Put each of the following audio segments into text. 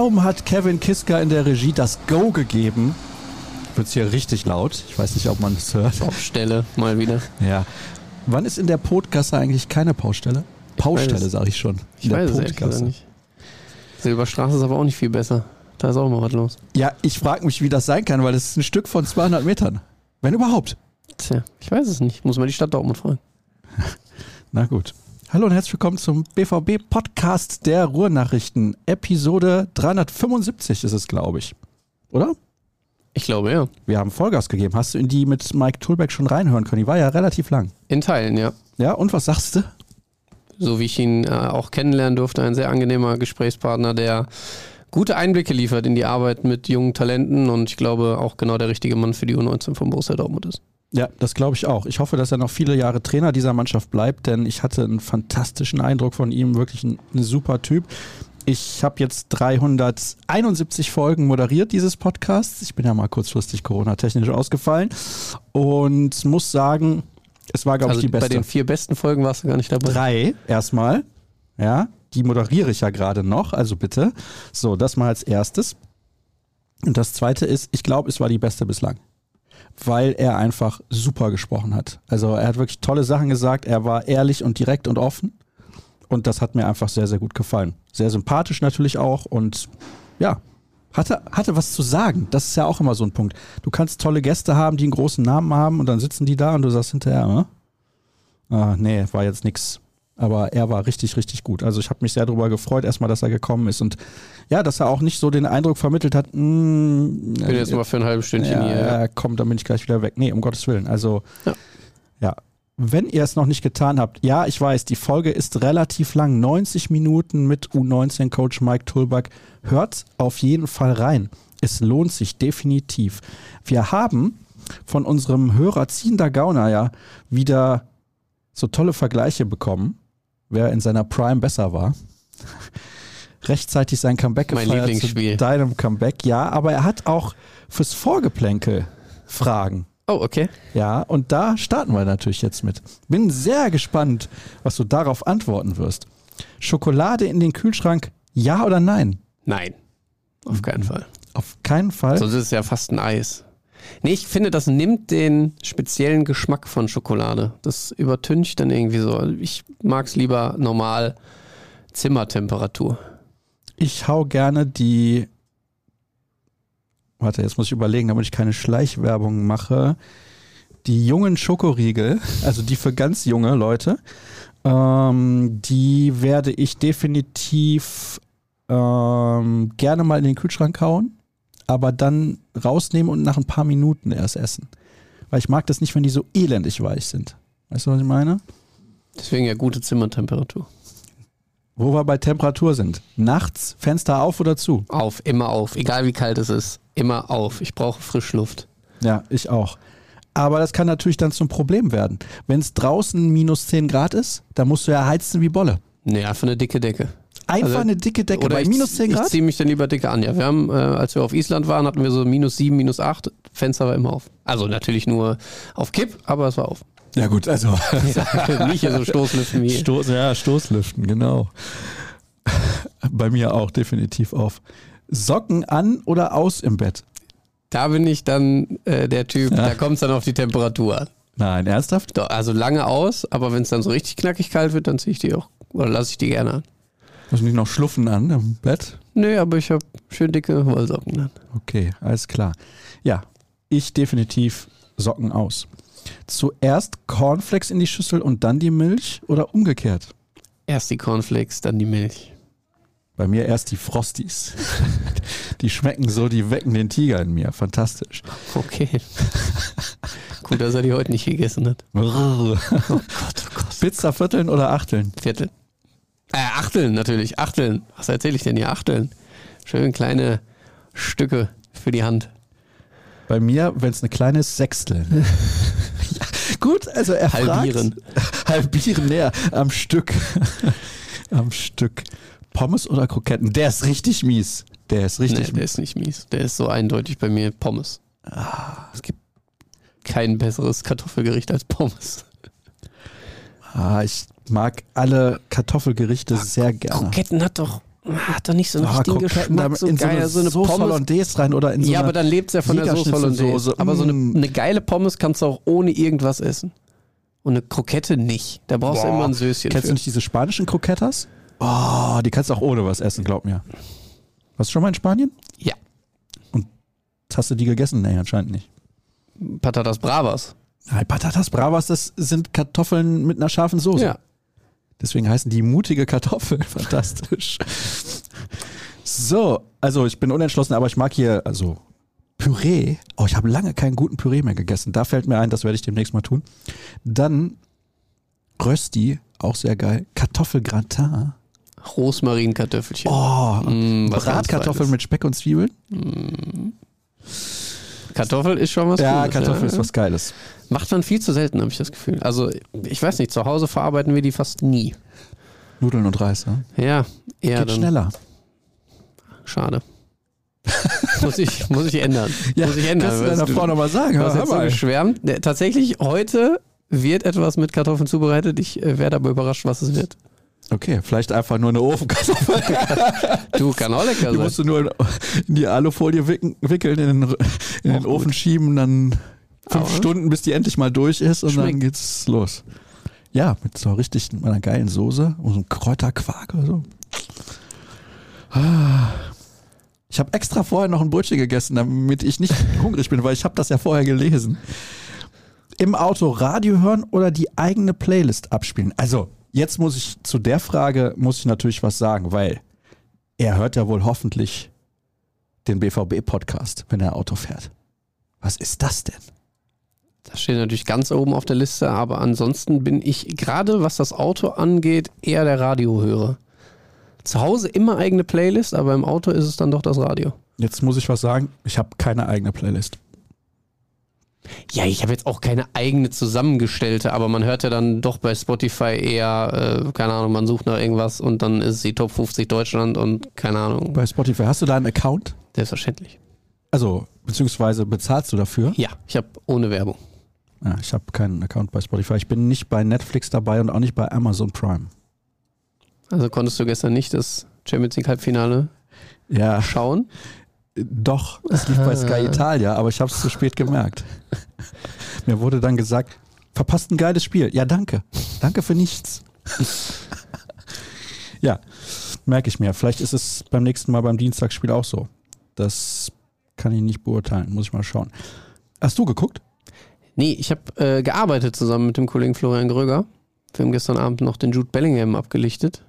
Kaum hat Kevin Kiska in der Regie das Go gegeben, wird es hier richtig laut. Ich weiß nicht, ob man es hört. Baustelle, mal wieder. Ja. Wann ist in der Podgasse eigentlich keine Paustelle? Paustelle, sage ich schon. In Ich der weiß ehrlich gesagt nicht. Silberstraße ist aber auch nicht viel besser. Da ist auch mal was los. Ja, ich frage mich, wie das sein kann, weil das ist ein Stück von 200 Metern. Wenn überhaupt. Tja, ich weiß es nicht. Muss mal die Stadt Dortmund fragen. Na gut. Hallo und herzlich willkommen zum BVB-Podcast der Ruhrnachrichten. Episode 375 ist es, glaube ich. Oder? Ich glaube, ja. Wir haben Vollgas gegeben. Hast du in die mit Mike Tulbeck schon reinhören können? Die war ja relativ lang. In Teilen, ja. Ja, und was sagst du? So wie ich ihn äh, auch kennenlernen durfte, ein sehr angenehmer Gesprächspartner, der gute Einblicke liefert in die Arbeit mit jungen Talenten und ich glaube auch genau der richtige Mann für die U19 von Borussia Dortmund ist. Ja, das glaube ich auch. Ich hoffe, dass er noch viele Jahre Trainer dieser Mannschaft bleibt, denn ich hatte einen fantastischen Eindruck von ihm. Wirklich ein, ein super Typ. Ich habe jetzt 371 Folgen moderiert dieses Podcasts. Ich bin ja mal kurzfristig Corona-technisch ausgefallen und muss sagen, es war, glaube Also ich, die beste. bei den vier besten Folgen warst du gar nicht dabei. Drei erstmal. Ja, die moderiere ich ja gerade noch, also bitte. So, das mal als erstes. Und das zweite ist, ich glaube, es war die beste bislang. Weil er einfach super gesprochen hat. Also er hat wirklich tolle Sachen gesagt, er war ehrlich und direkt und offen. Und das hat mir einfach sehr, sehr gut gefallen. Sehr sympathisch natürlich auch und ja, hatte, hatte was zu sagen. Das ist ja auch immer so ein Punkt. Du kannst tolle Gäste haben, die einen großen Namen haben und dann sitzen die da und du sagst hinterher, ne? Ah, nee, war jetzt nix. Aber er war richtig, richtig gut. Also ich habe mich sehr darüber gefreut, erstmal, dass er gekommen ist und ja, dass er auch nicht so den Eindruck vermittelt hat, mh, Ich bin jetzt nur für ein halbes Stündchen ja, hier. ja, komm, dann bin ich gleich wieder weg. Nee, um Gottes Willen. Also, ja. Ja. Wenn ihr es noch nicht getan habt, ja, ich weiß, die Folge ist relativ lang, 90 Minuten mit U19-Coach Mike Tulbach. Hört auf jeden Fall rein. Es lohnt sich definitiv. Wir haben von unserem Hörer Ziehender Gauner ja wieder so tolle Vergleiche bekommen, wer in seiner Prime besser war. Rechtzeitig sein Comeback Mein gefeiert Lieblingsspiel. zu deinem Comeback, ja, aber er hat auch fürs Vorgeplänkel Fragen. Oh, okay. Ja, und da starten wir natürlich jetzt mit. Bin sehr gespannt, was du darauf antworten wirst. Schokolade in den Kühlschrank, ja oder nein? Nein. Auf keinen Fall. Auf keinen Fall. Sonst ist es ja fast ein Eis. Nee, ich finde, das nimmt den speziellen Geschmack von Schokolade. Das übertüncht dann irgendwie so. Ich mag es lieber normal Zimmertemperatur. Ich hau gerne die. Warte, jetzt muss ich überlegen, damit ich keine Schleichwerbung mache. Die jungen Schokoriegel, also die für ganz junge Leute, ähm, die werde ich definitiv ähm, gerne mal in den Kühlschrank hauen, aber dann rausnehmen und nach ein paar Minuten erst essen. Weil ich mag das nicht, wenn die so elendig weich sind. Weißt du, was ich meine? Deswegen ja gute Zimmertemperatur. Wo wir bei Temperatur sind. Nachts Fenster auf oder zu? Auf, immer auf. Egal wie kalt es ist. Immer auf. Ich brauche Frischluft. Ja, ich auch. Aber das kann natürlich dann zum Problem werden. Wenn es draußen minus 10 Grad ist, dann musst du ja heizen wie Bolle. Nee, einfach eine dicke Decke. Einfach Also- eine dicke Decke bei ich, minus 10 Ich Grad? ziehe mich dann lieber dicke an. Ja, wir haben, äh, als wir auf Island waren, hatten wir so minus 7, minus 8. Fenster war immer auf. Also natürlich nur auf Kipp, aber es war auf. Ja gut, also Nicht hier so Stoßlüften wie. Stoß, ja, Stoßlüften, genau. Bei mir auch definitiv auf. Socken an oder aus im Bett? Da bin ich dann äh, der Typ, Ja. da kommt es dann auf die Temperatur an. Nein, ernsthaft? Also lange aus, aber wenn es dann so richtig knackig kalt wird, dann ziehe ich die auch. Oder lasse ich die gerne an. Muss nicht noch schluffen an im Bett? Nee, aber ich habe schön dicke Wollsocken dann. Okay, alles klar. Ja, ich definitiv Socken aus. Zuerst Cornflakes in die Schüssel und dann die Milch oder umgekehrt? Erst die Cornflakes, dann die Milch. Bei mir erst die Frosties. Die schmecken so, die wecken den Tiger in mir. Fantastisch. Okay. Gut, dass er die heute nicht gegessen hat. Oh Gott, oh Gott. Pizza Vierteln oder Achteln? Viertel. Äh, Achteln natürlich, Achteln. Was erzähle ich denn hier? Achteln. Schön kleine Stücke für die Hand. Bei mir, wenn es eine kleine ist, Sechstel. ja, gut, also er Halbieren. fragt. Halbieren, näher. Am Stück. Am Stück. Pommes oder Kroketten? Der ist richtig mies. Der ist Nee, richtig der mies. ist nicht mies. Der ist so eindeutig bei mir Pommes. Es gibt kein besseres Kartoffelgericht als Pommes. Ah, ich mag alle Kartoffelgerichte sehr gerne. Kroketten hat doch. hat doch nicht so einen Ah, richtigen Geschmack. damit So in so geil, eine, so eine Pommes. Hollandaise rein oder in so ja, aber dann lebt es ja von der Soße Hollandaise. Aber so eine, Mm. eine geile Pommes kannst du auch ohne irgendwas essen. Und eine Krokette nicht. Da brauchst du Boah. immer ein Söschen Kennst für. du nicht diese spanischen Croquetas? Oh, die kannst du auch ohne was essen, glaub mir. Warst du schon mal in Spanien? Ja. Hast du die gegessen? Nee, anscheinend nicht. Patatas Bravas. Nein, Patatas Bravas, das sind Kartoffeln mit einer scharfen Soße. Ja. Deswegen heißen die mutige Kartoffel. Fantastisch. So, also ich bin unentschlossen, aber ich mag hier, also Püree. Oh, ich habe lange keinen guten Püree mehr gegessen. Da fällt mir ein, das werde ich demnächst mal tun. Dann Rösti, auch sehr geil. Kartoffelgratin. Rosmarinkartoffelchen. Oh, Mm, Bratkartoffeln mit Speck und Zwiebeln. Kartoffel ist schon was Ja, Gutes, Kartoffel ja. ist was Geiles. Macht man viel zu selten, habe ich das Gefühl. Also, ich weiß nicht, zu Hause verarbeiten wir die fast nie. Nudeln und Reis, ja? Ja, eher Geht dann. schneller. Schade. muss, ich, muss ich ändern. Ja, muss ich ändern. kannst du deiner Frau nochmal sagen? Du hast jetzt so geschwärmt. Ne, Tatsächlich, heute wird etwas mit Kartoffeln zubereitet. Ich äh, werde aber überrascht, was es wird. Okay, vielleicht einfach nur eine Ofenkartoffel. Du, kann auch lecker Die sein. musst du nur in die Alufolie wickeln, in den, in den Ofen gut. schieben, dann fünf Aber- Stunden, bis die endlich mal durch ist und dann Schmeckt. geht's los. Ja, mit so richtig mit einer geilen Soße und so einem Kräuterquark oder so. Ich habe extra vorher noch ein Brötchen gegessen, damit ich nicht hungrig bin, weil ich habe das ja vorher gelesen. Im Auto Radio hören oder die eigene Playlist abspielen. Also, jetzt muss ich zu der Frage muss ich natürlich was sagen, weil er hört ja wohl hoffentlich den BVB-Podcast, wenn er Auto fährt. Was ist das denn? Das steht natürlich ganz oben auf der Liste, aber ansonsten bin ich gerade, was das Auto angeht, eher der Radiohörer. Zu Hause immer eigene Playlist, aber im Auto ist es dann doch das Radio. Jetzt muss ich was sagen. Ich habe keine eigene Playlist. Ja, ich habe jetzt auch keine eigene zusammengestellte, aber man hört ja dann doch bei Spotify eher, äh, keine Ahnung, man sucht nach irgendwas und dann ist die Top 50 Deutschland und keine Ahnung, Bei Spotify hast du da einen Account? selbstverständlich. Also, beziehungsweise bezahlst du dafür? Ja, ich habe ohne Werbung. Ja, ich habe keinen Account bei Spotify. Ich bin nicht bei Netflix dabei und auch nicht bei Amazon Prime. Also konntest du gestern nicht das Champions League Halbfinale Ja, schauen? Doch. Es lief bei Sky Italia, aber ich habe es zu spät gemerkt. Mir wurde dann gesagt, verpasst ein geiles Spiel. Ja, danke. Danke für nichts. ja, merke ich mir. Vielleicht ist es beim nächsten Mal beim Dienstagsspiel auch so. Das kann ich nicht beurteilen. Muss ich mal schauen. Hast du geguckt? Nee, ich habe äh, gearbeitet zusammen mit dem Kollegen Florian Gröger. Wir haben gestern Abend noch den Jude Bellingham abgelichtet.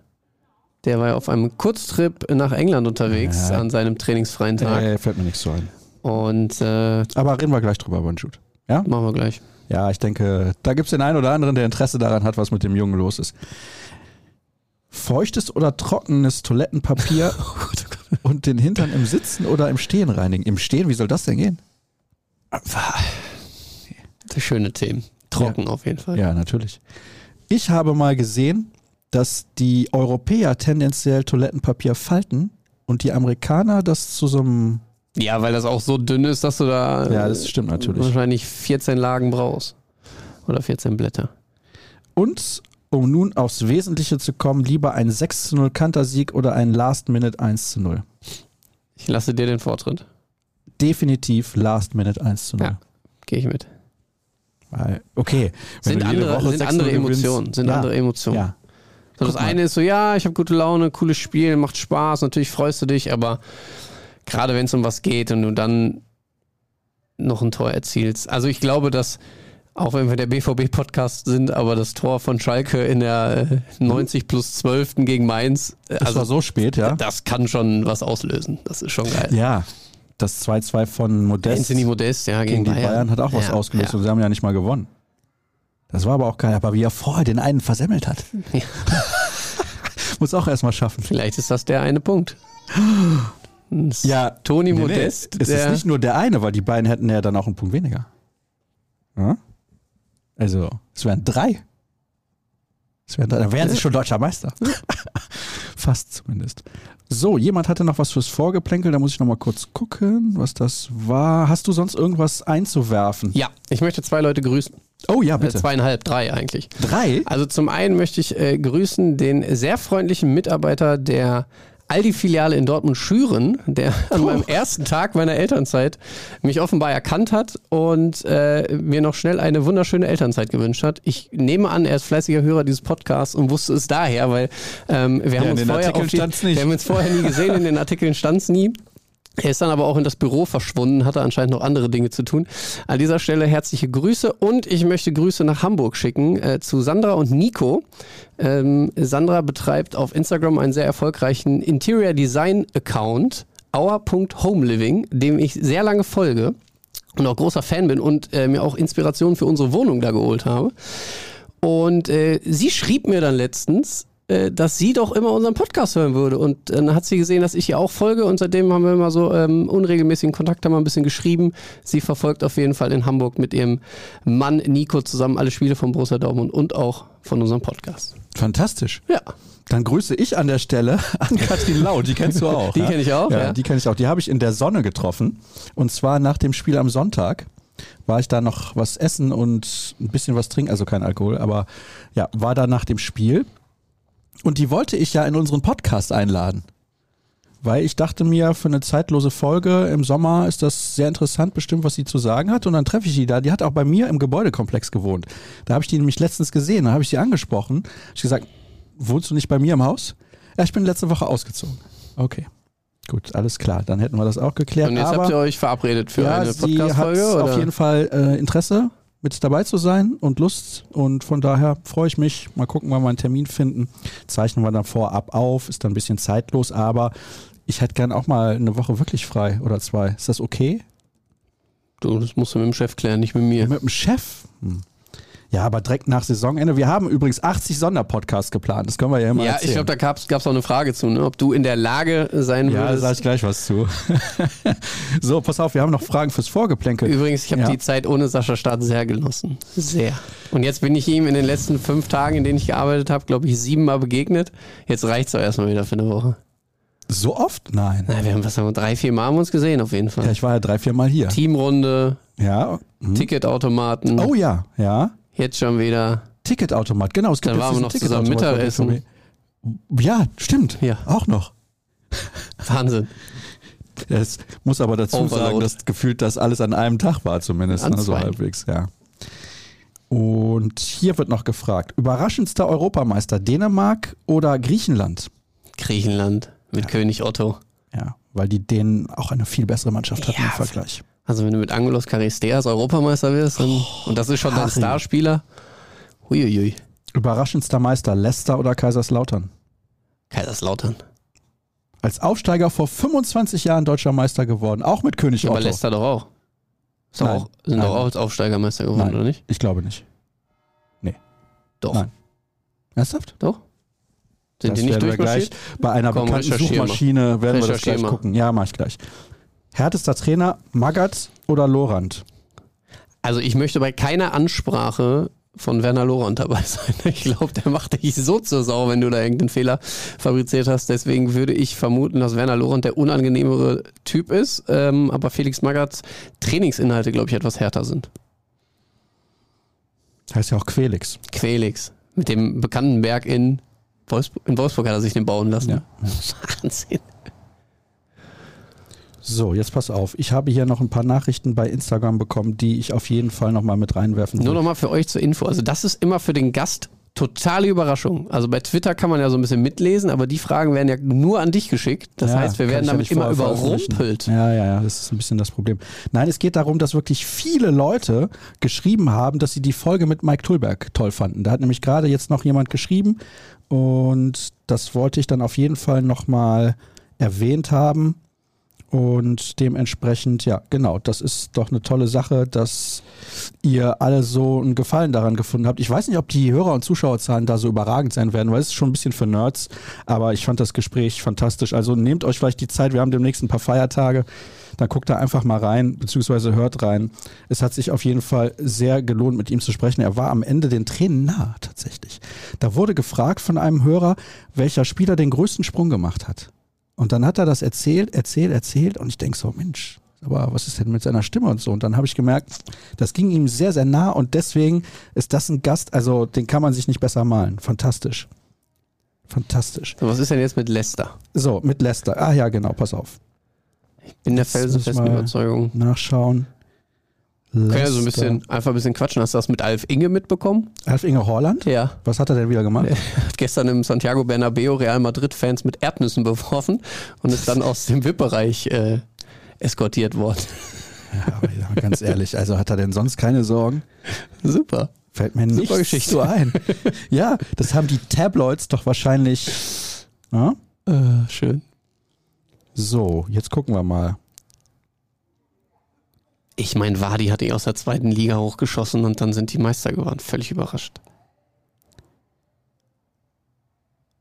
Der war ja auf einem Kurztrip nach England unterwegs Ja. an seinem trainingsfreien Tag. Äh, fällt mir nicht so ein. Und äh, Aber reden wir gleich drüber, Banjut. Ja? machen wir gleich. Ja, ich denke, da gibt es den einen oder anderen, der Interesse daran hat, was mit dem Jungen los ist. Feuchtes oder trockenes Toilettenpapier und den Hintern im Sitzen oder im Stehen reinigen? Im Stehen, wie soll das denn gehen? Schöne Themen. Trocken auf jeden Fall. Ja, natürlich. Ich habe mal gesehen, dass die Europäer tendenziell Toilettenpapier falten und die Amerikaner das zu so einem. Ja, weil das auch so dünn ist, dass du da Ja, das stimmt natürlich. wahrscheinlich 14 Lagen brauchst. Oder 14 Blätter. Und um nun aufs Wesentliche zu kommen, lieber ein 6 zu 0 Kantersieg oder ein Last Minute 1 zu 0. Ich lasse dir den Vortritt. Definitiv Last Minute 1 zu 0. Ja. Gehe ich mit. Weil, okay. Sind andere, sind 6-0 andere Emotionen. Sind ja, andere Emotionen. Ja. So, das eine ist so, ja, ich habe gute Laune, cooles Spiel, macht Spaß, natürlich freust du dich, aber gerade wenn es um was geht und du dann noch ein Tor erzielst. Also ich glaube, dass, auch wenn wir der BVB-Podcast sind, aber das Tor von Schalke in der äh, 90 plus 12. gegen Mainz, äh, Das also war so spät, ja. das kann schon was auslösen. Das ist schon geil. Ja. Das 2-2 von Modest Anthony Modest, ja, gegen gegen, die Bayern. hat auch was Ja, ausgelöst ja. und sie haben ja nicht mal gewonnen. Das war aber auch geil. Aber wie er vorher den einen versemmelt hat. Ja. Muss auch erstmal schaffen. Vielleicht ist das der eine Punkt. Das Ja, Toni Nee, nee, Modest, Es ist nicht nur der eine, weil die beiden hätten ja dann auch einen Punkt weniger. Ja? Also, es wären drei. Es wären drei. Dann wären sie schon deutscher Meister. Fast zumindest. So, jemand hatte noch was fürs Vorgeplänkel. Da muss ich noch mal kurz gucken, was das war. Hast du sonst irgendwas einzuwerfen? ja, ich möchte zwei Leute grüßen. Oh ja, Äh, bitte. zweieinhalb, drei eigentlich. Drei? Also zum einen möchte ich äh, grüßen den sehr freundlichen Mitarbeiter der Aldi-Filiale in Dortmund-Schüren, der an meinem ersten Tag meiner Elternzeit mich offenbar erkannt hat und äh, mir noch schnell eine wunderschöne Elternzeit gewünscht hat. Ich nehme an, er ist fleißiger Hörer dieses Podcasts und wusste es daher, weil ähm, wir, Ja, haben uns die, wir haben uns vorher nie gesehen, in den Artikeln stand es nie. Er ist dann aber auch in das Büro verschwunden, hatte anscheinend noch andere Dinge zu tun. An dieser Stelle herzliche Grüße und ich möchte Grüße nach Hamburg schicken äh, zu Sandra und Nico. Ähm, Sandra betreibt auf Instagram einen sehr erfolgreichen Interior Design Account, our.homeliving, dem ich sehr lange folge und auch großer Fan bin und äh, mir auch Inspiration für unsere Wohnung da geholt habe. Und äh, sie schrieb mir dann letztens, dass sie doch immer unseren Podcast hören würde. Und dann hat sie gesehen, dass ich ihr auch folge und seitdem haben wir immer so ähm, unregelmäßigen Kontakt, haben wir ein bisschen geschrieben. Sie verfolgt auf jeden Fall in Hamburg mit ihrem Mann Nico zusammen alle Spiele von Borussia Dortmund und auch von unserem Podcast. Fantastisch. Ja, Dann grüße ich an der Stelle an Katrin Lau, die kennst du auch. Die ja? kenn ich auch, Ja, ja. Die kenne ich auch. Die habe ich in der Sonne getroffen. Und zwar nach dem Spiel am Sonntag war ich da noch was essen und ein bisschen was trinken, also kein Alkohol, aber ja, war da nach dem Spiel. Und die wollte ich ja in unseren Podcast einladen. Weil ich dachte mir, für eine zeitlose Folge im Sommer ist das sehr interessant, bestimmt, was sie zu sagen hat. Und dann treffe ich die da. Die hat auch bei mir im Gebäudekomplex gewohnt. Da habe ich die nämlich letztens gesehen. Da habe ich sie angesprochen. Ich gesagt, wohnst du nicht bei mir im Haus? Ja, ich bin letzte Woche ausgezogen. Okay. Gut, alles klar. Dann hätten wir das auch geklärt. und jetzt Aber habt ihr euch verabredet für ja, eine sie hat Podcast-Folge? auf jeden Fall äh, Interesse, mit dabei zu sein und Lust. Und von daher freue ich mich. Mal gucken, wann wir einen Termin finden. Zeichnen wir dann vorab auf. Ist dann ein bisschen zeitlos, aber ich hätte gern auch mal eine Woche wirklich frei oder zwei. Ist das okay? Du, das musst du mit dem Chef klären, nicht mit mir. Mit dem Chef? Hm. Ja, aber direkt nach Saisonende. Wir haben übrigens 80 Sonderpodcasts geplant. Das können wir ja immer Ja, erzählen. ich glaube, da gab es auch eine Frage zu, ne? ob du in der Lage sein ja, da würdest. sage ich gleich was zu. so, pass auf, wir haben noch Fragen fürs Vorgeplänkel. Übrigens, ich habe Ja. die Zeit ohne Sascha Staat sehr genossen. Sehr. Und jetzt bin ich ihm in den letzten fünf Tagen, in denen ich gearbeitet habe, glaube ich, siebenmal begegnet. Jetzt reicht's doch erstmal wieder für eine Woche. So oft? Nein. Na, wir haben was haben wir, drei, vier Mal haben wir uns gesehen auf jeden Fall. Ja, ich war ja drei, vier Mal hier. Teamrunde, Ja. hm. Ticketautomaten, Oh ja, ja. Jetzt schon wieder. Ticketautomat, genau. Es gibt Dann waren wir noch zusammen Mittagessen. Ja, stimmt. Ja. Auch noch. Wahnsinn. Es muss aber dazu Overload. sagen, dass gefühlt das alles an einem Tag war, zumindest. Ne, so halbwegs, ja. Und hier wird noch gefragt: Überraschendster Europameister Dänemark oder Griechenland? Griechenland mit König Otto. Ja, weil die Dänen auch eine viel bessere Mannschaft hatten Ja, im Vergleich. Also wenn du mit Angelos Charisteas Europameister wirst dann, und das ist schon dein. Starspieler. Huiuiui. Überraschendster Meister Leicester oder Kaiserslautern? Kaiserslautern. Als Aufsteiger vor 25 Jahren deutscher Meister geworden, auch mit König Aber Otto. Leicester doch auch. Ist Nein. auch sind Nein. doch auch als Aufsteigermeister geworden, Nein. oder nicht? Ich glaube nicht. Doch. Nein. Ernsthaft? Doch. Sind Das die nicht wir gleich durchmarschiert? bei einer Komm, bekannten recherchier mal. Suchmaschine werden wir das gleich mal. gucken. Ja, mach ich gleich. Härtester Trainer, Magath oder Lorand? Also ich möchte bei keiner Ansprache von Werner Lorand dabei sein. Ich glaube, der macht dich so zur Sau, wenn du da irgendeinen Fehler fabriziert hast. Deswegen würde ich vermuten, dass Werner Lorand der unangenehmere Typ ist. Ähm, aber Felix Magaths Trainingsinhalte, glaube ich, etwas härter sind. Heißt ja auch Quelix. Quelix. Mit dem bekannten Berg in Wolfsburg. In Wolfsburg hat er sich den bauen lassen. Ja. Wahnsinn. So, jetzt pass auf. Ich habe hier noch ein paar Nachrichten bei Instagram bekommen, die ich auf jeden Fall nochmal mit reinwerfen Nur will. nochmal für euch zur Info. Also das ist immer für den Gast totale Überraschung. Also bei Twitter kann man ja so ein bisschen mitlesen, aber die Fragen werden ja nur an dich geschickt. Das Ja, heißt, wir werden ja damit nicht immer überrumpelt. Ja, ja, ja, das ist ein bisschen das Problem. Nein, es geht darum, dass wirklich viele Leute geschrieben haben, dass sie die Folge mit Mike Tulberg toll fanden. Da hat nämlich gerade jetzt noch jemand geschrieben und das wollte ich dann auf jeden Fall nochmal erwähnt haben. Und dementsprechend, ja, genau, das ist doch eine tolle Sache, dass ihr alle so einen Gefallen daran gefunden habt. Ich weiß nicht, ob die Hörer- und Zuschauerzahlen da so überragend sein werden, weil es ist schon ein bisschen für Nerds, aber ich fand das Gespräch fantastisch. Also nehmt euch vielleicht die Zeit, wir haben demnächst ein paar Feiertage, dann guckt da einfach mal rein, beziehungsweise hört rein. Es hat sich auf jeden Fall sehr gelohnt, mit ihm zu sprechen. Er war am Ende den Tränen nah, tatsächlich. Da wurde gefragt von einem Hörer, welcher Spieler den größten Sprung gemacht hat. Und dann hat er das erzählt, erzählt, erzählt und ich denke so, Mensch, aber was ist denn mit seiner Stimme und so? Und dann habe ich gemerkt, das ging ihm sehr, sehr nah und deswegen ist das ein Gast, also den kann man sich nicht besser malen. Fantastisch. Fantastisch. So, was ist denn jetzt mit Leicester? So, mit Leicester. Ah ja, genau, pass auf. Ich bin der felsenfesten Überzeugung. Nachschauen. Können ja so ein Leicester. bisschen, einfach ein bisschen quatschen. Hast du das mit Alf Inge mitbekommen? Alf Inge Horland? Ja. Was hat er denn wieder gemacht? Hat gestern im Santiago Bernabeo Real Madrid-Fans mit Erdnüssen beworfen und ist dann aus dem VIP-Bereich äh, eskortiert worden. Ja, aber ja, ganz ehrlich, also hat er denn sonst keine Sorgen? Super. Fällt mir nicht Geschichte. so ein. ja, das haben die Tabloids doch wahrscheinlich. Ja? Äh, schön. So, jetzt gucken wir mal. Ich meine, Wadi hat die aus der zweiten Liga hochgeschossen und dann sind die Meister geworden. Völlig überrascht.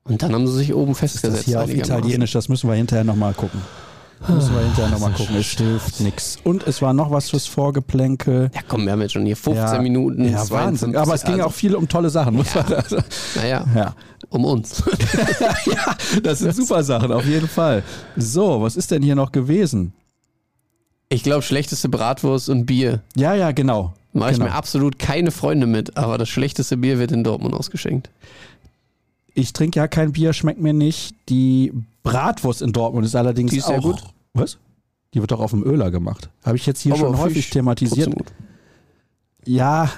Und dann haben sie sich oben Ist das festgesetzt. hier auf. Italienisch? Das müssen wir hinterher nochmal gucken. Müssen wir hinterher nochmal gucken. Es hilft nichts. Und es war noch was fürs Vorgeplänkel. Ja, komm, wir haben jetzt schon hier 15 Ja, Minuten. Ja, 52, Wahnsinn. Aber es ging also, auch viel um tolle Sachen, muss Ja. man Naja, Ja. um uns. ja, das sind super Sachen, auf jeden Fall. So, was ist denn hier noch gewesen? Ich glaube, schlechteste Bratwurst und Bier. Ja, ja, genau. Mache ich Genau. mir absolut keine Freunde mit, aber das schlechteste Bier wird in Dortmund ausgeschenkt. Ich trinke ja kein Bier, schmeckt mir nicht. Die Bratwurst in Dortmund ist allerdings Die ist auch sehr gut. Was? Die wird doch auf dem Öler gemacht. Habe ich jetzt hier Aber schon häufig thematisiert. Ja,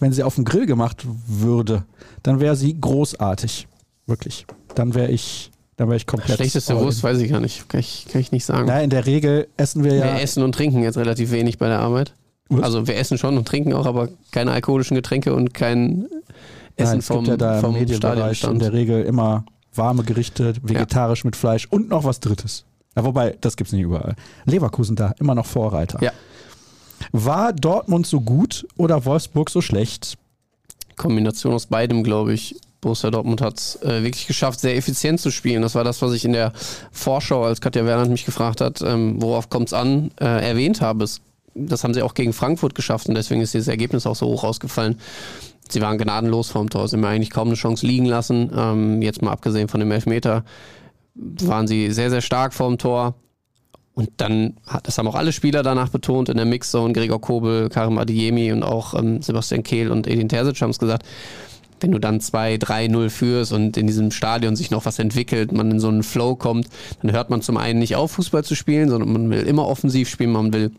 wenn sie auf dem Grill gemacht würde, dann wäre sie großartig. Wirklich. Dann wäre ich, dann wäre ich komplett. Schlechteste. Wurst weiß ich gar nicht. Kann ich, kann ich nicht sagen. Na, in der Regel essen wir ja. Wir essen und trinken jetzt relativ wenig bei der Arbeit. Was? Also wir essen schon und trinken auch, aber keine alkoholischen Getränke und kein Essen Nein, es vom, gibt ja da vom Medienbereich in der Regel immer warme Gerichte, vegetarisch mit Fleisch und noch was Drittes. Ja, wobei, das gibt's nicht überall. Leverkusen da, immer noch Vorreiter. Ja. War Dortmund so gut oder Wolfsburg so schlecht? Kombination aus beidem, glaube ich. Borussia Dortmund hat es äh, wirklich geschafft, sehr effizient zu spielen. Das war das, was ich in der Vorschau, als Katja Werland mich gefragt hat, ähm, worauf kommt es an, äh, erwähnt habe. Es, das haben sie auch gegen Frankfurt geschafft und deswegen ist dieses Ergebnis auch so hoch ausgefallen. Sie waren gnadenlos vorm Tor, sie haben eigentlich kaum eine Chance liegen lassen. Ähm, jetzt mal abgesehen von dem Elfmeter waren sie sehr, sehr stark vorm Tor. Und dann, das haben auch alle Spieler danach betont in der Mixzone, Gregor Kobel, Karim Adiemi und auch ähm, Sebastian Kehl und Edin Terzic haben es gesagt, wenn du dann 2-3-0 führst und in diesem Stadion sich noch was entwickelt, man in so einen Flow kommt, dann hört man zum einen nicht auf, Fußball zu spielen, sondern man will immer offensiv spielen, man will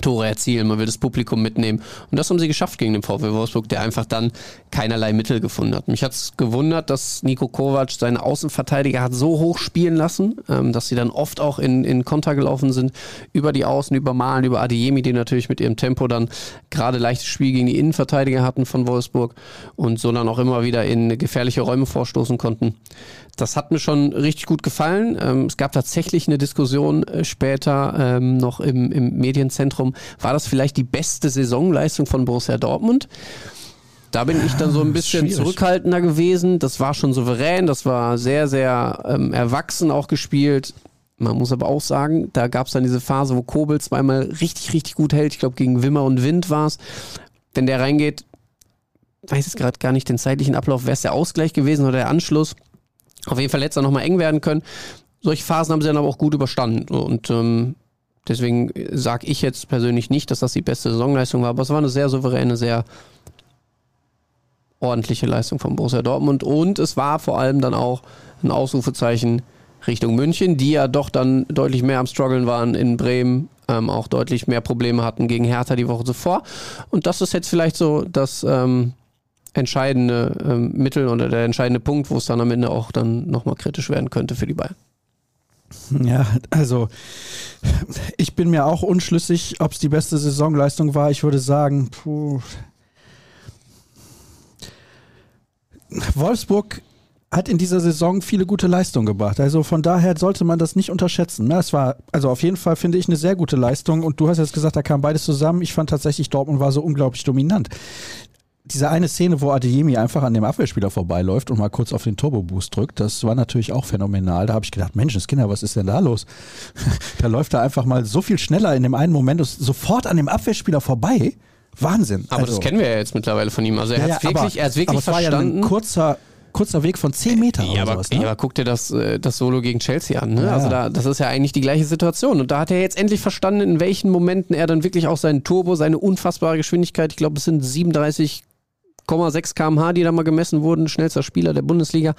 Tore erzielen, man will das Publikum mitnehmen. Und das haben sie geschafft gegen den VfL Wolfsburg, der einfach dann keinerlei Mittel gefunden hat. Mich hat es gewundert, dass Nico Kovac seine Außenverteidiger hat so hoch spielen lassen, ähm, dass sie dann oft auch in, in Konter gelaufen sind, über die Außen, über Malen, über Adiemi, die natürlich mit ihrem Tempo dann gerade leichtes Spiel gegen die Innenverteidiger hatten von Wolfsburg und so dann auch immer wieder in gefährliche Räume vorstoßen konnten. Das hat mir schon richtig gut gefallen. Ähm, es gab tatsächlich eine Diskussion äh, später ähm, noch im, im Medienzentrum. War das vielleicht die beste Saisonleistung von Borussia Dortmund? Da bin ich dann so ein bisschen schwierig. zurückhaltender gewesen. Das war schon souverän, das war sehr, sehr ähm, erwachsen auch gespielt. Man muss aber auch sagen, da gab es dann diese Phase, wo Kobel zweimal richtig, richtig gut hält. Ich glaube, gegen Wimmer und Wind war es. Wenn der reingeht, weiß jetzt gerade gar nicht den zeitlichen Ablauf, wäre es der Ausgleich gewesen oder der Anschluss. Auf jeden Fall dann nochmal eng werden können. Solche Phasen haben sie dann aber auch gut überstanden. Und ähm, deswegen sage ich jetzt persönlich nicht, dass das die beste Saisonleistung war, aber es war eine sehr souveräne, sehr ordentliche Leistung von Borussia Dortmund. Und es war vor allem dann auch ein Ausrufezeichen Richtung München, die ja doch dann deutlich mehr am Struggeln waren in Bremen, ähm, auch deutlich mehr Probleme hatten gegen Hertha die Woche zuvor. Und das ist jetzt vielleicht so das ähm, entscheidende ähm, Mittel oder der entscheidende Punkt, wo es dann am Ende auch dann nochmal kritisch werden könnte für die Bayern. Ja, also ich bin mir auch unschlüssig, ob es die beste Saisonleistung war. Ich würde sagen, puh. Wolfsburg hat in dieser Saison viele gute Leistungen gebracht. Also von daher sollte man das nicht unterschätzen. Ne? Es war, also auf jeden Fall finde ich eine sehr gute Leistung. Und du hast jetzt gesagt, da kam beides zusammen. Ich fand tatsächlich, Dortmund war so unglaublich dominant. Diese eine Szene, wo Adeyemi einfach an dem Abwehrspieler vorbeiläuft und mal kurz auf den Turbo-Boost drückt, das war natürlich auch phänomenal. Da habe ich gedacht, Menschenskinder, was ist denn da los? da läuft er einfach mal so viel schneller in dem einen Moment sofort an dem Abwehrspieler vorbei. Wahnsinn. Aber Also- das kennen wir ja jetzt mittlerweile von ihm. Also er ja, hat ja, wirklich, aber, er wirklich aber es war ja verstanden. ein kurzer, kurzer Weg von 10 Metern Ja, aber, sowas. Ne? ja, aber guck dir das, äh, das Solo gegen Chelsea an. Ne? Ja. Also da, das ist ja eigentlich die gleiche Situation. Und da hat er jetzt endlich verstanden, in welchen Momenten er dann wirklich auch seinen Turbo, seine unfassbare Geschwindigkeit, ich glaube, es sind 8,6 km/h, die da mal gemessen wurden, schnellster Spieler der Bundesliga,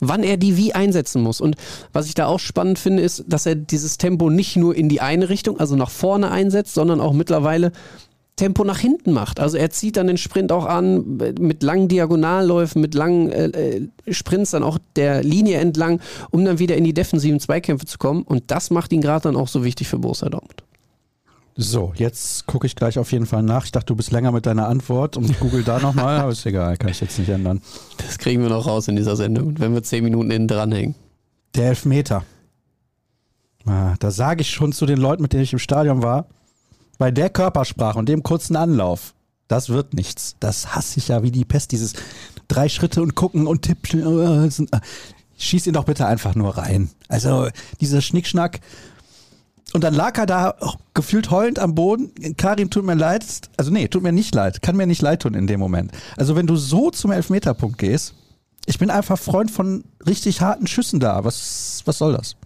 wann er die wie einsetzen muss. Und was ich da auch spannend finde, ist, dass er dieses Tempo nicht nur in die eine Richtung, also nach vorne einsetzt, sondern auch mittlerweile Tempo nach hinten macht. Also er zieht dann den Sprint auch an mit langen Diagonalläufen, mit langen äh, äh, Sprints dann auch der Linie entlang, um dann wieder in die defensiven Zweikämpfe zu kommen. Und das macht ihn gerade dann auch so wichtig für Borussia Dortmund. So, jetzt gucke ich gleich auf jeden Fall nach. Ich dachte, du bist länger mit deiner Antwort und google da nochmal, aber ist egal, kann ich jetzt nicht ändern. Das kriegen wir noch raus in dieser Sendung, wenn wir zehn Minuten innen dranhängen. Der Elfmeter. Ah, da sage ich schon zu den Leuten, mit denen ich im Stadion war, bei der Körpersprache und dem kurzen Anlauf, das wird nichts. Das hasse ich ja wie die Pest, dieses drei Schritte und gucken und tippen. Äh, schieß ihn doch bitte einfach nur rein. Also dieser Schnickschnack. Und dann lag er da oh, gefühlt heulend am Boden. Karim, tut mir leid. Also nee, tut mir nicht leid. Kann mir nicht leid tun in dem Moment. Also wenn du so zum Elfmeterpunkt gehst, ich bin einfach Freund von richtig harten Schüssen da. Was, was soll das?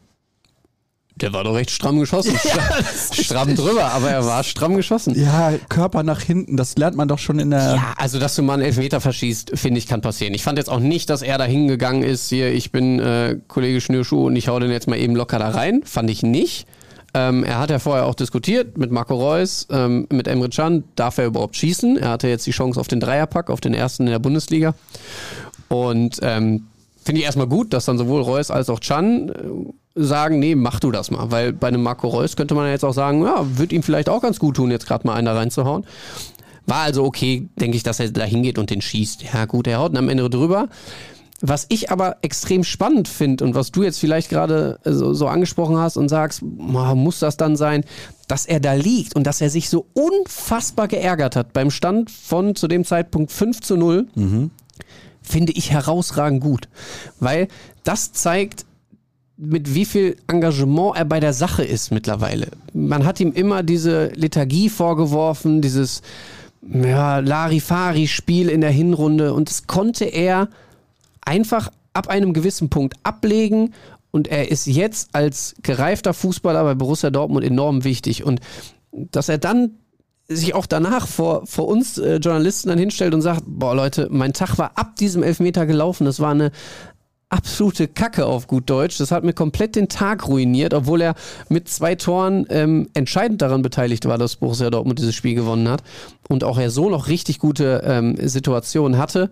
Der war doch recht stramm geschossen. Ja, stramm drüber, aber er war stramm geschossen. Ja, Körper nach hinten, das lernt man doch schon in der. Ja, also dass du mal einen Elfmeter verschießt, finde ich, kann passieren. Ich fand jetzt auch nicht, dass er da hingegangen ist, hier, ich bin äh, Kollege Schnürschuh und ich hau den jetzt mal eben locker da rein. Fand ich nicht. Ähm, er hat ja vorher auch diskutiert mit Marco Reus, ähm, mit Emre Can, darf er überhaupt schießen? Er hatte jetzt die Chance auf den Dreierpack, auf den ersten in der Bundesliga. Und ähm, finde ich erstmal gut, dass dann sowohl Reus als auch Chan äh, sagen, nee, mach du das mal. Weil bei einem Marco Reus könnte man ja jetzt auch sagen, ja, wird ihm vielleicht auch ganz gut tun, jetzt gerade mal einen da reinzuhauen. War also okay, denke ich, dass er da hingeht und den schießt. Ja, gut, er haut am Ende drüber. Was ich aber extrem spannend finde und was du jetzt vielleicht gerade so, so, angesprochen hast und sagst, muss das dann sein, dass er da liegt und dass er sich so unfassbar geärgert hat beim Stand von zu dem Zeitpunkt 5 zu 0, mhm. finde ich herausragend gut. Weil das zeigt, mit wie viel Engagement er bei der Sache ist mittlerweile. Man hat ihm immer diese Lethargie vorgeworfen, dieses ja, Larifari-Spiel in der Hinrunde und das konnte er einfach ab einem gewissen Punkt ablegen und er ist jetzt als gereifter Fußballer bei Borussia Dortmund enorm wichtig und dass er dann sich auch danach vor, vor uns äh, Journalisten dann hinstellt und sagt, boah Leute, mein Tag war ab diesem Elfmeter gelaufen, das war eine absolute Kacke auf gut Deutsch. Das hat mir komplett den Tag ruiniert, obwohl er mit zwei Toren ähm, entscheidend daran beteiligt war, dass Borussia Dortmund dieses Spiel gewonnen hat und auch er so noch richtig gute ähm, Situationen hatte.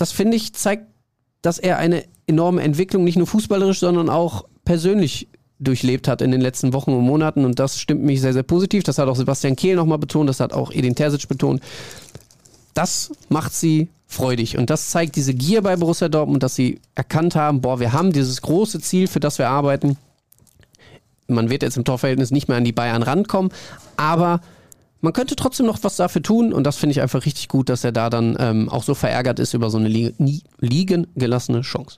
Das finde ich zeigt, dass er eine enorme Entwicklung nicht nur fußballerisch, sondern auch persönlich durchlebt hat in den letzten Wochen und Monaten und das stimmt mich sehr, sehr positiv. Das hat auch Sebastian Kehl nochmal betont, das hat auch Edin Terzic betont. Das macht sie freudig. Und das zeigt diese Gier bei Borussia Dortmund, dass sie erkannt haben, boah, wir haben dieses große Ziel, für das wir arbeiten. Man wird jetzt im Torverhältnis nicht mehr an die Bayern rankommen, aber man könnte trotzdem noch was dafür tun und das finde ich einfach richtig gut, dass er da dann ähm, auch so verärgert ist über so eine li liegen gelassene Chance.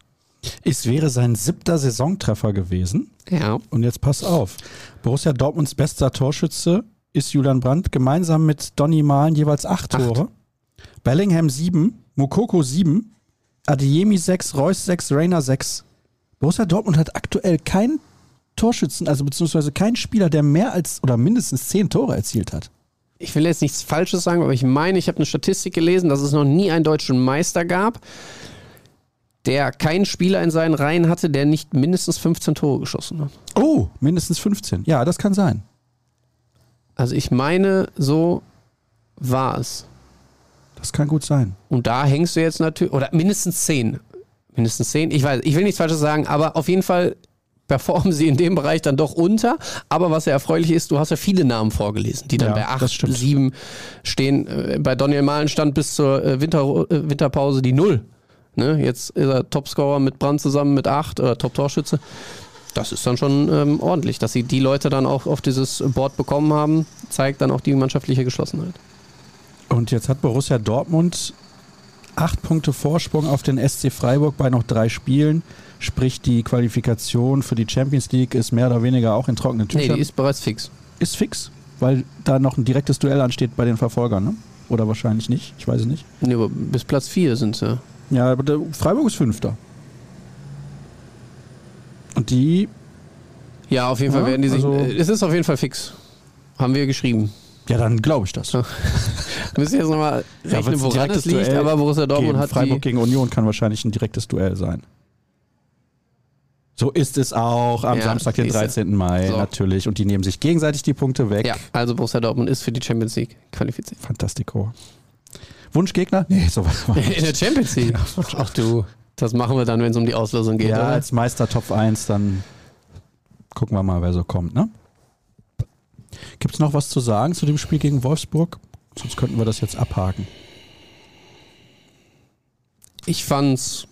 Es wäre sein siebter Saisontreffer gewesen. Ja. Und jetzt pass auf. Borussia Dortmunds bester Torschütze ist Julian Brandt, gemeinsam mit Donny Mahlen jeweils acht Tore. Acht. Bellingham 7, Mukoko 7, Adeyemi 6, Reus 6, Rainer 6. Borussia Dortmund hat aktuell keinen Torschützen, also beziehungsweise keinen Spieler, der mehr als oder mindestens 10 Tore erzielt hat. Ich will jetzt nichts Falsches sagen, aber ich meine, ich habe eine Statistik gelesen, dass es noch nie einen deutschen Meister gab, der keinen Spieler in seinen Reihen hatte, der nicht mindestens 15 Tore geschossen hat. Oh, mindestens 15. Ja, das kann sein. Also ich meine, so war es. Das kann gut sein. Und da hängst du jetzt natürlich, oder mindestens zehn. Mindestens zehn. Ich weiß, ich will nichts Falsches sagen, aber auf jeden Fall performen sie in dem Bereich dann doch unter. Aber was ja erfreulich ist, du hast ja viele Namen vorgelesen, die dann ja, bei acht, sieben stehen. Äh, bei Daniel Mahlen stand bis zur äh, Winter, äh, Winterpause die Null. Ne? Jetzt ist er Topscorer mit Brand zusammen mit acht oder Top-Torschütze. Das ist dann schon ähm, ordentlich, dass sie die Leute dann auch auf dieses Board bekommen haben, zeigt dann auch die mannschaftliche Geschlossenheit. Und jetzt hat Borussia Dortmund acht Punkte Vorsprung auf den SC Freiburg bei noch drei Spielen. Sprich, die Qualifikation für die Champions League ist mehr oder weniger auch in trockenen Tüchern. Nee, die ist bereits fix. Ist fix, weil da noch ein direktes Duell ansteht bei den Verfolgern, ne? Oder wahrscheinlich nicht, ich weiß es nicht. Nee, aber bis Platz 4 sind sie. Ja, aber der Freiburg ist Fünfter. Und die. Ja, auf jeden Fall werden die sich. Also es ist auf jeden Fall fix. Haben wir geschrieben. Ja, dann glaube ich das. Müssen jetzt nochmal rechnen, woran es liegt, Duell aber Borussia Dortmund hat Freiburg gegen Union kann wahrscheinlich ein direktes Duell sein. So ist es auch am ja, Samstag, den 13. Mai so. natürlich. Und die nehmen sich gegenseitig die Punkte weg. Ja, also Borussia Dortmund ist für die Champions League qualifiziert. Fantastico. Wunschgegner? Nee, sowas war In der Champions League? Ach du, das machen wir dann, wenn es um die Auslösung geht, Ja, oder? als Meister Top 1, dann gucken wir mal, wer so kommt, ne? Gibt es noch was zu sagen zu dem Spiel gegen Wolfsburg? Sonst könnten wir das jetzt abhaken. Ich fand's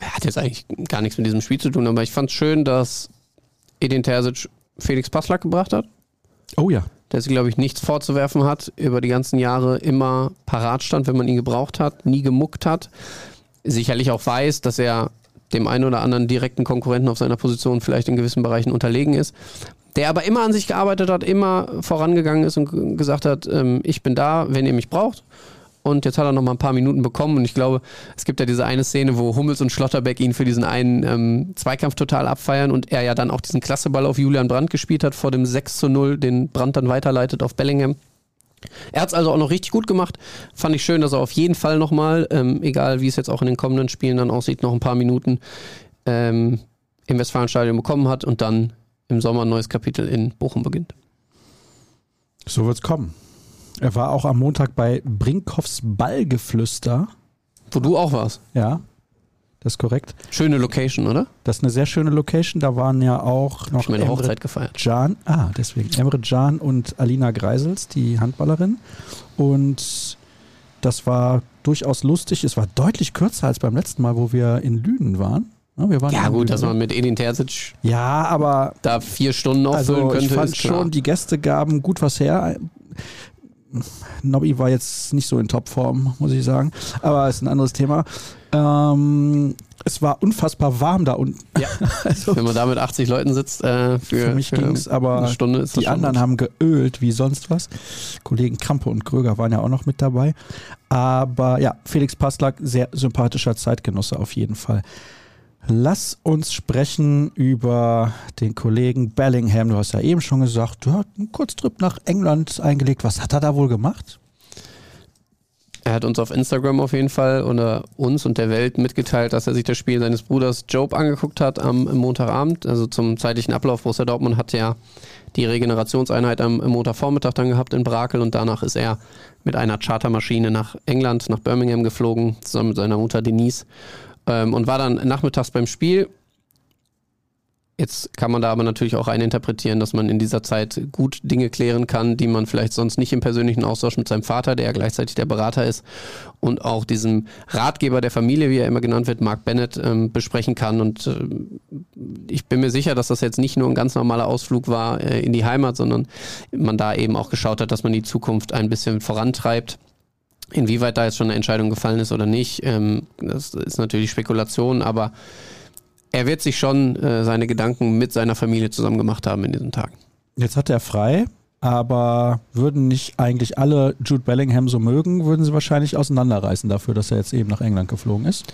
hat jetzt eigentlich gar nichts mit diesem Spiel zu tun, aber ich fand es schön, dass Edin Terzic Felix Passlack gebracht hat. Oh ja. Der sich, glaube ich, nichts vorzuwerfen hat, über die ganzen Jahre immer parat stand, wenn man ihn gebraucht hat, nie gemuckt hat. Sicherlich auch weiß, dass er dem einen oder anderen direkten Konkurrenten auf seiner Position vielleicht in gewissen Bereichen unterlegen ist. Der aber immer an sich gearbeitet hat, immer vorangegangen ist und gesagt hat, ähm, ich bin da, wenn ihr mich braucht und jetzt hat er noch mal ein paar Minuten bekommen und ich glaube, es gibt ja diese eine Szene, wo Hummels und Schlotterbeck ihn für diesen einen ähm, Zweikampf total abfeiern und er ja dann auch diesen Klasseball auf Julian Brandt gespielt hat vor dem 6 zu 0, den Brandt dann weiterleitet auf Bellingham. Er hat es also auch noch richtig gut gemacht. Fand ich schön, dass er auf jeden Fall nochmal, ähm, egal wie es jetzt auch in den kommenden Spielen dann aussieht, noch ein paar Minuten ähm, im Westfalenstadion bekommen hat und dann im Sommer ein neues Kapitel in Bochum beginnt. So wird es kommen. Er war auch am Montag bei Brinkhoffs Ballgeflüster. Wo du auch warst. Ja, das ist korrekt. Schöne Location, oder? Das ist eine sehr schöne Location. Da waren ja auch noch ich meine Emre Hochzeit gefeiert. Can, ah, deswegen. Emre Can und Alina Greisels, die Handballerin. Und das war durchaus lustig. Es war deutlich kürzer als beim letzten Mal, wo wir in Lünen waren. Ja, wir waren ja gut, dass man mit Edin Terzic ja, aber da vier Stunden auffüllen also könnte. Ich fand schon, die Gäste gaben gut was her. Nobby war jetzt nicht so in Topform, muss ich sagen. Aber ist ein anderes Thema. Ähm, es war unfassbar warm da unten. Ja. also, Wenn man da mit 80 Leuten sitzt, äh, für, für mich ging es, aber Stunde ist die anderen haben geölt wie sonst was. Kollegen Krampe und Kröger waren ja auch noch mit dabei. Aber ja, Felix Passlack, sehr sympathischer Zeitgenosse auf jeden Fall. Lass uns sprechen über den Kollegen Bellingham. Du hast ja eben schon gesagt, du hast einen Kurztrip nach England eingelegt. Was hat er da wohl gemacht? Er hat uns auf Instagram auf jeden Fall oder uns und der Welt mitgeteilt, dass er sich das Spiel seines Bruders Job angeguckt hat am Montagabend. Also zum zeitlichen Ablauf. Borussia Dortmund hat ja die Regenerationseinheit am Montagvormittag dann gehabt in Brakel und danach ist er mit einer Chartermaschine nach England, nach Birmingham geflogen, zusammen mit seiner Mutter Denise ähm, und war dann nachmittags beim Spiel. Jetzt kann man da aber natürlich auch reininterpretieren, dass man in dieser Zeit gut Dinge klären kann, die man vielleicht sonst nicht im persönlichen Austausch mit seinem Vater, der ja gleichzeitig der Berater ist, und auch diesem Ratgeber der Familie, wie er immer genannt wird, Mark Bennett, ähm, besprechen kann. Und äh, ich bin mir sicher, dass das jetzt nicht nur ein ganz normaler Ausflug war äh, in die Heimat, sondern man da eben auch geschaut hat, dass man die Zukunft ein bisschen vorantreibt. Inwieweit da jetzt schon eine Entscheidung gefallen ist oder nicht, ähm, das ist natürlich Spekulation, aber er wird sich schon äh, seine Gedanken mit seiner Familie zusammen gemacht haben in diesen Tagen. Jetzt hat er frei, aber würden nicht eigentlich alle Jude Bellingham so mögen, würden sie wahrscheinlich auseinanderreißen dafür, dass er jetzt eben nach England geflogen ist.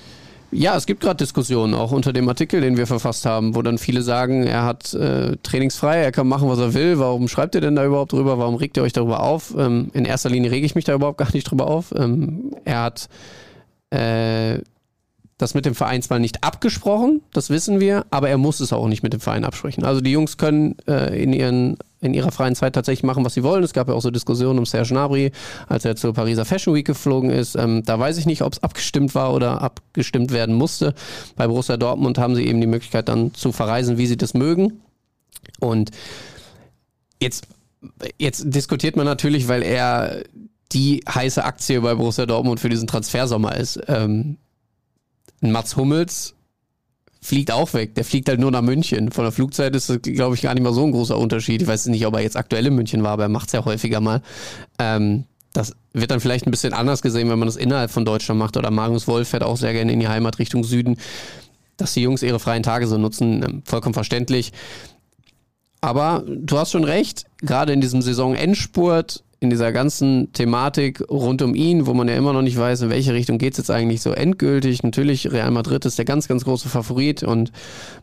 Ja, es gibt gerade Diskussionen, auch unter dem Artikel, den wir verfasst haben, wo dann viele sagen, er hat äh, trainingsfrei, er kann machen, was er will. Warum schreibt ihr denn da überhaupt drüber? Warum regt ihr euch darüber auf? Ähm, in erster Linie rege ich mich da überhaupt gar nicht drüber auf. Ähm, er hat äh, das mit dem Verein zwar nicht abgesprochen, das wissen wir, aber er muss es auch nicht mit dem Verein absprechen. Also die Jungs können äh, in ihren in ihrer freien Zeit tatsächlich machen, was sie wollen. Es gab ja auch so Diskussionen um Serge Gnabry, als er zur Pariser Fashion Week geflogen ist. Ähm, da weiß ich nicht, ob es abgestimmt war oder abgestimmt werden musste. Bei Borussia Dortmund haben sie eben die Möglichkeit dann zu verreisen, wie sie das mögen. Und jetzt, jetzt diskutiert man natürlich, weil er die heiße Aktie bei Borussia Dortmund für diesen Transfersommer ist. Ähm, Mats Hummels fliegt auch weg. Der fliegt halt nur nach München. Von der Flugzeit ist das, glaube ich, gar nicht mal so ein großer Unterschied. Ich weiß nicht, ob er jetzt aktuell in München war, aber er macht es ja häufiger mal. Ähm, das wird dann vielleicht ein bisschen anders gesehen, wenn man das innerhalb von Deutschland macht. Oder Marius Wolf fährt auch sehr gerne in die Heimat Richtung Süden. Dass die Jungs ihre freien Tage so nutzen, ähm, vollkommen verständlich. Aber du hast schon recht, gerade in diesem Saisonendspurt in dieser ganzen Thematik rund um ihn, wo man ja immer noch nicht weiß, in welche Richtung geht es jetzt eigentlich so endgültig. Natürlich, Real Madrid ist der ganz, ganz große Favorit und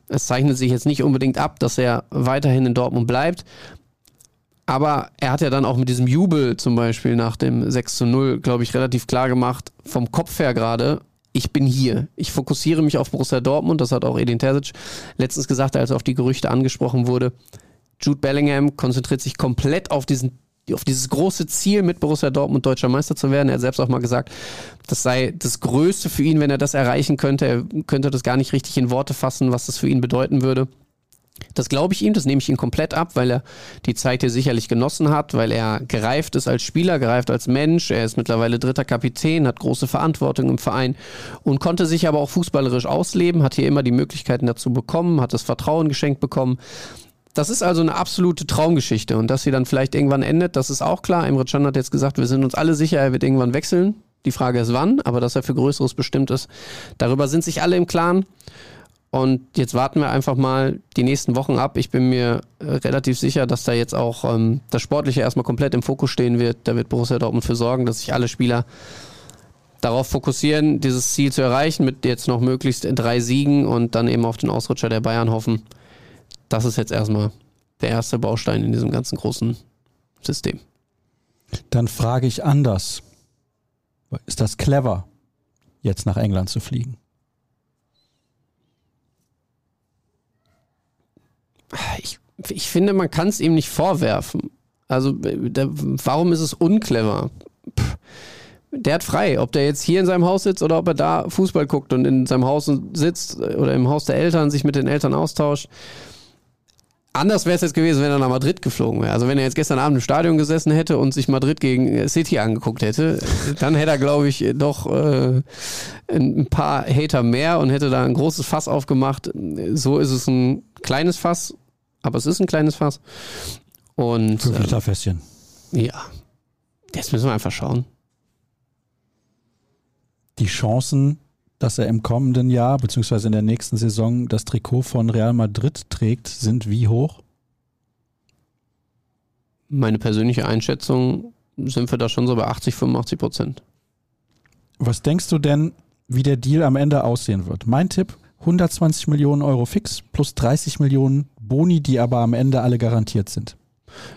es zeichnet sich jetzt nicht unbedingt ab, dass er weiterhin in Dortmund bleibt. Aber er hat ja dann auch mit diesem Jubel zum Beispiel nach dem 6 zu 0, glaube ich, relativ klar gemacht, vom Kopf her gerade, ich bin hier. Ich fokussiere mich auf Borussia Dortmund. Das hat auch Edin Terzic letztens gesagt, als auf die Gerüchte angesprochen wurde. Jude Bellingham konzentriert sich komplett auf diesen auf dieses große Ziel mit Borussia Dortmund deutscher Meister zu werden. Er hat selbst auch mal gesagt, das sei das Größte für ihn, wenn er das erreichen könnte. Er könnte das gar nicht richtig in Worte fassen, was das für ihn bedeuten würde. Das glaube ich ihm, das nehme ich ihm komplett ab, weil er die Zeit hier sicherlich genossen hat, weil er gereift ist als Spieler, gereift als Mensch. Er ist mittlerweile dritter Kapitän, hat große Verantwortung im Verein und konnte sich aber auch fußballerisch ausleben, hat hier immer die Möglichkeiten dazu bekommen, hat das Vertrauen geschenkt bekommen. Das ist also eine absolute Traumgeschichte und dass sie dann vielleicht irgendwann endet, das ist auch klar. Emre Can hat jetzt gesagt, wir sind uns alle sicher, er wird irgendwann wechseln. Die Frage ist wann, aber dass er für Größeres bestimmt ist, darüber sind sich alle im Klaren. Und jetzt warten wir einfach mal die nächsten Wochen ab. Ich bin mir äh, relativ sicher, dass da jetzt auch ähm, das Sportliche erstmal komplett im Fokus stehen wird. Da wird Borussia Dortmund für sorgen, dass sich alle Spieler darauf fokussieren, dieses Ziel zu erreichen, mit jetzt noch möglichst drei Siegen und dann eben auf den Ausrutscher der Bayern hoffen. Das ist jetzt erstmal der erste Baustein in diesem ganzen großen System. Dann frage ich anders. Ist das clever, jetzt nach England zu fliegen? ich, ich finde, man kann es ihm nicht vorwerfen. Also, der, warum ist es unclever? Pff, der hat frei, ob der jetzt hier in seinem Haus sitzt oder ob er da Fußball guckt und in seinem Haus sitzt oder im Haus der Eltern sich mit den Eltern austauscht. Anders wäre es jetzt gewesen, wenn er nach Madrid geflogen wäre. Also wenn er jetzt gestern Abend im Stadion gesessen hätte und sich Madrid gegen City angeguckt hätte, dann hätte er, glaube ich, doch äh, ein paar Hater mehr und hätte da ein großes Fass aufgemacht. So ist es ein kleines Fass, aber es ist ein kleines Fass. Und Fünf Liter Fässchen. Ähm, ja, jetzt müssen wir einfach schauen. Die Chancen dass er im kommenden Jahr bzw. in der nächsten Saison das Trikot von Real Madrid trägt, sind wie hoch? Meine persönliche Einschätzung sind wir da schon so bei 80, 85 Prozent. Was denkst du denn, wie der Deal am Ende aussehen wird? Mein Tipp, 120 Millionen Euro fix plus 30 Millionen Boni, die aber am Ende alle garantiert sind.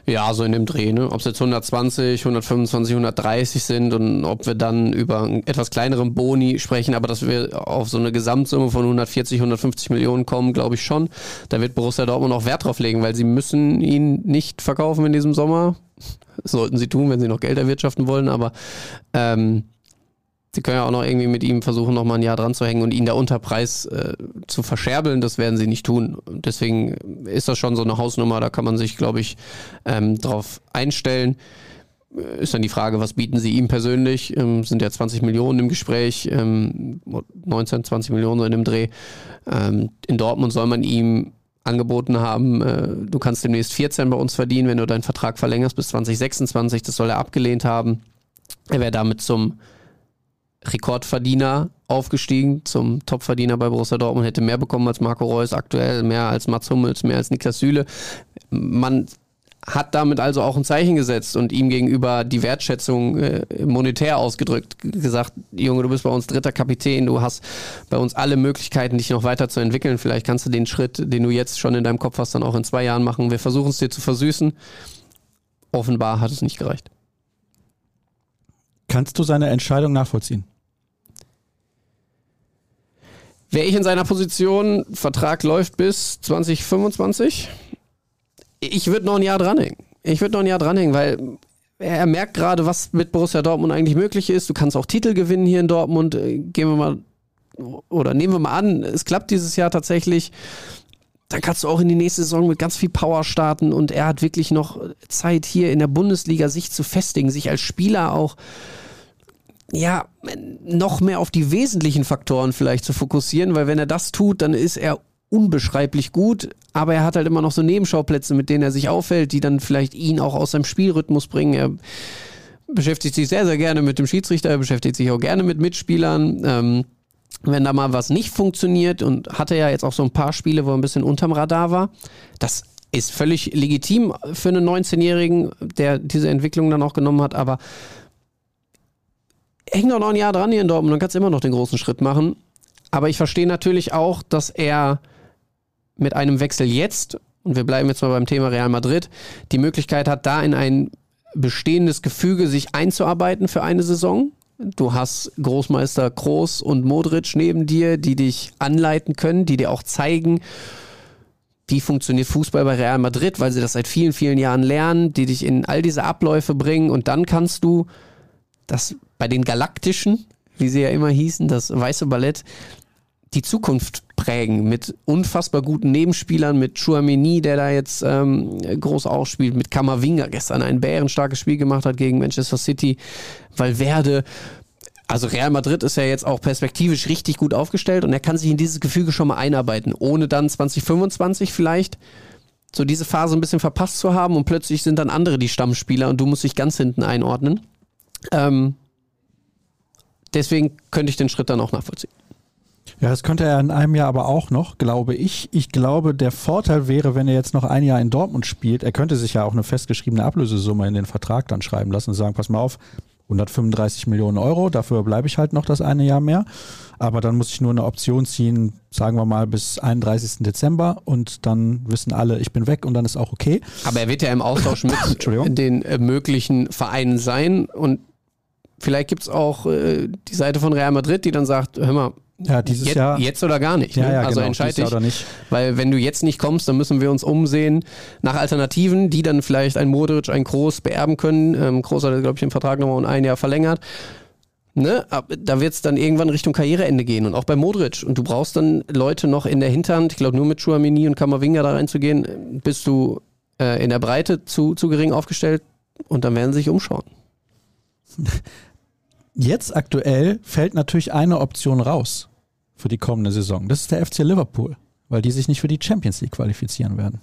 Ja, so in dem Dreh, ne? Ob es jetzt 120, 125, 130 sind und ob wir dann über einen etwas kleineren Boni sprechen, aber dass wir auf so eine Gesamtsumme von 140, 150 Millionen kommen, glaube ich schon. Da wird Borussia Dortmund auch Wert drauf legen, weil sie müssen ihn nicht verkaufen in diesem Sommer. sollten sie tun, wenn sie noch Geld erwirtschaften wollen, aber ähm, Sie können ja auch noch irgendwie mit ihm versuchen, noch mal ein Jahr dran zu hängen und ihn der Unterpreis äh, zu verscherbeln. Das werden sie nicht tun. Deswegen ist das schon so eine Hausnummer. Da kann man sich, glaube ich, ähm, drauf einstellen. Ist dann die Frage, was bieten sie ihm persönlich? Ähm, sind ja 20 Millionen im Gespräch, ähm, 19, 20 Millionen so in dem Dreh. Ähm, in Dortmund soll man ihm angeboten haben, äh, du kannst demnächst 14 bei uns verdienen, wenn du deinen Vertrag verlängerst bis 2026. Das soll er abgelehnt haben. Er wäre damit zum Rekordverdiener aufgestiegen zum Topverdiener bei Borussia Dortmund, hätte mehr bekommen als Marco Reus aktuell, mehr als Mats Hummels, mehr als Niklas Süle. Man hat damit also auch ein Zeichen gesetzt und ihm gegenüber die Wertschätzung äh, monetär ausgedrückt, gesagt, Junge, du bist bei uns dritter Kapitän, du hast bei uns alle Möglichkeiten, dich noch weiter zu entwickeln. Vielleicht kannst du den Schritt, den du jetzt schon in deinem Kopf hast, dann auch in zwei Jahren machen. Wir versuchen es dir zu versüßen. Offenbar hat es nicht gereicht. Kannst du seine Entscheidung nachvollziehen? Wäre ich in seiner Position, Vertrag läuft bis 2025, ich würde noch ein Jahr dranhängen. Ich würde noch ein Jahr dranhängen, weil er merkt gerade, was mit Borussia Dortmund eigentlich möglich ist. Du kannst auch Titel gewinnen hier in Dortmund. Gehen wir mal, oder nehmen wir mal an, es klappt dieses Jahr tatsächlich. Dann kannst du auch in die nächste Saison mit ganz viel Power starten und er hat wirklich noch Zeit hier in der Bundesliga sich zu festigen, sich als Spieler auch ja, noch mehr auf die wesentlichen Faktoren vielleicht zu fokussieren, weil wenn er das tut, dann ist er unbeschreiblich gut, aber er hat halt immer noch so Nebenschauplätze, mit denen er sich auffällt, die dann vielleicht ihn auch aus seinem Spielrhythmus bringen. Er beschäftigt sich sehr, sehr gerne mit dem Schiedsrichter, er beschäftigt sich auch gerne mit Mitspielern. Ähm, wenn da mal was nicht funktioniert und hatte ja jetzt auch so ein paar Spiele, wo er ein bisschen unterm Radar war, das ist völlig legitim für einen 19-Jährigen, der diese Entwicklung dann auch genommen hat, aber häng doch noch ein Jahr dran hier in Dortmund, dann kannst du immer noch den großen Schritt machen. Aber ich verstehe natürlich auch, dass er mit einem Wechsel jetzt und wir bleiben jetzt mal beim Thema Real Madrid, die Möglichkeit hat, da in ein bestehendes Gefüge sich einzuarbeiten für eine Saison. Du hast Großmeister Kroos und Modric neben dir, die dich anleiten können, die dir auch zeigen, wie funktioniert Fußball bei Real Madrid, weil sie das seit vielen, vielen Jahren lernen, die dich in all diese Abläufe bringen und dann kannst du das bei den Galaktischen, wie sie ja immer hießen, das weiße Ballett, die Zukunft prägen mit unfassbar guten Nebenspielern, mit Chouameni, der da jetzt ähm, groß aufspielt, mit Kamavinga gestern ein bärenstarkes Spiel gemacht hat gegen Manchester City, Valverde. Also Real Madrid ist ja jetzt auch perspektivisch richtig gut aufgestellt und er kann sich in dieses Gefüge schon mal einarbeiten, ohne dann 2025 vielleicht so diese Phase ein bisschen verpasst zu haben und plötzlich sind dann andere die Stammspieler und du musst dich ganz hinten einordnen. Ähm, deswegen könnte ich den Schritt dann auch nachvollziehen. Ja, das könnte er in einem Jahr aber auch noch, glaube ich. Ich glaube, der Vorteil wäre, wenn er jetzt noch ein Jahr in Dortmund spielt, er könnte sich ja auch eine festgeschriebene Ablösesumme in den Vertrag dann schreiben lassen und sagen, pass mal auf, 135 Millionen Euro, dafür bleibe ich halt noch das eine Jahr mehr. Aber dann muss ich nur eine Option ziehen, sagen wir mal bis 31. Dezember und dann wissen alle, ich bin weg und dann ist auch okay. Aber er wird ja im Austausch mit den äh, möglichen Vereinen sein und vielleicht gibt es auch äh, die Seite von Real Madrid, die dann sagt, hör mal, ja, dieses jetzt, Jahr. Jetzt oder gar nicht. Ja, ne? ja, also genau, entscheide oder nicht. Weil wenn du jetzt nicht kommst, dann müssen wir uns umsehen nach Alternativen, die dann vielleicht ein Modric, ein Groß beerben können. Ähm, Groß hat, glaube ich, den Vertrag nochmal um ein Jahr verlängert. Ne? Da wird es dann irgendwann Richtung Karriereende gehen und auch bei Modric. Und du brauchst dann Leute noch in der Hinterhand. Ich glaube, nur mit Chouamini und Kamavinga da reinzugehen, bist du äh, in der Breite zu, zu gering aufgestellt und dann werden sie sich umschauen. Jetzt aktuell fällt natürlich eine Option raus für die kommende Saison. Das ist der FC Liverpool, weil die sich nicht für die Champions League qualifizieren werden.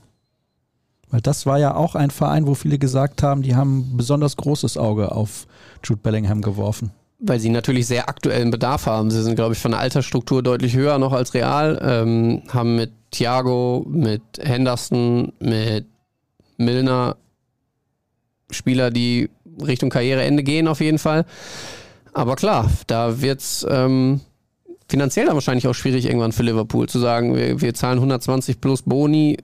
Weil das war ja auch ein Verein, wo viele gesagt haben, die haben ein besonders großes Auge auf Jude Bellingham geworfen. Weil sie natürlich sehr aktuellen Bedarf haben. Sie sind, glaube ich, von der Altersstruktur deutlich höher noch als Real. Ähm, haben mit Thiago, mit Henderson, mit Milner Spieler, die Richtung Karriereende gehen, auf jeden Fall. Aber klar, da wird es ähm, finanziell dann wahrscheinlich auch schwierig irgendwann für Liverpool zu sagen, wir, wir zahlen 120 plus Boni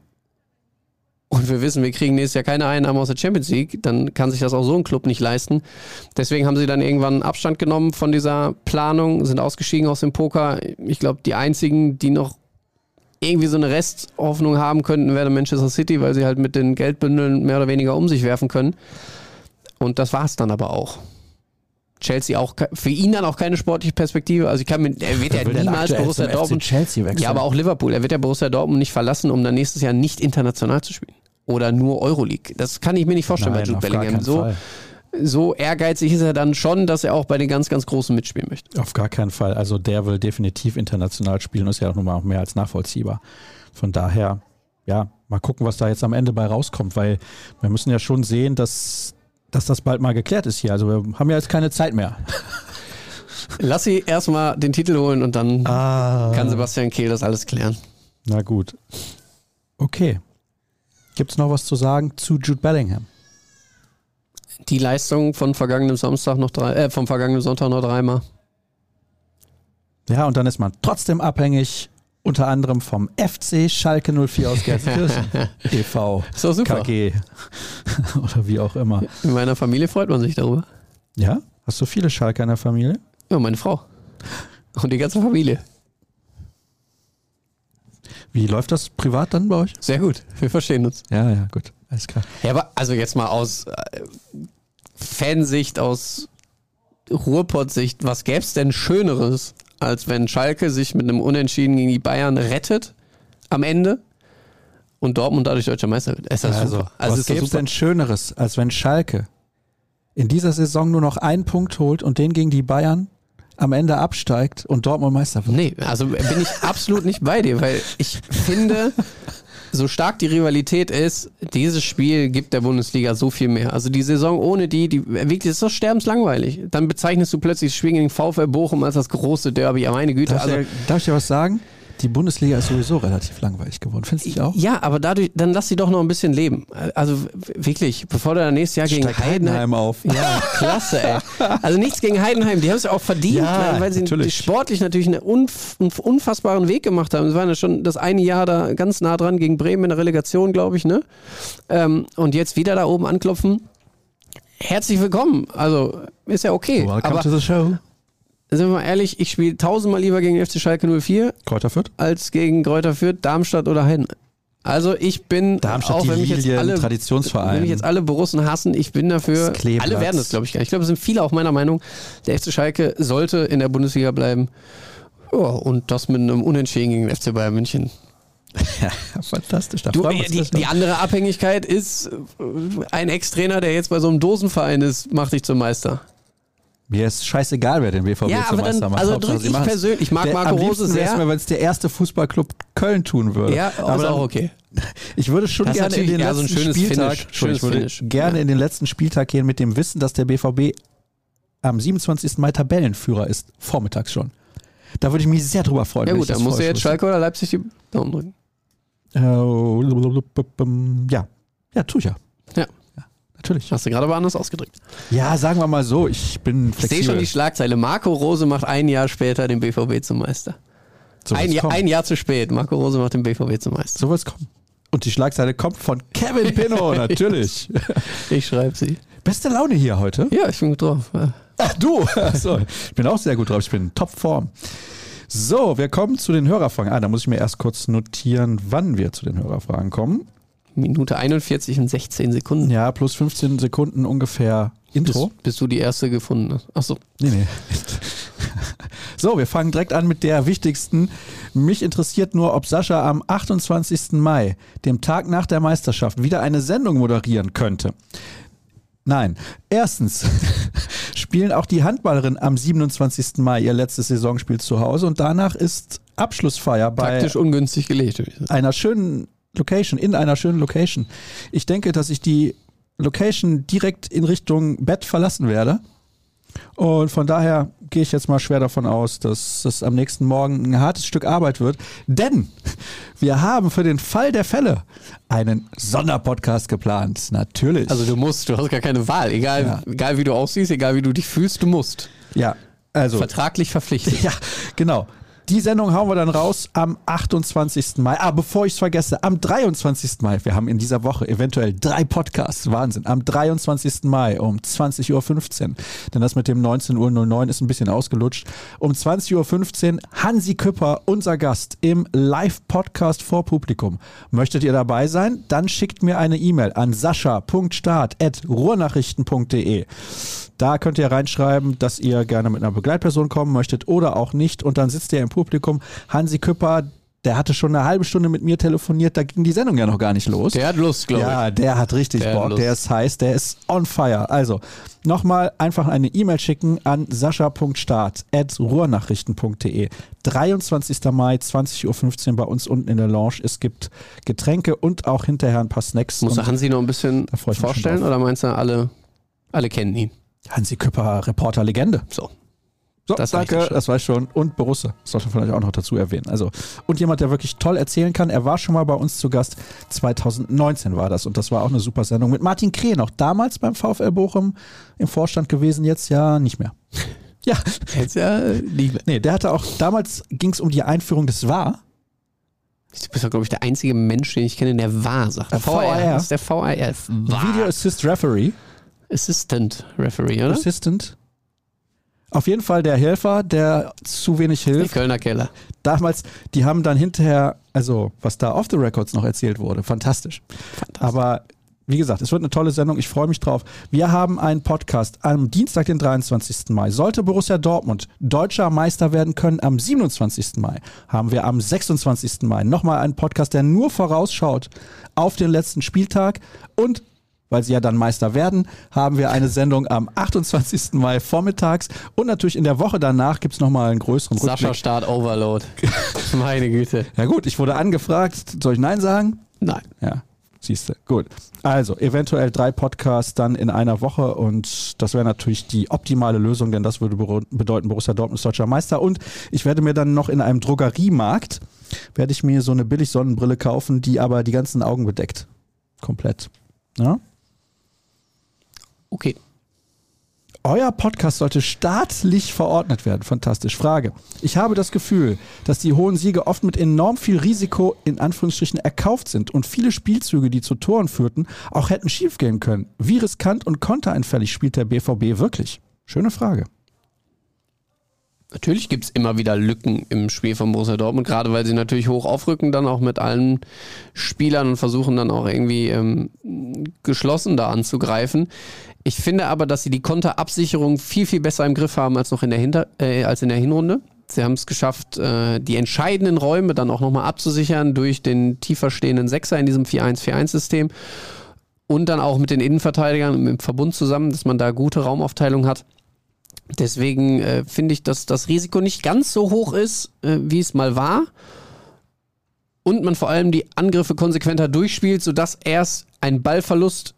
und wir wissen, wir kriegen nächstes Jahr keine Einnahmen aus der Champions League, dann kann sich das auch so ein Club nicht leisten. Deswegen haben sie dann irgendwann Abstand genommen von dieser Planung, sind ausgestiegen aus dem Poker. Ich glaube, die einzigen, die noch irgendwie so eine Resthoffnung haben könnten, wäre Manchester City, weil sie halt mit den Geldbündeln mehr oder weniger um sich werfen können. Und das war es dann aber auch. Chelsea auch für ihn dann auch keine sportliche Perspektive. Also ich kann mit, er wird ja niemals Borussia Dortmund. Chelsea wechseln. Ja, aber auch Liverpool. Er wird ja Borussia Dortmund nicht verlassen, um dann nächstes Jahr nicht international zu spielen. Oder nur Euroleague. Das kann ich mir nicht vorstellen Nein, bei Jude Bellingham. So, Fall. so ehrgeizig ist er dann schon, dass er auch bei den ganz, ganz Großen mitspielen möchte. Auf gar keinen Fall. Also der will definitiv international spielen, ist ja auch nochmal mehr als nachvollziehbar. Von daher, ja, mal gucken, was da jetzt am Ende bei rauskommt, weil wir müssen ja schon sehen, dass, dass das bald mal geklärt ist hier. Also wir haben ja jetzt keine Zeit mehr. Lass sie erstmal den Titel holen und dann Ah. kann Sebastian Kehl das alles klären. Na gut. Okay. Gibt es noch was zu sagen zu Jude Bellingham? Die Leistung von vergangenem Samstag noch drei, äh, vom vergangenen Sonntag noch dreimal. Ja, und dann ist man trotzdem abhängig, unter anderem vom FC Schalke 04 aus Gelsenkirchen e.V. Doch super. KG oder wie auch immer. In meiner Familie freut man sich darüber. Ja? Hast du viele Schalke in der Familie? Ja, meine Frau. Und die ganze Familie. Wie läuft das privat dann bei euch? Sehr gut. Wir verstehen uns. Ja, ja, gut. Alles klar. Ja, aber also jetzt mal aus äh, Fansicht, aus Ruhrpott-Sicht, was gäbe es denn Schöneres, als wenn Schalke sich mit einem Unentschieden gegen die Bayern rettet am Ende und Dortmund dadurch deutscher Meister wird? Ist das Also, super. Also was ist gäbe es denn Schöneres, als wenn Schalke in dieser Saison nur noch einen Punkt holt und den gegen die Bayern am Ende absteigt und Dortmund Meister wird? Nee, also bin ich absolut nicht bei dir, weil ich finde, so stark die Rivalität ist, dieses Spiel gibt der Bundesliga so viel mehr. Also die Saison ohne die, die wirklich ist doch sterbenslangweilig. Dann bezeichnest du plötzlich das Spiel gegen VfL Bochum als das große Derby. Ja, meine Güte. Darf, Also, ich, darf ich dir was sagen? Die Bundesliga ist sowieso relativ langweilig geworden. Findest du nicht auch? Ja, aber dadurch, dann lass sie doch noch ein bisschen leben. Also wirklich, bevor du dann nächstes Jahr gegen Steigt Heidenheim. Heidenheim auf. Ja, klasse, ey. Also nichts gegen Heidenheim, die haben es ja auch verdient, Ja, weil, weil sie natürlich. sportlich natürlich einen unf unfassbaren Weg gemacht haben. Sie waren ja schon das eine Jahr da ganz nah dran gegen Bremen in der Relegation, glaube ich, ne? Ähm, und jetzt wieder da oben anklopfen. Herzlich willkommen. Also ist ja okay. Welcome aber to the show. Sind wir mal ehrlich, ich spiele tausendmal lieber gegen FC Schalke 04 Kräuter Fürth? als gegen Kräuter Fürth, Darmstadt oder Heidenheim. Also ich bin, Darmstadt, auch die wenn mich jetzt alle, Traditionsverein. wenn mich jetzt alle Borussen hassen, ich bin dafür, alle werden es glaube ich gar nicht. Ich glaube, es sind viele auch meiner Meinung, der FC Schalke sollte in der Bundesliga bleiben. Ja, und das mit einem Unentschieden gegen den FC Bayern München. Ja, fantastisch. Da Du, uns die, die andere Abhängigkeit ist, äh, ein Ex-Trainer, der jetzt bei so einem Dosenverein ist, macht dich zum Meister. Mir ist scheißegal, wer den BVB Ja, zum Meister macht. also Hauptsache, drück sie ich persönlich- ich mag Der- Marco Rose sehr. wenn es der erste Fußballclub Köln tun würde. Ja, aber dann- auch okay. Ich würde schon Das gerne in den so letzten schönes Spieltag, Finish. Ich würde Finish. gerne Ja. in den letzten Spieltag gehen mit dem Wissen, dass der BVB am 27. Mai Tabellenführer ist, vormittags schon. Da würde ich mich sehr drüber freuen. Ja gut, dann du vorher jetzt. Schalke oder Leipzig die Daumen drücken. Äh, ja, ja, tu ich ja. Ja. Natürlich. Hast du gerade aber anders ausgedrückt. Ja, sagen wir mal so, ich bin Ich sehe flexibel. schon die Schlagzeile. Marco Rose macht ein Jahr später den BVB zum Meister. so Ein, Jahr- ein Jahr zu spät. Marco Rose macht den BVB zum Meister. So wird's kommen. Und die Schlagzeile kommt von Kevin Pinot, natürlich. Ich schreibe sie. Beste Laune hier heute. Ja, ich bin gut drauf. Ach, du. Achso, ich bin auch sehr gut drauf. Ich bin in Topform. So, wir kommen zu den Hörerfragen. Ah, da muss ich mir erst kurz notieren, wann wir zu den Hörerfragen kommen. Minute 41 und 16 Sekunden. Ja, plus 15 Sekunden ungefähr Intro. Bis, bis du die erste gefunden hast. Achso. Nee, nee. So, wir fangen direkt an mit der wichtigsten. Mich interessiert nur, ob Sascha am 28. Mai, dem Tag nach der Meisterschaft, wieder eine Sendung moderieren könnte. Nein. Erstens spielen auch die Handballerinnen am 27. Mai ihr letztes Saisonspiel zu Hause und danach ist Abschlussfeier bei Taktisch ungünstig gelegt. einer schönen Location, in einer schönen Location. Ich denke, dass ich die Location direkt in Richtung Bett verlassen werde. Und von daher gehe ich jetzt mal schwer davon aus, dass es am nächsten Morgen ein hartes Stück Arbeit wird. Denn wir haben für den Fall der Fälle einen Sonderpodcast geplant. Natürlich. Also du musst, du hast gar keine Wahl. Egal, Ja. egal wie du aussiehst, egal wie du dich fühlst, du musst. ja, also. Vertraglich verpflichtet. Ja, genau. Die Sendung hauen wir dann raus am 28. Mai. Ah, bevor ich es vergesse, am 23. Mai. Wir haben in dieser Woche eventuell drei Podcasts. Wahnsinn. Am 23. Mai um 20.15 Uhr. Denn das mit dem 19.09 Uhr ist ein bisschen ausgelutscht. Um 20.15 Uhr Hansi Küpper, unser Gast im Live-Podcast vor Publikum. Möchtet ihr dabei sein? Dann schickt mir eine E-Mail an sascha.start.ruhrnachrichten.de. Da könnt ihr reinschreiben, dass ihr gerne mit einer Begleitperson kommen möchtet oder auch nicht. Und dann sitzt ihr im Publikum. Hansi Küpper, der hatte schon eine halbe Stunde mit mir telefoniert. Da ging die Sendung ja noch gar nicht los. Der hat Lust, glaube ja, der hat richtig Der hat Bock. Lust. Der ist heiß, der ist on fire. Also nochmal einfach eine E-Mail schicken an sascha.start.ruhrnachrichten.de. 23. Mai, 20.15 Uhr bei uns unten in der Lounge. Es gibt Getränke und auch hinterher ein paar Snacks. ich. Muss Hansi noch ein bisschen ich vorstellen oder meinst du, alle, alle kennen ihn? Hansi Küpper, Reporter Legende. So. So, Das danke, ja das war ich schon. Und Borussia, das sollte man vielleicht auch noch dazu erwähnen. Also, und jemand, der wirklich toll erzählen kann. Er war schon mal bei uns zu Gast. 2019 war das. Und das war auch eine super Sendung mit Martin Kreh, noch damals beim VfL Bochum im Vorstand gewesen, jetzt ja nicht mehr. Ja, Jetzt ja äh, Liebe. nee, der hatte auch, damals ging es um die Einführung des VAR. Du bist doch, glaube ich, der einzige Mensch, den ich kenne, der wahr sagt. Äh, VAR. Das ist der VAR. Video Assist Referee. Assistant Referee, oder? Assistant. Auf jeden Fall der Helfer, der zu wenig Die hilft. Kölner Keller. damals, die haben dann hinterher, also was da off the records noch erzählt wurde, fantastisch. Aber wie gesagt, es wird eine tolle Sendung, ich freue mich drauf. Wir haben einen Podcast am Dienstag, den 23. Mai. Sollte Borussia Dortmund deutscher Meister werden können am 27. Mai, haben wir am 26. Mai nochmal einen Podcast, der nur vorausschaut auf den letzten Spieltag und weil sie ja dann Meister werden, haben wir eine Sendung am 28. Mai vormittags und natürlich in der Woche danach gibt es nochmal einen größeren Sascha Rückblick. Start Overload. Meine Güte. Ja gut, ich wurde angefragt. Soll ich Nein sagen? Nein. Ja, siehst du. Gut. Also, eventuell drei Podcasts dann in einer Woche und das wäre natürlich die optimale Lösung, denn das würde bedeuten, Borussia Dortmund ist deutscher Meister und ich werde mir dann noch in einem Drogeriemarkt werde ich mir so eine Billig-Sonnenbrille kaufen, die aber die ganzen Augen bedeckt. Komplett. Ja? Okay. Euer Podcast sollte staatlich verordnet werden. Fantastisch. Frage. Ich habe das Gefühl, dass die hohen Siege oft mit enorm viel Risiko in Anführungsstrichen erkauft sind und viele Spielzüge, die zu Toren führten, auch hätten schiefgehen können. Wie riskant und kontereinfällig spielt der BVB wirklich? Schöne Frage. Natürlich gibt es immer wieder Lücken im Spiel von Borussia Dortmund, gerade weil sie natürlich hoch aufrücken, dann auch mit allen Spielern und versuchen dann auch irgendwie ähm, geschlossen da anzugreifen. Ich finde aber, dass sie die Konterabsicherung viel, viel besser im Griff haben als noch in der, Hinter äh, als in der Hinrunde. Sie haben es geschafft, äh, die entscheidenden Räume dann auch nochmal abzusichern durch den tiefer stehenden Sechser in diesem 4-1-4-1-System und dann auch mit den Innenverteidigern im Verbund zusammen, dass man da gute Raumaufteilung hat. Deswegen äh, finde ich, dass das Risiko nicht ganz so hoch ist, äh, wie es mal war. Und man vor allem die Angriffe konsequenter durchspielt, sodass erst ein Ballverlust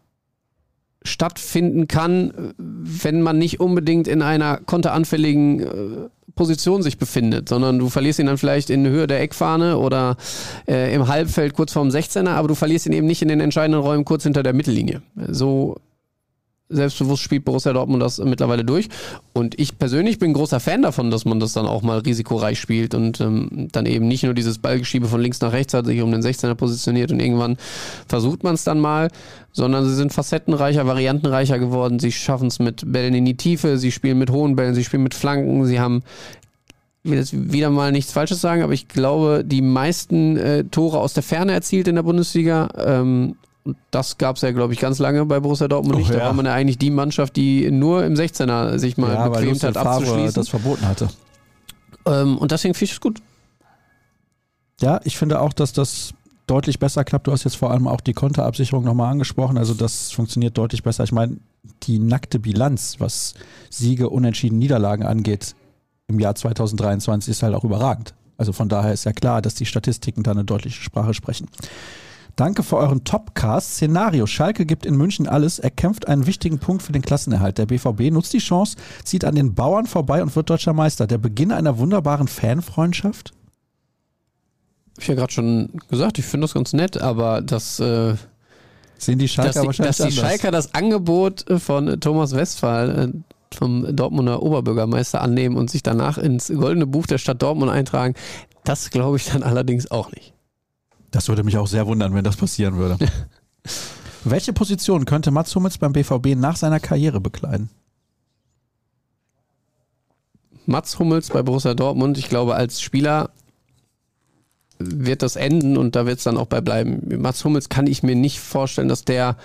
stattfinden kann, wenn man nicht unbedingt in einer konteranfälligen äh, Position sich befindet, sondern du verlierst ihn dann vielleicht in Höhe der Eckfahne oder äh, im Halbfeld kurz vorm 16er, aber du verlierst ihn eben nicht in den entscheidenden Räumen kurz hinter der Mittellinie. So selbstbewusst spielt Borussia Dortmund das mittlerweile durch. Und ich persönlich bin großer Fan davon, dass man das dann auch mal risikoreich spielt und ähm, dann eben nicht nur dieses Ballgeschiebe von links nach rechts hat, sich um den 16er positioniert und irgendwann versucht man es dann mal, sondern sie sind facettenreicher, variantenreicher geworden. Sie schaffen es mit Bällen in die Tiefe, sie spielen mit hohen Bällen, sie spielen mit Flanken, sie haben ich will jetzt wieder mal nichts Falsches sagen, aber ich glaube, die meisten äh, Tore aus der Ferne erzielt in der Bundesliga. Ähm, das gab es ja, glaube ich, ganz lange bei Borussia Dortmund Oh, nicht. Da ja. war man ja eigentlich die Mannschaft, die nur im 16er sich mal ja, bequemt hat abzuschließen. das verboten hatte. Ähm, und deswegen finde ich es gut. Ja, ich finde auch, dass das deutlich besser klappt. Du hast jetzt vor allem auch die Konterabsicherung nochmal angesprochen. Also das funktioniert deutlich besser. Ich meine, die nackte Bilanz, was Siege, Unentschieden, Niederlagen angeht, im Jahr 2023 ist halt auch überragend. Also von daher ist ja klar, dass die Statistiken da eine deutliche Sprache sprechen. Danke für euren Topcast. Szenario. Schalke gibt in München alles. Er kämpft einen wichtigen Punkt für den Klassenerhalt. Der BVB nutzt die Chance, zieht an den Bauern vorbei und wird deutscher Meister. Der Beginn einer wunderbaren Fanfreundschaft? Hab ich ja gerade schon gesagt, ich finde das ganz nett, aber dass, äh, Sehen die Schalker dass, die, wahrscheinlich dass die anders. Schalker das Angebot äh, von Thomas Westphal, äh, vom Dortmunder Oberbürgermeister, annehmen und sich danach ins goldene Buch der Stadt Dortmund eintragen, das glaube ich dann allerdings auch nicht. Das würde mich auch sehr wundern, wenn das passieren würde. Welche Position könnte Mats Hummels beim BVB nach seiner Karriere bekleiden? Mats Hummels bei Borussia Dortmund, ich glaube, als Spieler wird das enden und da wird es dann auch bei bleiben. Mats Hummels kann ich mir nicht vorstellen, dass der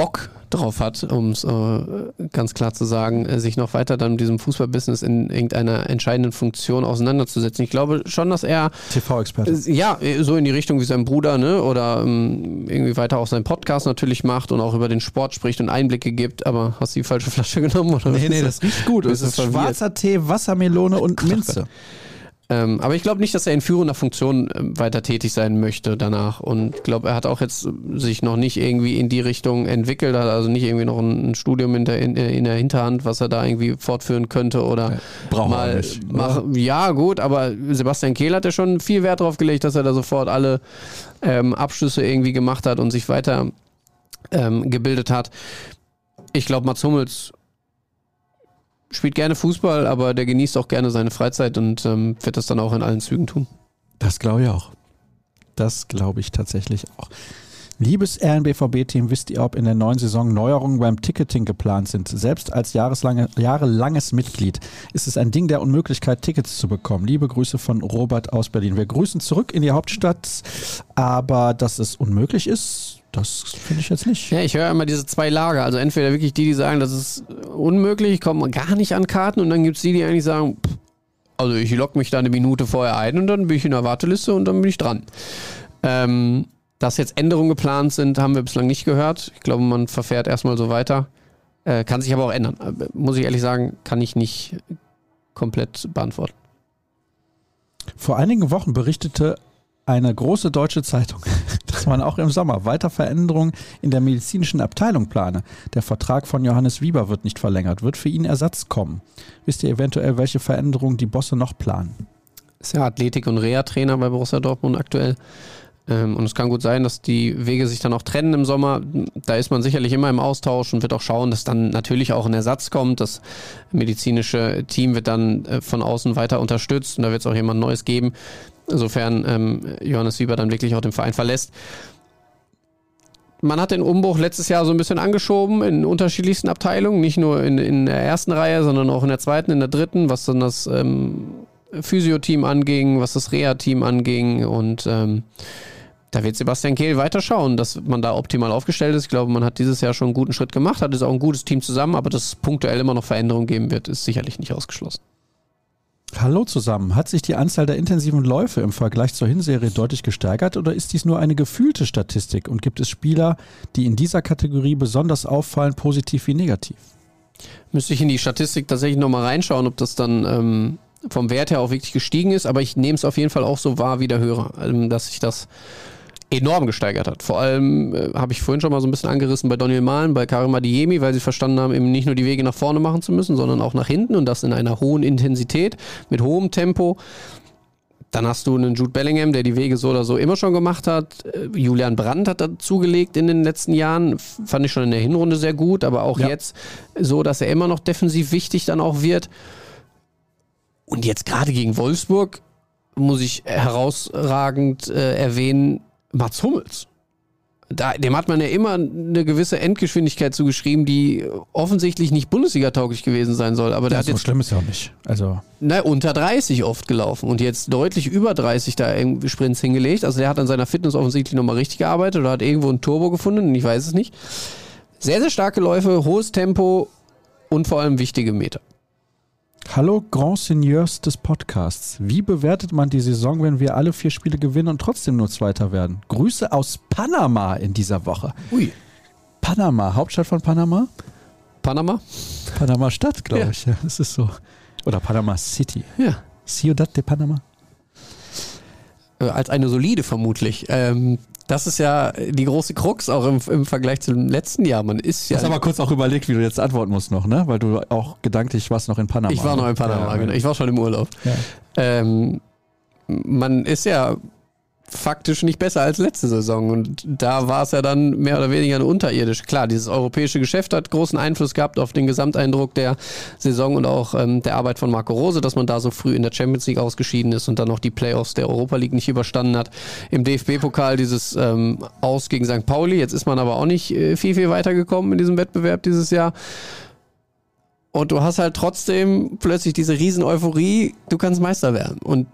Bock drauf hat, um es äh, ganz klar zu sagen, äh, sich noch weiter dann mit diesem Fußballbusiness in irgendeiner entscheidenden Funktion auseinanderzusetzen. Ich glaube schon, dass er TV-Experte. äh, ja, so in die Richtung wie sein Bruder, ne? Oder ähm, irgendwie weiter auch seinen Podcast natürlich macht und auch über den Sport spricht und Einblicke gibt, aber hast du die falsche Flasche genommen? Oder was ist das? riecht gut. Es ist verwirrt? schwarzer Tee, Wassermelone und Minze. Ähm, aber ich glaube nicht, dass er in führender Funktion ähm, weiter tätig sein möchte danach. Und ich glaube, er hat auch jetzt äh, sich noch nicht irgendwie in die Richtung entwickelt, hat also nicht irgendwie noch ein, ein Studium in der, in, in der Hinterhand, was er da irgendwie fortführen könnte oder braucht er mal nicht, oder? mach, Ja, gut, aber Sebastian Kehl hat ja schon viel Wert darauf gelegt, dass er da sofort alle ähm, Abschlüsse irgendwie gemacht hat und sich weiter ähm, gebildet hat. Ich glaube, Mats Hummels spielt gerne Fußball, aber der genießt auch gerne seine Freizeit und ähm, wird das dann auch in allen Zügen tun. Das glaube ich auch. Das glaube ich tatsächlich auch. Liebes RNBVB-Team, wisst ihr, ob in der neuen Saison Neuerungen beim Ticketing geplant sind? Selbst als jahreslange, jahrelanges Mitglied ist es ein Ding der Unmöglichkeit, Tickets zu bekommen. Liebe Grüße von Robert aus Berlin. Wir grüßen zurück in die Hauptstadt, aber dass es unmöglich ist, das finde ich jetzt nicht. Ja, ich höre immer diese zwei Lager. Also entweder wirklich die, die sagen, das ist unmöglich, ich komme gar nicht an Karten und dann gibt es die, die eigentlich sagen, pff, also ich logge mich da eine Minute vorher ein und dann bin ich in der Warteliste und dann bin ich dran. Ähm, dass jetzt Änderungen geplant sind, haben wir bislang nicht gehört. Ich glaube, man verfährt erstmal so weiter. Äh, kann sich aber auch ändern. Äh, Muss ich ehrlich sagen, kann ich nicht komplett beantworten. Vor einigen Wochen berichtete eine große deutsche Zeitung, dass man auch im Sommer weiter Veränderungen in der medizinischen Abteilung plane. Der Vertrag von Johannes Wieber wird nicht verlängert. Wird für ihn Ersatz kommen? Wisst ihr eventuell, welche Veränderungen die Bosse noch planen? Ist ja Athletik- und Reha-Trainer bei Borussia Dortmund aktuell. Ähm, und es kann gut sein, dass die Wege sich dann auch trennen im Sommer. Da ist man sicherlich immer im Austausch und wird auch schauen, dass dann natürlich auch ein Ersatz kommt. Das medizinische Team wird dann äh, von außen weiter unterstützt und da wird es auch jemand Neues geben, sofern ähm, Johannes Wieber dann wirklich auch den Verein verlässt. Man hat den Umbruch letztes Jahr so ein bisschen angeschoben in unterschiedlichsten Abteilungen, nicht nur in, in der ersten Reihe, sondern auch in der zweiten, in der dritten, was dann das ähm, Physio-Team anging, was das Reha-Team anging und ähm, da wird Sebastian Kehl weiter schauen, dass man da optimal aufgestellt ist. Ich glaube, man hat dieses Jahr schon einen guten Schritt gemacht, hat es auch ein gutes Team zusammen, aber dass es punktuell immer noch Veränderungen geben wird, ist sicherlich nicht ausgeschlossen. Hallo zusammen. Hat sich die Anzahl der intensiven Läufe im Vergleich zur Hinserie deutlich gesteigert oder ist dies nur eine gefühlte Statistik und gibt es Spieler, die in dieser Kategorie besonders auffallen, positiv wie negativ? Müsste ich in die Statistik tatsächlich nochmal reinschauen, ob das dann ähm, vom Wert her auch wirklich gestiegen ist, aber ich nehme es auf jeden Fall auch so wahr wie der Hörer, ähm, dass sich das enorm gesteigert hat. Vor allem äh, habe ich vorhin schon mal so ein bisschen angerissen bei Daniel Mahlen, bei Karim Adiemi, weil sie verstanden haben, eben nicht nur die Wege nach vorne machen zu müssen, sondern auch nach hinten und das in einer hohen Intensität, mit hohem Tempo. Dann hast du einen Jude Bellingham, der die Wege so oder so immer schon gemacht hat. Äh, Julian Brandt hat dazugelegt in den letzten Jahren. Fand ich schon in der Hinrunde sehr gut, aber auch ja. jetzt so, dass er immer noch defensiv wichtig dann auch wird. Und jetzt gerade gegen Wolfsburg muss ich herausragend äh, erwähnen, Mats Hummels. Da, dem hat man ja immer eine gewisse Endgeschwindigkeit zugeschrieben, die offensichtlich nicht Bundesliga-tauglich gewesen sein soll. Aber der ja, hat so jetzt. schlimm ist ja auch nicht. Also. Na, unter 30 oft gelaufen und jetzt deutlich über 30 da irgendwie Sprints hingelegt. Also der hat an seiner Fitness offensichtlich nochmal richtig gearbeitet oder hat irgendwo ein Turbo gefunden, ich weiß es nicht. Sehr, sehr starke Läufe, hohes Tempo und vor allem wichtige Meter. Hallo Grand Seigneurs des Podcasts. Wie bewertet man die Saison, wenn wir alle vier Spiele gewinnen und trotzdem nur Zweiter werden? Grüße aus Panama in dieser Woche. Ui. Panama, Hauptstadt von Panama? Panama? Panama Stadt, glaube ja. ich. Ja, das ist so. Oder Panama City. Ja. Ciudad de Panama. Äh, als eine solide vermutlich. Ähm, das ist ja die große Krux auch im, im Vergleich zum letzten Jahr. Man ist ja. Du hast aber kurz auch überlegt, wie du jetzt antworten musst noch, ne? Weil du auch gedanklich warst noch in Panama. Ich war noch in Panama, ja, genau. Ich war schon im Urlaub. Ja. Ähm, man ist ja faktisch nicht besser als letzte Saison. Und da war es ja dann mehr oder weniger eine unterirdische. Klar, dieses europäische Geschäft hat großen Einfluss gehabt auf den Gesamteindruck der Saison und auch ähm, der Arbeit von Marco Rose, dass man da so früh in der Champions League ausgeschieden ist und dann noch die Playoffs der Europa League nicht überstanden hat. Im DFB-Pokal dieses ähm, Aus gegen St. Pauli. Jetzt ist man aber auch nicht äh, viel, viel weitergekommen in diesem Wettbewerb dieses Jahr. Und du hast halt trotzdem plötzlich diese riesen Euphorie, du kannst Meister werden. Und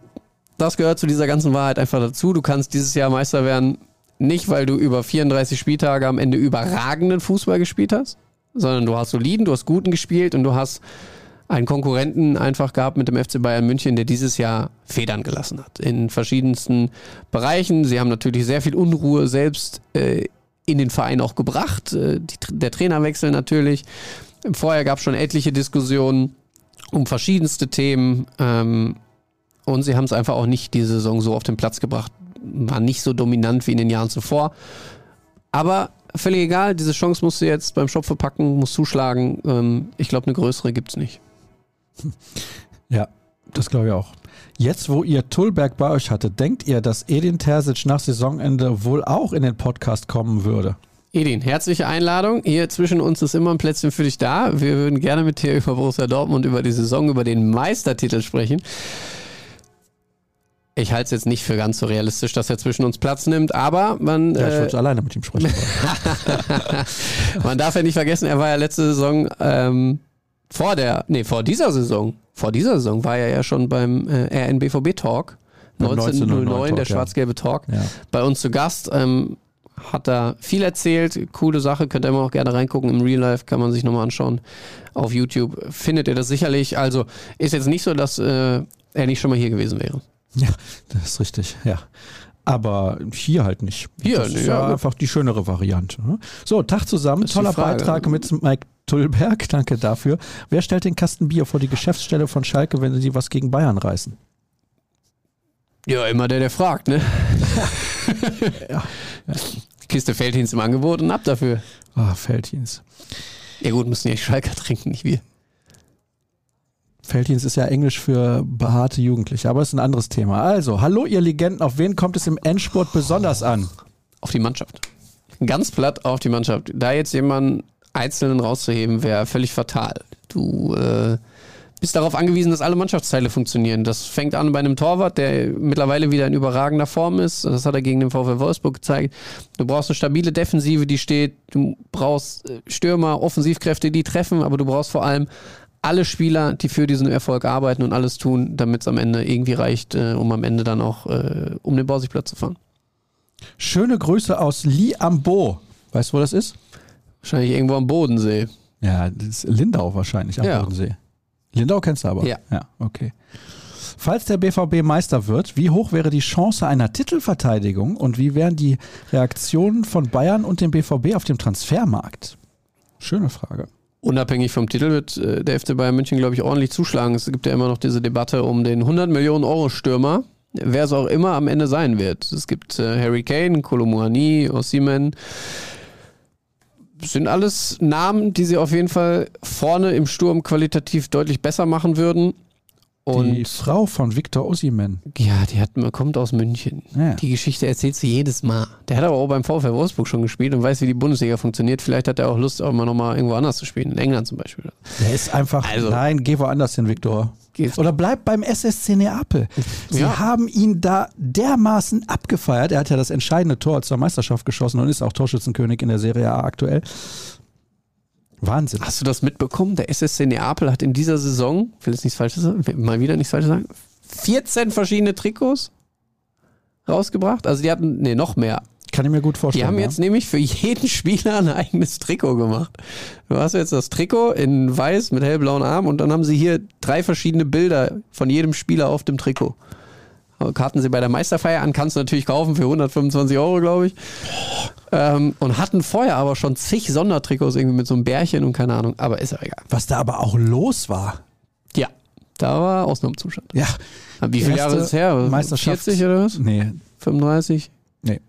das gehört zu dieser ganzen Wahrheit einfach dazu. Du kannst dieses Jahr Meister werden, nicht weil du über 34 Spieltage am Ende überragenden Fußball gespielt hast, sondern du hast soliden, du hast guten gespielt und du hast einen Konkurrenten einfach gehabt mit dem FC Bayern München, der dieses Jahr Federn gelassen hat in verschiedensten Bereichen. Sie haben natürlich sehr viel Unruhe selbst äh, in den Verein auch gebracht. Äh, die, der Trainerwechsel natürlich. Vorher gab es schon etliche Diskussionen um verschiedenste Themen. Ähm, und sie haben es einfach auch nicht diese Saison so auf den Platz gebracht. War nicht so dominant wie in den Jahren zuvor. Aber völlig egal, diese Chance musst du jetzt beim Shop verpacken, musst zuschlagen. Ähm, ich glaube, eine größere gibt es nicht. Ja, das glaube ich auch. Jetzt, wo ihr Tullberg bei euch hattet, denkt ihr, dass Edin Terzic nach Saisonende wohl auch in den Podcast kommen würde? Edin, herzliche Einladung. Hier zwischen uns ist immer ein Plätzchen für dich da. Wir würden gerne mit dir über Borussia Dortmund, über die Saison, über den Meistertitel sprechen. Ich halte es jetzt nicht für ganz so realistisch, dass er zwischen uns Platz nimmt, aber man. Ja, ich äh, würde alleine mit ihm sprechen. man darf ja nicht vergessen, er war ja letzte Saison ähm, vor der, nee, vor dieser Saison, vor dieser Saison war er ja schon beim äh, RNBVB Talk. 1909, der schwarz-gelbe Talk, ja. bei uns zu Gast. Ähm, hat da viel erzählt, coole Sache, könnt ihr immer auch gerne reingucken. Im Real Life kann man sich nochmal anschauen. Auf YouTube findet ihr das sicherlich. Also ist jetzt nicht so, dass äh, er nicht schon mal hier gewesen wäre. Ja, das ist richtig, ja. Aber hier halt nicht. Hier, das ist ja, ja einfach die schönere Variante. Ne? So, Tag zusammen, toller Beitrag mit Mike Tullberg, danke dafür. Wer stellt den Kasten Bier vor die Geschäftsstelle von Schalke, wenn sie was gegen Bayern reißen? Ja, immer der, der fragt, ne? ja. Kiste Feldhins im Angebot und ab dafür. Ah, Feldhins. Ja gut, müssen ja Schalker trinken, nicht wir. Felddienst ist ja Englisch für behaarte Jugendliche, aber ist ein anderes Thema. Also, hallo ihr Legenden, auf wen kommt es im Endspurt besonders an? Auf die Mannschaft. Ganz platt auf die Mannschaft. Da jetzt jemanden Einzelnen rauszuheben, wäre völlig fatal. Du äh, bist darauf angewiesen, dass alle Mannschaftsteile funktionieren. Das fängt an bei einem Torwart, der mittlerweile wieder in überragender Form ist. Das hat er gegen den VfL Wolfsburg gezeigt. Du brauchst eine stabile Defensive, die steht. Du brauchst äh, Stürmer, Offensivkräfte, die treffen, aber du brauchst vor allem alle Spieler, die für diesen Erfolg arbeiten und alles tun, damit es am Ende irgendwie reicht, äh, um am Ende dann auch äh, um den Borsigplatz zu fahren. Schöne Grüße aus Liambo. Weißt du, wo das ist? Wahrscheinlich irgendwo am Bodensee. Ja, das ist Lindau wahrscheinlich am Ja. Bodensee. Lindau kennst du aber? Ja. Ja, okay. Falls der BVB Meister wird, wie hoch wäre die Chance einer Titelverteidigung und wie wären die Reaktionen von Bayern und dem BVB auf dem Transfermarkt? Schöne Frage. Unabhängig vom Titel wird äh, der FC Bayern München, glaube ich, ordentlich zuschlagen. Es gibt ja immer noch diese Debatte um den 100 Millionen Euro Stürmer, wer es auch immer am Ende sein wird. Es gibt äh, Harry Kane, Kolomuani, Osimhen. Sind alles Namen, die sie auf jeden Fall vorne im Sturm qualitativ deutlich besser machen würden. Die Und Frau von Viktor Osimhen. ja, die hat, kommt aus München. Ja. Die Geschichte erzählt sie jedes Mal. Der hat aber auch beim VfL Wolfsburg schon gespielt und weiß, wie die Bundesliga funktioniert. Vielleicht hat er auch Lust, auch mal nochmal irgendwo anders zu spielen. In England zum Beispiel. Der ist einfach, Also- nein, geh woanders hin, Viktor. Geht- Oder bleib beim SSC Neapel. Sie Ja. haben ihn da dermaßen abgefeiert. Er hat ja das entscheidende Tor zur Meisterschaft geschossen und ist auch Torschützenkönig in der Serie A aktuell. Wahnsinn. Hast du das mitbekommen? Der SSC Neapel hat in dieser Saison, ich will jetzt nichts Falsches sagen, mal wieder nichts Falsches sagen, 14 verschiedene Trikots rausgebracht. Also die hatten, nee, noch mehr. Kann ich mir gut Die vorstellen. haben ja. jetzt nämlich für jeden Spieler ein eigenes Trikot gemacht. Du hast jetzt das Trikot in weiß mit hellblauen Armen und dann haben sie hier drei verschiedene Bilder von jedem Spieler auf dem Trikot. Karten sie bei der Meisterfeier an, kannst du natürlich kaufen für 125 Euro, glaube ich. Ähm, und hatten vorher aber schon zig Sondertrikots irgendwie mit so einem Bärchen und keine Ahnung. Aber ist ja egal. Was da aber auch los war. Ja, da war Ausnahmezustand. Ja. Wie viele Jahre ist es her? Meisterschaft. 40 oder was? Nee, 35? Nee.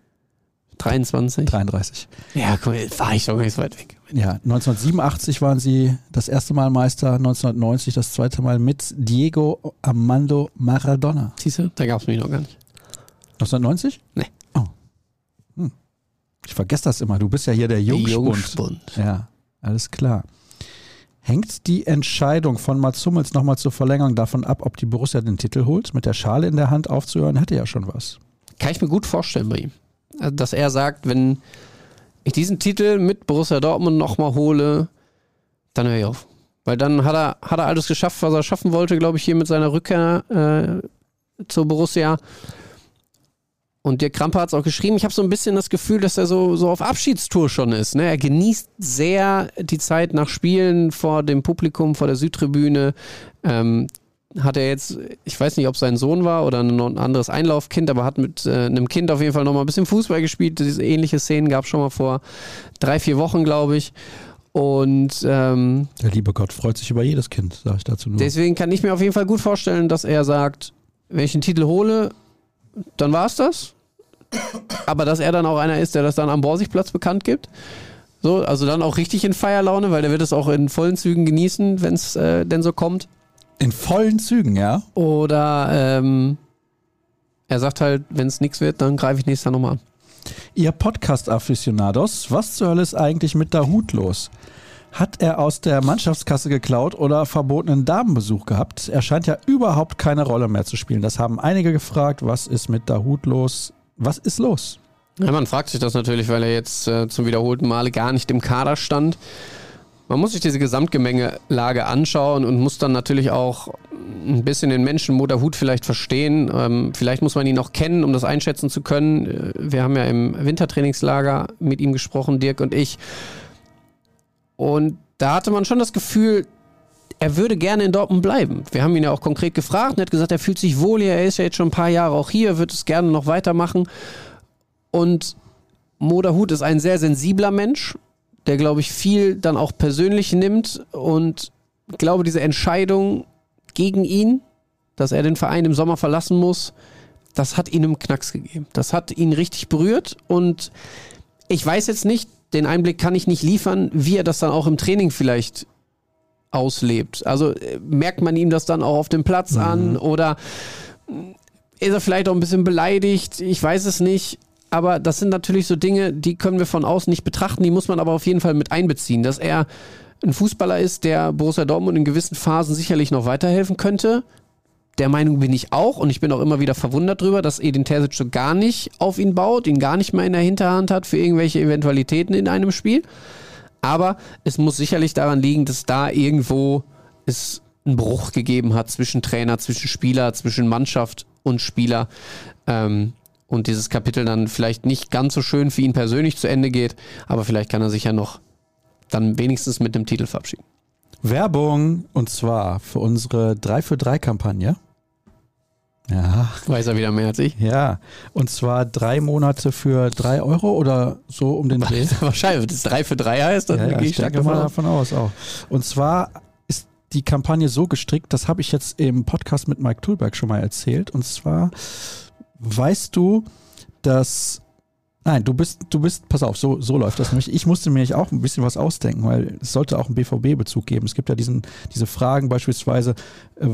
23? 33. Ja, guck mal, war ich doch gar nicht so weit weg. Ja, 1987 waren sie das erste Mal Meister, 1990 das zweite Mal mit Diego Armando Maradona. Siehst du, da gab es mich noch gar nicht. 1990? Nee. Oh. Hm. Ich vergesse das immer. Du bist ja hier der Jungspund. Jungspund. Ja, alles klar. Hängt die Entscheidung von Mats Hummels nochmal zur Verlängerung davon ab, ob die Borussia den Titel holt? Mit der Schale in der Hand aufzuhören, hätte ja schon was. Kann ich mir gut vorstellen bei ihm. Also, Dass er sagt, wenn ich diesen Titel mit Borussia Dortmund nochmal hole, dann höre ich auf. Weil dann hat er, hat er alles geschafft, was er schaffen wollte, glaube ich, hier mit seiner Rückkehr äh, zur Borussia. Und der Krampe hat es auch geschrieben. Ich habe so ein bisschen das Gefühl, dass er so, so auf Abschiedstour schon ist. Ne? Er genießt sehr die Zeit nach Spielen vor dem Publikum, vor der Südtribüne. Ähm, hat er jetzt, ich weiß nicht, ob sein Sohn war oder ein ein anderes Einlaufkind, aber hat mit äh, einem Kind auf jeden Fall nochmal ein bisschen Fußball gespielt. Diese ähnliche Szenen gab es schon mal vor drei, vier Wochen, glaube ich. Und ähm, Der liebe Gott freut sich über jedes Kind, sage ich dazu nur. deswegen kann ich mir auf jeden Fall gut vorstellen, dass er sagt, wenn ich einen Titel hole, dann war es das. Aber dass er dann auch einer ist, der das dann am Borsigplatz bekannt gibt. So, also dann auch richtig in Feierlaune, weil der wird es auch in vollen Zügen genießen, wenn es äh, denn so kommt. In vollen Zügen, ja? Oder ähm, er sagt halt, wenn es nichts wird, dann greife ich nächstes Jahr nochmal an. Ihr Podcast-Aficionados, was zur Hölle ist eigentlich mit Dahut los? Hat er aus der Mannschaftskasse geklaut oder verbotenen Damenbesuch gehabt? Er scheint ja überhaupt keine Rolle mehr zu spielen. Das haben einige gefragt. Was ist mit Dahut los? Was ist los? Ja, man fragt sich das natürlich, weil er jetzt äh, zum wiederholten Male gar nicht im Kader stand. Man muss sich diese Gesamtgemengelage anschauen und muss dann natürlich auch ein bisschen den Menschen Motor Hut vielleicht verstehen. Ähm, vielleicht muss man ihn auch kennen, um das einschätzen zu können. Äh, Wir haben ja im Wintertrainingslager mit ihm gesprochen, Dirk und ich. Und da hatte man schon das Gefühl, er würde gerne in Dortmund bleiben. Wir haben ihn ja auch konkret gefragt und er hat gesagt, er fühlt sich wohl hier, er ist ja jetzt schon ein paar Jahre auch hier, wird es gerne noch weitermachen. Und Moderhut ist ein sehr sensibler Mensch, der, glaube ich, viel dann auch persönlich nimmt und glaube, diese Entscheidung gegen ihn, dass er den Verein im Sommer verlassen muss, das hat ihn einen Knacks gegeben. Das hat ihn richtig berührt und ich weiß jetzt nicht, den Einblick kann ich nicht liefern, wie er das dann auch im Training vielleicht auslebt. Also äh, merkt man ihm das dann auch auf dem Platz Mhm. an oder ist er vielleicht auch ein bisschen beleidigt? Ich weiß es nicht. Aber das sind natürlich so Dinge, die können wir von außen nicht betrachten, die muss man aber auf jeden Fall mit einbeziehen, dass er ein Fußballer ist, der Borussia Dortmund in gewissen Phasen sicherlich noch weiterhelfen könnte. Der Meinung bin ich auch und ich bin auch immer wieder verwundert drüber, dass Edin Terzic so gar nicht auf ihn baut, ihn gar nicht mehr in der Hinterhand hat für irgendwelche Eventualitäten in einem Spiel. Aber es muss sicherlich daran liegen, dass da irgendwo es einen Bruch gegeben hat zwischen Trainer, zwischen Spieler, zwischen Mannschaft und Spieler. Ähm, und dieses Kapitel dann vielleicht nicht ganz so schön für ihn persönlich zu Ende geht, aber vielleicht kann er sich ja noch dann wenigstens mit dem Titel verabschieden. Werbung und zwar für unsere 3 für 3 Kampagne. Ja, Weiß er wieder mehr als ich. ja. Und zwar drei Monate für drei Euro oder so um den Dreh. Wahrscheinlich, wenn das 3 für 3 heißt, dann Ja, ja, gehe ich stark mal davon aus. davon aus auch. Und zwar ist die Kampagne so gestrickt, das habe ich jetzt im Podcast mit Mike Thulberg schon mal erzählt. Und zwar weißt du, dass Nein, du bist, du bist, pass auf, so, so läuft das nämlich. Ich musste mir nämlich auch ein bisschen was ausdenken, weil es sollte auch einen BVB-Bezug geben. Es gibt ja diesen, diese Fragen beispielsweise, äh,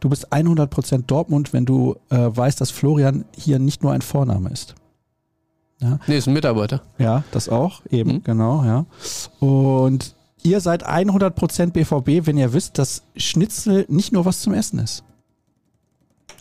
du bist 100% Dortmund, wenn du äh, weißt, dass Florian hier nicht nur ein Vorname ist. Nee, ist ein Mitarbeiter. Ja, das auch, eben, Mhm. genau, ja. Und ihr seid 100% BVB, wenn ihr wisst, dass Schnitzel nicht nur was zum Essen ist.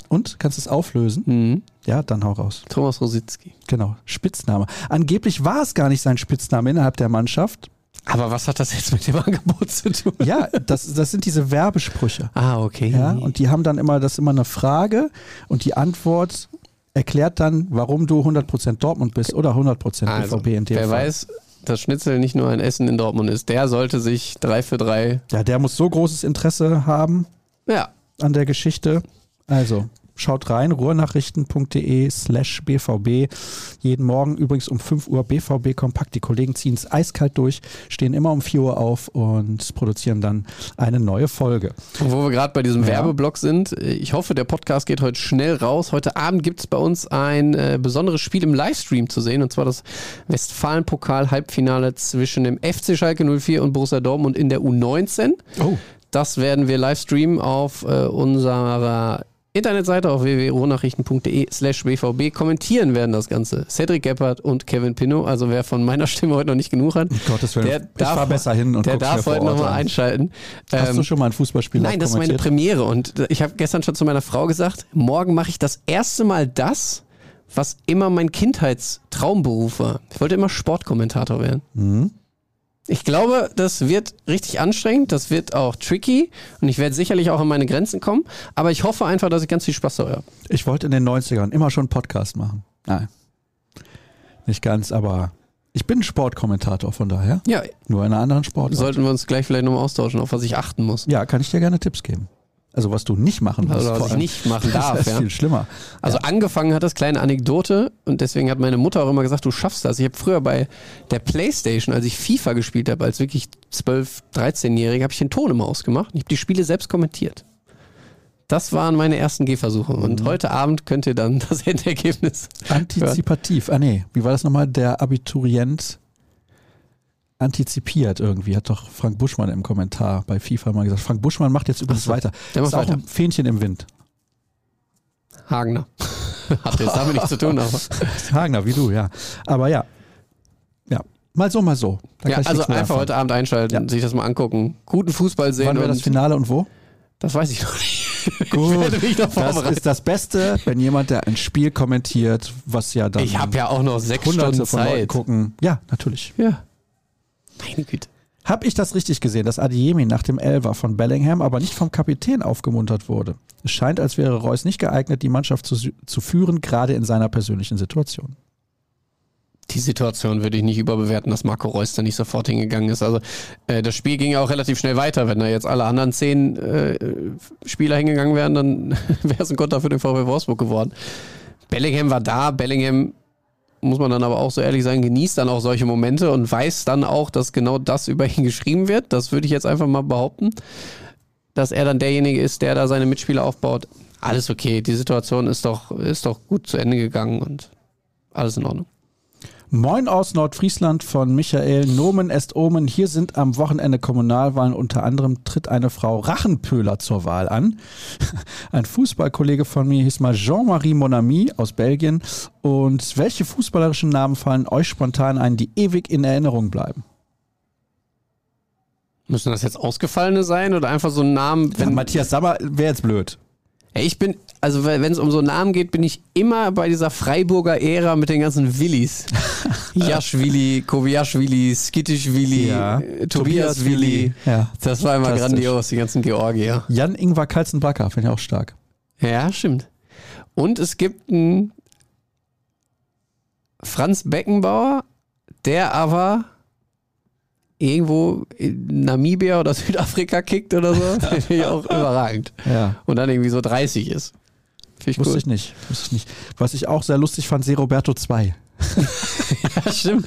Und? Kannst du es auflösen? Mhm. Ja, dann hau raus. Thomas Rositzky. Genau, Spitzname. Angeblich war es gar nicht sein Spitzname innerhalb der Mannschaft. Aber was hat das jetzt mit dem Angebot zu tun? Ja, das, das sind diese Werbesprüche. Ah, okay. Ja, und die haben dann immer, das ist immer eine Frage und die Antwort erklärt dann, warum du 100% Dortmund bist oder 100% also, BVB in dem wer Fall. weiß, dass Schnitzel nicht nur ein Essen in Dortmund ist, der sollte sich 3 für 3. Ja, der muss so großes Interesse haben Ja, an der Geschichte. Also, schaut rein, ruhrnachrichten.de slash BVB. Jeden Morgen übrigens um 5 Uhr BVB Kompakt. Die Kollegen ziehen es eiskalt durch, stehen immer um 4 Uhr auf und produzieren dann eine neue Folge. Und wo wir gerade bei diesem Ja. Werbeblock sind, ich hoffe, der Podcast geht heute schnell raus. Heute Abend gibt es bei uns ein äh, besonderes Spiel im Livestream zu sehen, und zwar das Westfalen-Pokal-Halbfinale zwischen dem FC Schalke 04 und Borussia Dortmund in der U19. Oh. Das werden wir live streamen auf äh, unserer Internetseite auf www.ruhrnachrichten.de slash bvb. Kommentieren werden das Ganze Cedric Gebhardt und Kevin Pinot. Also wer von meiner Stimme heute noch nicht genug hat, Um Gottes Willen. Der darf- fahr besser hin und der darf heute nochmal einschalten. Hast Ähm, du schon mal ein Fußballspiel Nein, das ist meine? Premiere und ich habe gestern schon zu meiner Frau gesagt, morgen mache ich das erste Mal das, was immer mein Kindheitstraumberuf war. Ich wollte immer Sportkommentator werden. Mhm. Ich glaube, das wird richtig anstrengend, das wird auch tricky und ich werde sicherlich auch an meine Grenzen kommen, aber ich hoffe einfach, dass ich ganz viel Spaß dabei habe. Ich wollte in den 90ern immer schon einen Podcast machen. Nein. Nicht ganz, aber ich bin Sportkommentator von daher. Ja, Nur in einer anderen Sportart. sollten wir uns gleich vielleicht nochmal austauschen, auf was ich achten muss. ja, kann ich dir gerne Tipps geben. Also was du nicht machen musst. Also was ich nicht machen Das darf, ist ja. viel schlimmer. Also angefangen hat das kleine Anekdote und deswegen hat meine Mutter auch immer gesagt, du schaffst das. Ich habe früher bei der Playstation, als ich FIFA gespielt habe, als wirklich 12, 13-Jähriger, habe ich den Ton immer ausgemacht und ich habe die Spiele selbst kommentiert. Das waren meine ersten Gehversuche und heute Abend könnt ihr dann das Endergebnis Antizipativ. Ah nee, wie war das nochmal? Der Abiturient antizipiert irgendwie, hat doch Frank Buschmann im Kommentar bei FIFA mal gesagt. Frank Buschmann macht jetzt übrigens so, weiter. der ist macht auch weiter. ein Fähnchen im Wind. Hagener. Hat jetzt damit nichts zu tun, aber. Hagner, wie du, ja. Aber ja. Ja. Mal so, mal so. Da Ja, also einfach anfangen. heute Abend einschalten, sich das mal angucken. Guten Fußball sehen. Wann wäre das Finale und wo? Das weiß ich noch nicht. Gut, das ist das Beste, wenn jemand, der ein Spiel kommentiert, was ja dann Ich habe ja auch noch sechs hunderte Stunden von Leuten Zeit. gucken. Ja, natürlich. Ja. Meine Güte. Habe ich das richtig gesehen, dass Adiemi nach dem Elfer von Bellingham aber nicht vom Kapitän aufgemuntert wurde? Es scheint, als wäre Reus nicht geeignet, die Mannschaft zu, zu führen, gerade in seiner persönlichen Situation. Die Situation würde ich nicht überbewerten, dass Marco Reus da nicht sofort hingegangen ist. Also äh, das Spiel ging ja auch relativ schnell weiter. Wenn da jetzt alle anderen zehn äh, Spieler hingegangen wären, dann wäre es ein Konter für den VW Wolfsburg geworden. Bellingham war da. Bellingham, muss man dann aber auch so ehrlich sein, genießt dann auch solche Momente und weiß dann auch, dass genau das über ihn geschrieben wird. Das würde ich jetzt einfach mal behaupten, dass er dann derjenige ist, der da seine Mitspieler aufbaut. Alles okay. Die Situation ist doch, ist doch gut zu Ende gegangen und alles in Ordnung. Moin aus Nordfriesland von Michael Nomen est Omen. Hier sind am Wochenende Kommunalwahlen. Unter anderem tritt eine Frau Rachenpöhler zur Wahl an. Ein Fußballkollege von mir hieß mal Jean-Marie Monami aus Belgien. Und welche fußballerischen Namen fallen euch spontan ein, die ewig in Erinnerung bleiben? Müssen das jetzt ausgefallene sein oder einfach so ein Namen? Ja, Matthias Sammer wäre jetzt blöd. Ich bin, also wenn es um so Namen geht, bin ich immer bei dieser Freiburger Ära mit den ganzen Willis. Jaschwili, Koviaschwili, Skittischwili, Ja. äh, Tobias Willi. Ja. Das war immer grandios, die ganzen Georgier. Jan Ingvar Kalzenbacker, finde ich auch stark. Ja, stimmt. Und es gibt einen Franz Beckenbauer, der aber irgendwo in Namibia oder Südafrika kickt oder so. Finde ich auch überragend. Ja. Und dann irgendwie so 30 ist. Finde ich Wusste cool. ich nicht. Wusste ich nicht. Was ich auch sehr lustig fand, Seroberto 2. Ja, stimmt.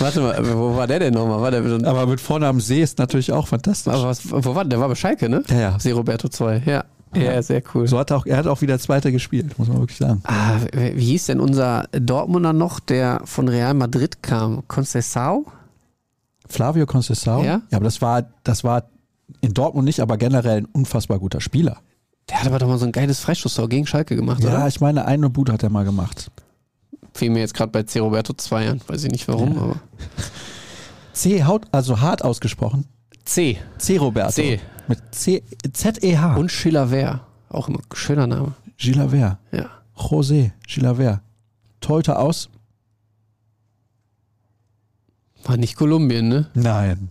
Warte mal, wo war der denn nochmal? War der mit, Aber mit Vornamen See ist natürlich auch fantastisch. aber was, wo war der? Der war bei Schalke, ne? Ja, ja. See Roberto 2. Ja. Ja, sehr cool. So hat er auch, er hat auch wieder Zweiter gespielt, muss man wirklich sagen. Ah, wie hieß denn unser Dortmunder noch, der von Real Madrid kam? Conceição? Flavio Conceição. Ja? Ja, aber das war, das war in Dortmund nicht, aber generell ein unfassbar guter Spieler. Der hat aber doch mal so ein geiles Freistoßtor gegen Schalke gemacht, Ja, oder? ich meine, eine Bude hat er mal gemacht. Fiel mir jetzt gerade bei C. Roberto 2 an. Weiß ich nicht warum, Ja. aber. C, haut, also hart ausgesprochen. C. C Roberto. C. Mit C, Z-E-H. Und Schiller-Wehr. Auch immer ein schöner Name. Gilavert. Ja. José Gilavert. Teute aus? War nicht Kolumbien, ne? Nein.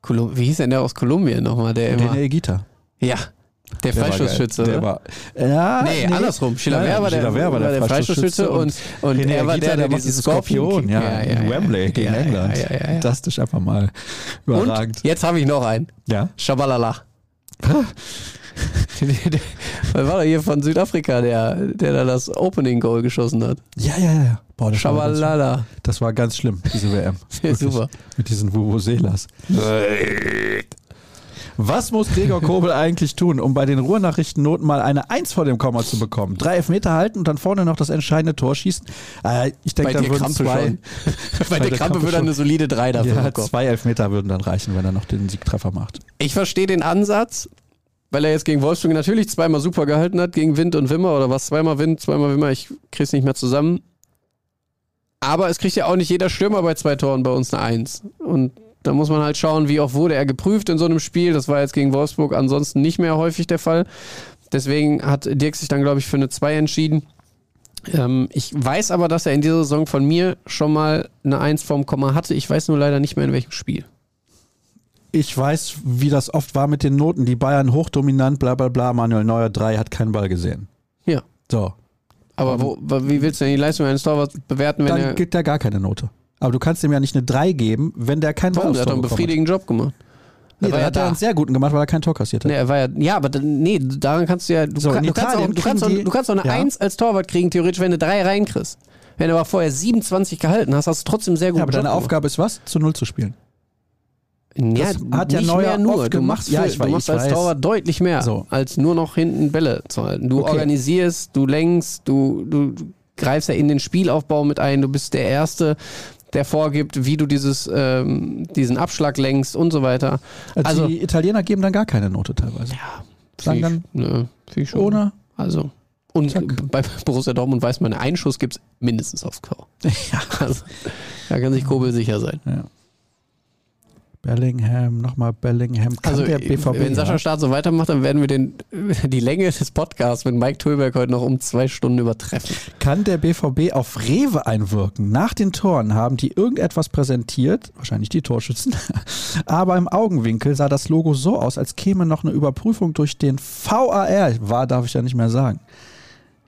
Kolum wie hieß denn der aus Kolumbien nochmal? Der immer. René Egita. Ja. Der, Der Freistoßschütze. Der war, ja, Nee, andersrum. Schiller-Wehr Nein, war, der- war der Freistoßschütze und, und René er war der, der dieses dieses Skorpion, ja, in Wembley gegen ja, England. Ja, ja, ja, ja. Fantastisch, einfach mal überragend. Und jetzt habe ich noch einen. Ja. Schabalala. Was war der hier von Südafrika, der, der da das Opening Goal geschossen hat? Ja, ja, ja. Boah, das, war ganz, Schabalala. das war ganz schlimm, diese WM. Ja, super. Mit diesen Vuvuzelas. Was muss Gregor Kobel eigentlich tun, um bei den Ruhrnachrichtennoten mal eine Eins vor dem Komma zu bekommen? Drei Elfmeter halten und dann vorne noch das entscheidende Tor schießen? Äh, ich denke, da würden Krampe zwei. Bei der Krampe würde eine solide 3 dafür ja, bekommen. zwei Elfmeter würden dann reichen, wenn er noch den Siegtreffer macht. Ich verstehe den Ansatz, weil er jetzt gegen Wolfsburg natürlich zweimal super gehalten hat, gegen Wind und Wimmer oder was? Zweimal Wind, zweimal Wimmer, ich krieg's nicht mehr zusammen. Aber es kriegt ja auch nicht jeder Stürmer bei zwei Toren bei uns eine Eins. Und da muss man halt schauen, wie oft wurde er geprüft in so einem Spiel. Das war jetzt gegen Wolfsburg ansonsten nicht mehr häufig der Fall. Deswegen hat Dirk sich dann, glaube ich, für eine 2 entschieden. Ähm, ich weiß aber, dass er in dieser Saison von mir schon mal eine 1 vorm Komma hatte. Ich weiß nur leider nicht mehr in welchem Spiel. Ich weiß, wie das oft war mit den Noten. Die Bayern hochdominant, bla bla bla. Manuel Neuer 3 hat keinen Ball gesehen. Ja. So, Aber wo, wie willst du denn die Leistung eines Torwarts bewerten, wenn dann er. gibt er gar keine Note. Aber du kannst ihm ja nicht eine 3 geben, wenn der keinen Ball Warum? Der hat doch Tor einen hat. befriedigenden Job gemacht. Nee, Er war ja hat er da. einen sehr guten gemacht, weil er kein Tor kassiert hat. Nee, er war ja, ja, aber nee, daran kannst du ja, du, So, kann, du, kannst, auch, du, kannst, auch, du kannst auch eine Ja. 1 als Torwart kriegen, theoretisch, wenn du drei reinkriegst. Wenn du aber vorher 27 gehalten hast, hast du trotzdem sehr gut Ja, aber deine Aufgabe ist was? Zu Null zu spielen. Ja, das hat ja Neuer mehr nur. oft du gemacht. machst, Ja, ich du weiß, machst ich als. Torwart deutlich mehr, So. als nur noch hinten Bälle zu halten. Du Okay. organisierst, du lenkst, du, du greifst ja in den Spielaufbau mit ein, du bist der Erste, der vorgibt, wie du dieses, ähm, diesen Abschlag lenkst und so weiter. Also, Also- die Italiener geben dann gar keine Note teilweise. Sagen dann find ich schon. ohne. Also. Und Zack. bei Borussia Dortmund weiß man, einen Schuss gibt es mindestens aufs Tor. Ja. Also, da kann sich Kobel sicher sein. Bellingham, nochmal Bellingham. Kann Also, der BVB. wenn Sascha? Staat so weitermacht, dann werden wir den, die Länge des Podcasts mit Mike Tölberg heute noch um zwei Stunden übertreffen. Kann der BVB auf Rewe einwirken? Nach den Toren haben die irgendetwas präsentiert, wahrscheinlich die Torschützen, aber im Augenwinkel sah das Logo so aus, als käme noch eine Überprüfung durch den VAR. War, darf ich ja nicht mehr sagen.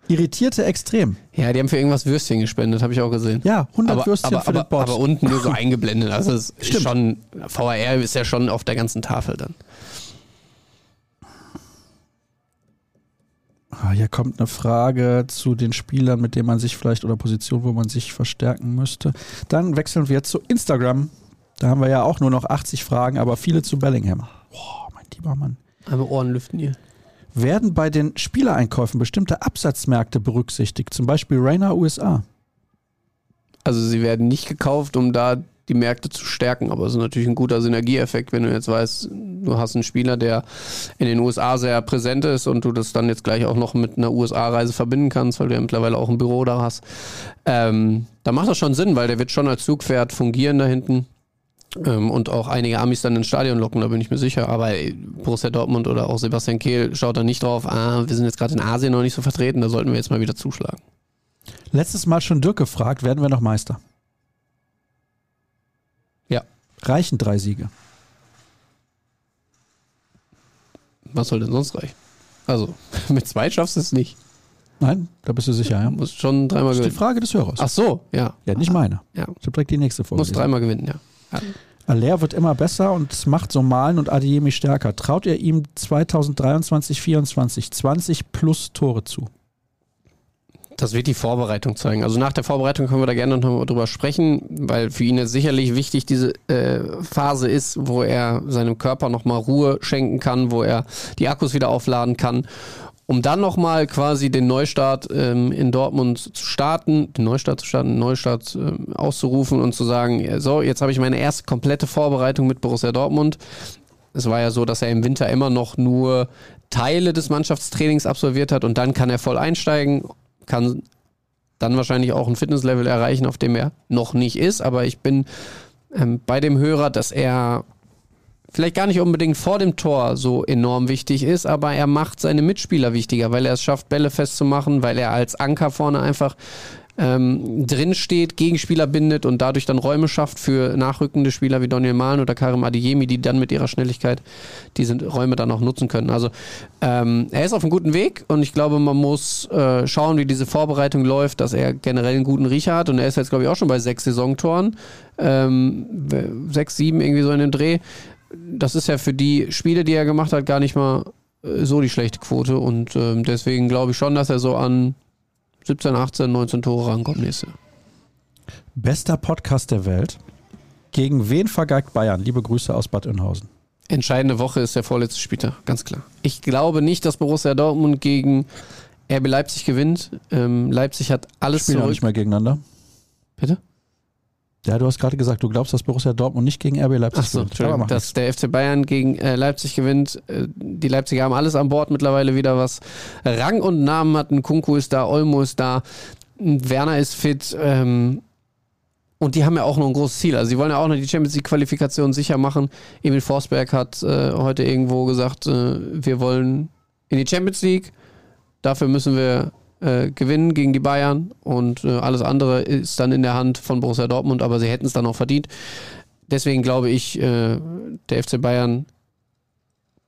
Irritierte extrem. Ja, die haben für irgendwas Würstchen gespendet, habe ich auch gesehen. Ja, 100 aber, Würstchen aber, für aber, den Bot. aber unten nur so eingeblendet. Also es ist schon, VAR ist ja schon auf der ganzen Tafel dann. Ah, Hier kommt eine Frage zu den Spielern, mit denen man sich vielleicht oder Position, wo man sich verstärken müsste. Dann wechseln wir zu Instagram. Da haben wir ja auch nur noch 80 Fragen, aber viele zu Bellingham. Boah, mein lieber Mann. Einmal Ohren lüften hier. Werden bei den Spielereinkäufen bestimmte Absatzmärkte berücksichtigt, zum Beispiel Rainer USA? Also sie werden nicht gekauft, um da die Märkte zu stärken. Aber es ist natürlich ein guter Synergieeffekt, wenn du jetzt weißt, du hast einen Spieler, der in den USA sehr präsent ist und du das dann jetzt gleich auch noch mit einer USA-Reise verbinden kannst, weil du ja mittlerweile auch ein Büro da hast. Ähm, da macht das schon Sinn, weil der wird schon als Zugpferd fungieren da hinten. Ähm, und auch einige Amis dann ins Stadion locken, da bin ich mir sicher. Aber Borussia Dortmund oder auch Sebastian Kehl schaut da nicht drauf, ah, wir sind jetzt gerade in Asien noch nicht so vertreten, da sollten wir jetzt mal wieder zuschlagen. Letztes Mal schon Dirk gefragt, werden wir noch Meister? Ja. Reichen drei Siege? Was soll denn sonst reichen? Also, mit zwei schaffst du es nicht. Nein, da bist du sicher, ja. Muss schon dreimal Das ist die gewinnen. Frage des Hörers. Ach so, ja. Ja, nicht meine. Ja. Ich habe direkt die nächste Folge. Muss dreimal gewinnen, ja. Aller wird immer besser und macht Somalen und Adeyemi stärker. Traut ihr ihm 2023, 24 20 plus Tore zu? Das wird die Vorbereitung zeigen. Also nach der Vorbereitung können wir da gerne noch drüber sprechen, weil für ihn sicherlich wichtig diese äh, Phase ist, wo er seinem Körper nochmal Ruhe schenken kann, wo er die Akkus wieder aufladen kann, um dann nochmal quasi den Neustart ähm, in Dortmund zu starten, den Neustart zu starten, den Neustart ähm, auszurufen und zu sagen, so, jetzt habe ich meine erste komplette Vorbereitung mit Borussia Dortmund. Es war ja so, dass er im Winter immer noch nur Teile des Mannschaftstrainings absolviert hat und dann kann er voll einsteigen, kann dann wahrscheinlich auch ein Fitnesslevel erreichen, auf dem er noch nicht ist. Aber ich bin ähm, bei dem Hörer, dass er vielleicht gar nicht unbedingt vor dem Tor so enorm wichtig ist, aber er macht seine Mitspieler wichtiger, weil er es schafft, Bälle festzumachen, weil er als Anker vorne einfach ähm, drin steht, Gegenspieler bindet und dadurch dann Räume schafft für nachrückende Spieler wie Daniel Mahlen oder Karim Adeyemi, die dann mit ihrer Schnelligkeit diese Räume dann auch nutzen können. Also ähm, er ist auf einem guten Weg und ich glaube, man muss äh, schauen, wie diese Vorbereitung läuft, dass er generell einen guten Riecher hat und er ist jetzt, glaube ich, auch schon bei sechs Saisontoren, ähm, sechs, sieben irgendwie so in dem Dreh. Das ist ja für die Spiele, die er gemacht hat, gar nicht mal äh, so die schlechte Quote und ähm, deswegen glaube ich schon, dass er so an 17, 18, 19 Tore rankommt nächste. Bester Podcast der Welt. Gegen wen vergeigt Bayern? Liebe Grüße aus Bad Oeynhausen. Entscheidende Woche ist der vorletzte Spieltag, ganz klar. Ich glaube nicht, dass Borussia Dortmund gegen RB Leipzig gewinnt. Ähm, Leipzig hat alles Spielen zurück. nicht mehr gegeneinander. Bitte? Ja, du hast gerade gesagt, du glaubst, dass Borussia Dortmund nicht gegen RB Leipzig gewinnt. Aber Entschuldigung, mach dass der FC Bayern gegen äh, Leipzig gewinnt. Äh, die Leipziger haben alles an Bord mittlerweile wieder, was Rang und Namen hat. Ein Kunku ist da, Olmo ist da, Werner ist fit. Ähm, und die haben ja auch noch ein großes Ziel. Also sie wollen ja auch noch die Champions League Qualifikation sicher machen. Emil Forsberg hat äh, heute irgendwo gesagt, äh, wir wollen in die Champions League. Dafür müssen wir äh, gewinnen gegen die Bayern und äh, alles andere ist dann in der Hand von Borussia Dortmund, aber sie hätten es dann auch verdient. Deswegen glaube ich, äh, der FC Bayern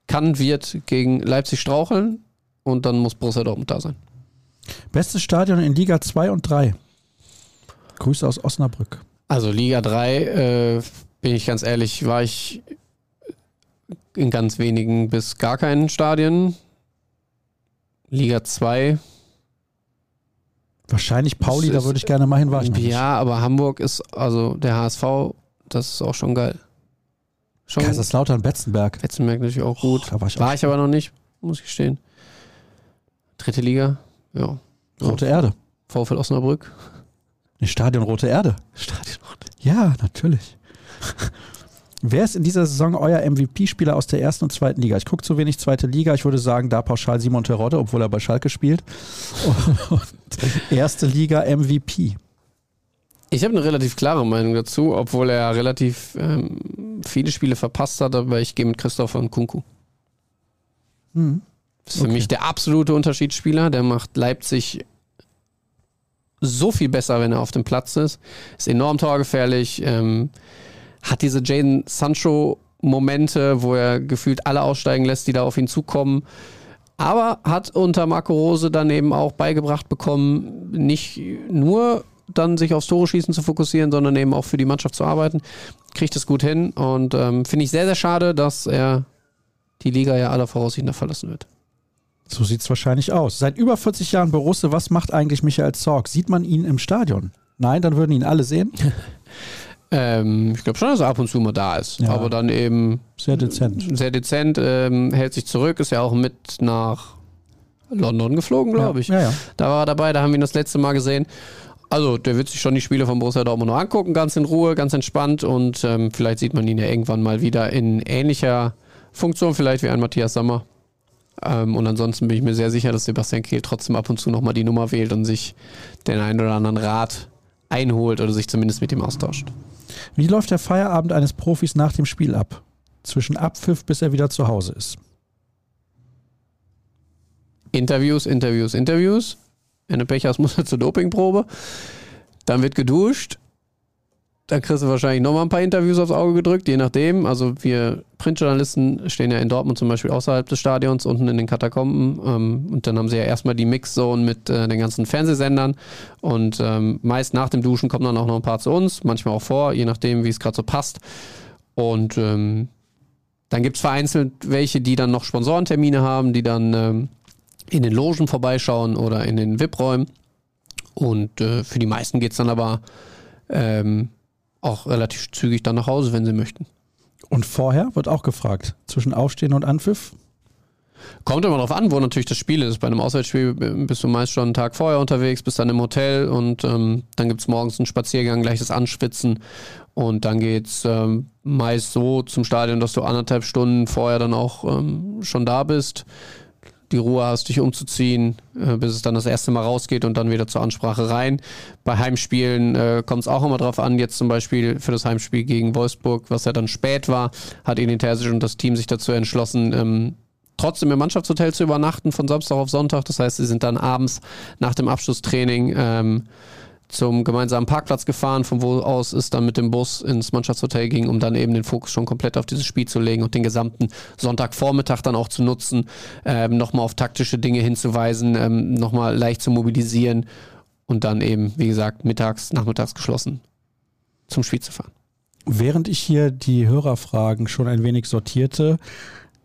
kann, wird gegen Leipzig straucheln und dann muss Borussia Dortmund da sein. Bestes Stadion in Liga 2 und 3. Grüße aus Osnabrück. Also Liga 3, äh, bin ich ganz ehrlich, war ich in ganz wenigen bis gar keinen Stadien. Liga 2, Wahrscheinlich Pauli, Es da ist- würde ich gerne mal hin. War ich noch nicht. ja, aber Hamburg ist, also der HSV, das ist auch schon geil. Schon Kaiserslautern, Betzenberg. Betzenberg natürlich auch gut. da war ich War ich aber noch nicht, muss ich gestehen. Dritte Liga, ja. Rote Erde. VfL Osnabrück. Stadion Rote Erde. Stadion. Ja, natürlich. Wer ist in dieser Saison euer MVP-Spieler aus der ersten und zweiten Liga? Ich gucke zu wenig zweite Liga. Ich würde sagen, da pauschal Simon Terodde, obwohl er bei Schalke spielt. Und erste Liga MVP. Ich habe eine relativ klare Meinung dazu, obwohl er relativ ähm, viele Spiele verpasst hat, aber ich gehe mit Christopher und Kunku. Hm. Das ist für Okay. mich der absolute Unterschiedsspieler. Der macht Leipzig so viel besser, wenn er auf dem Platz ist. Ist enorm torgefährlich. Ähm, hat diese Jaden Sancho-Momente, wo er gefühlt alle aussteigen lässt, die da auf ihn zukommen. Aber hat unter Marco Rose dann eben auch beigebracht bekommen, nicht nur dann sich aufs Tore schießen zu fokussieren, sondern eben auch für die Mannschaft zu arbeiten. Kriegt es gut hin und ähm, finde ich sehr, sehr schade, dass er die Liga ja aller Voraussicht nach verlassen wird. So sieht es wahrscheinlich aus. Seit über 40 Jahren Borusse, was macht eigentlich Michael Zorg? Sieht man ihn im Stadion? Nein, dann würden ihn alle sehen. Ähm, ich glaube schon, dass er ab und zu mal da ist. Ja. Aber dann eben Sehr dezent. sehr dezent, ähm, hält sich zurück, ist ja auch mit nach London geflogen, glaube ich. Ja, ja. Da war er dabei, da haben wir ihn das letzte Mal gesehen. Also, der wird sich schon die Spiele von Borussia Dortmund noch angucken, ganz in Ruhe, ganz entspannt und ähm, vielleicht sieht man ihn ja irgendwann mal wieder in ähnlicher Funktion, vielleicht wie ein Matthias Sammer. Ähm, und ansonsten bin ich mir sehr sicher, dass Sebastian Kehl trotzdem ab und zu nochmal die Nummer wählt und sich den einen oder anderen Rat einholt oder sich zumindest mit ihm austauscht. Wie läuft der Feierabend eines Profis nach dem Spiel ab? Zwischen Abpfiff, bis er wieder zu Hause ist. Interviews, Interviews, Interviews. Wenn du Pech hast, musst du zur Dopingprobe. Dann wird geduscht. Dann kriegst du wahrscheinlich nochmal ein paar Interviews aufs Auge gedrückt, je nachdem. Also wir Printjournalisten stehen ja in Dortmund zum Beispiel außerhalb des Stadions, unten in den Katakomben. Ähm, und dann haben sie ja erstmal die Mixzone mit äh, den ganzen Fernsehsendern. Und ähm, meist nach dem Duschen kommen dann auch noch ein paar zu uns, manchmal auch vor, je nachdem, wie es gerade so passt. Und ähm, dann gibt es vereinzelt welche, die dann noch Sponsorentermine haben, die dann ähm, in den Logen vorbeischauen oder in den VIP-Räumen. Und äh, für die meisten geht es dann aber ähm, auch relativ zügig dann nach Hause, wenn sie möchten. Und vorher wird auch gefragt, zwischen Aufstehen und Anpfiff? Kommt immer darauf an, wo natürlich das Spiel ist. Bei einem Auswärtsspiel bist du meist schon einen Tag vorher unterwegs, bist dann im Hotel und ähm, dann gibt es morgens einen Spaziergang, gleich das Anschwitzen und dann geht es ähm, meist so zum Stadion, dass du anderthalb Stunden vorher dann auch ähm, schon da bist die Ruhe hast, dich umzuziehen, äh, bis es dann das erste Mal rausgeht und dann wieder zur Ansprache rein. Bei Heimspielen äh, kommt es auch immer drauf an. Jetzt zum Beispiel für das Heimspiel gegen Wolfsburg, was ja dann spät war, hat Edin Terzic und das Team sich dazu entschlossen, ähm, trotzdem im Mannschaftshotel zu übernachten von Samstag auf Sonntag. Das heißt, sie sind dann abends nach dem Abschlusstraining ähm, zum gemeinsamen Parkplatz gefahren, von wo aus es dann mit dem Bus ins Mannschaftshotel ging, um dann eben den Fokus schon komplett auf dieses Spiel zu legen und den gesamten Sonntagvormittag dann auch zu nutzen, ähm, nochmal auf taktische Dinge hinzuweisen, ähm, nochmal leicht zu mobilisieren und dann eben, wie gesagt, mittags, nachmittags geschlossen zum Spiel zu fahren. Während ich hier die Hörerfragen schon ein wenig sortierte,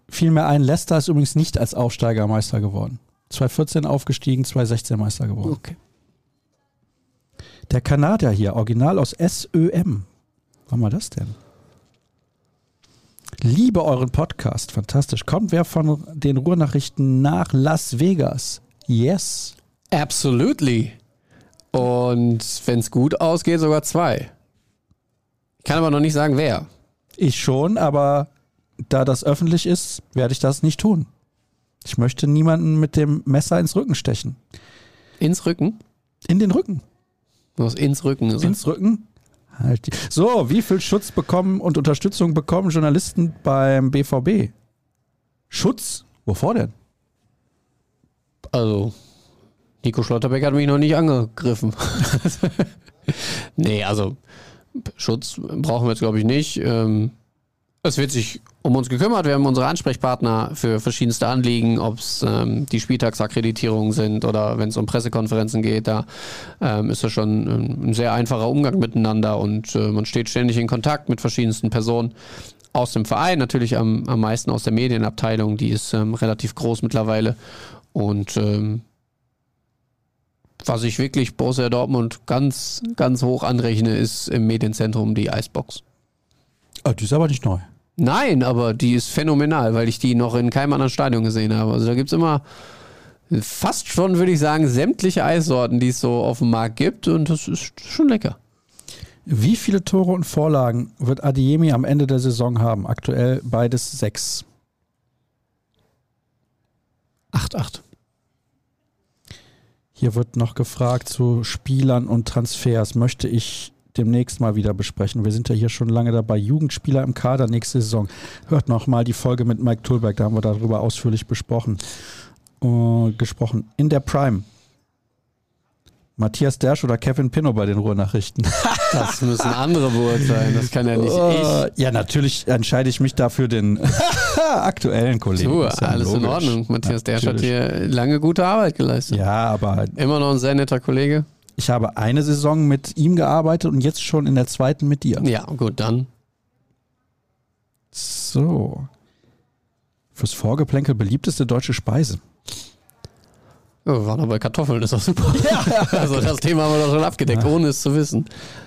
fiel mir ein, Leicester ist übrigens nicht als Aufsteiger Meister geworden. 2014 aufgestiegen, 2016 Meister geworden. Okay. Der Kanadier hier, original aus SÖM. Wann war das denn? Liebe euren Podcast, fantastisch. Kommt wer von den Ruhrnachrichten nach Las Vegas? Yes. Absolutely. Und wenn es gut ausgeht, sogar zwei. Ich kann aber noch nicht sagen, wer. Ich schon, aber da das öffentlich ist, werde ich das nicht tun. Ich möchte niemanden mit dem Messer ins Rücken stechen. Ins Rücken? In den Rücken. Was ins Rücken ist. Ins Rücken? Halt so, wie viel Schutz bekommen und Unterstützung bekommen Journalisten beim BVB? Schutz? Wovor denn? Also, Nico Schlotterbeck hat mich noch nicht angegriffen. nee, also Schutz brauchen wir jetzt, glaube ich, nicht. Ähm, es wird sich um uns gekümmert. Wir haben unsere Ansprechpartner für verschiedenste Anliegen, ob es ähm, die Spieltagsakkreditierungen sind oder wenn es um Pressekonferenzen geht. Da ähm, ist das schon ein sehr einfacher Umgang miteinander und äh, man steht ständig in Kontakt mit verschiedensten Personen aus dem Verein, natürlich am, am meisten aus der Medienabteilung, die ist ähm, relativ groß mittlerweile. Und ähm, was ich wirklich Borussia Dortmund ganz, ganz hoch anrechne, ist im Medienzentrum die Icebox. Oh, die ist aber nicht neu. Nein, aber die ist phänomenal, weil ich die noch in keinem anderen Stadion gesehen habe. Also da gibt es immer fast schon, würde ich sagen, sämtliche Eissorten, die es so auf dem Markt gibt und das ist schon lecker. Wie viele Tore und Vorlagen wird Adiemi am Ende der Saison haben? Aktuell beides sechs. 8-8. Hier wird noch gefragt zu Spielern und Transfers. Möchte ich demnächst mal wieder besprechen. Wir sind ja hier schon lange dabei. Jugendspieler im Kader nächste Saison. Hört noch mal die Folge mit Mike Tulberg, da haben wir darüber ausführlich besprochen. Uh, gesprochen. In der Prime. Matthias Dersch oder Kevin Pinno bei den Ruhrnachrichten. Das müssen andere beurteilen. Das kann ja nicht uh, ich. Ja, natürlich entscheide ich mich dafür den aktuellen Kollegen. Du, alles logisch. in Ordnung. Matthias Dersch hat hier lange gute Arbeit geleistet. Ja, aber. Immer noch ein sehr netter Kollege. Ich habe eine Saison mit ihm gearbeitet und jetzt schon in der zweiten mit dir. Ja, gut, dann. So. Fürs Vorgeplänkel beliebteste deutsche Speise. Ja, wir waren aber Kartoffeln, ist doch super. Ja, also das Thema haben wir doch schon abgedeckt, ja. ohne es zu wissen.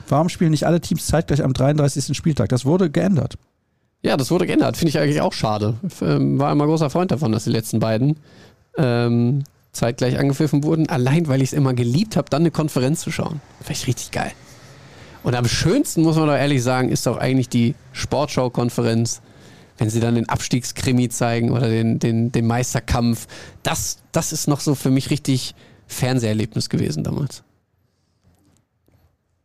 Warum spielen nicht alle Teams zeitgleich am 33. Spieltag? Das wurde geändert. Ja, das wurde geändert. Finde ich eigentlich auch schade. Ähm, war immer großer Freund davon, dass die letzten beiden ähm, zeitgleich angepfiffen wurden, allein weil ich es immer geliebt habe, dann eine Konferenz zu schauen. Vielleicht richtig geil. Und am schönsten, muss man doch ehrlich sagen, ist doch eigentlich die Sportschau-Konferenz, wenn sie dann den Abstiegskrimi zeigen oder den, den, den Meisterkampf. Das, das ist noch so für mich richtig Fernseherlebnis gewesen damals.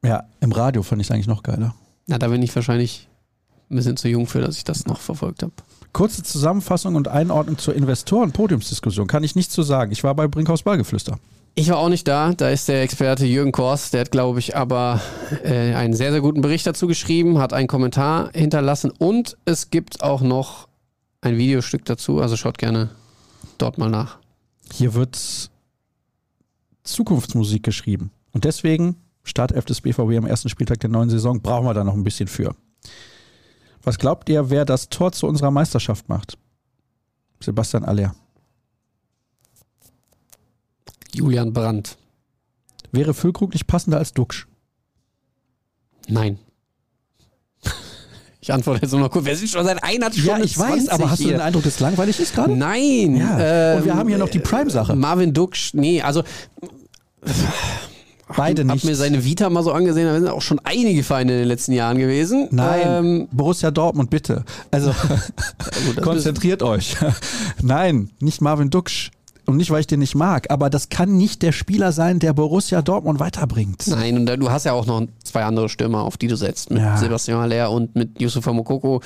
Ja, im Radio fand ich es eigentlich noch geiler. Na, da bin ich wahrscheinlich ein bisschen zu jung für, dass ich das noch verfolgt habe. Kurze Zusammenfassung und Einordnung zur Investoren-Podiumsdiskussion. Kann ich nichts zu sagen. Ich war bei Brinkhaus Ballgeflüster. Ich war auch nicht da. Da ist der Experte Jürgen Kors. Der hat, glaube ich, aber äh, einen sehr, sehr guten Bericht dazu geschrieben, hat einen Kommentar hinterlassen und es gibt auch noch ein Videostück dazu. Also schaut gerne dort mal nach. Hier wird Zukunftsmusik geschrieben. Und deswegen, Startelf des BVB am ersten Spieltag der neuen Saison, brauchen wir da noch ein bisschen für. Was glaubt ihr, wer das Tor zu unserer Meisterschaft macht? Sebastian Aller. Julian Brandt. Wäre Füllkrug nicht passender als Duxch? Nein. Ich antworte jetzt nur noch kurz. Wir sind schon seit einer Stunde Ja, ich weiß, aber hast du hier. den Eindruck, dass es langweilig ist gerade? Nein. Ja. Und wir ähm, haben hier noch die Prime-Sache. Marvin Duksch, nee, also Beide hab nicht. mir seine Vita mal so angesehen, da sind auch schon einige Feinde in den letzten Jahren gewesen. Nein, Ähm, Borussia Dortmund, bitte. Also das konzentriert euch. Nein, nicht Marvin Duksch. Und nicht, weil ich den nicht mag, aber das kann nicht der Spieler sein, der Borussia Dortmund weiterbringt. Nein, und du hast ja auch noch zwei andere Stürmer, auf die du setzt. Mit Ja. Sebastian Haller und mit Yusufa Mokoko.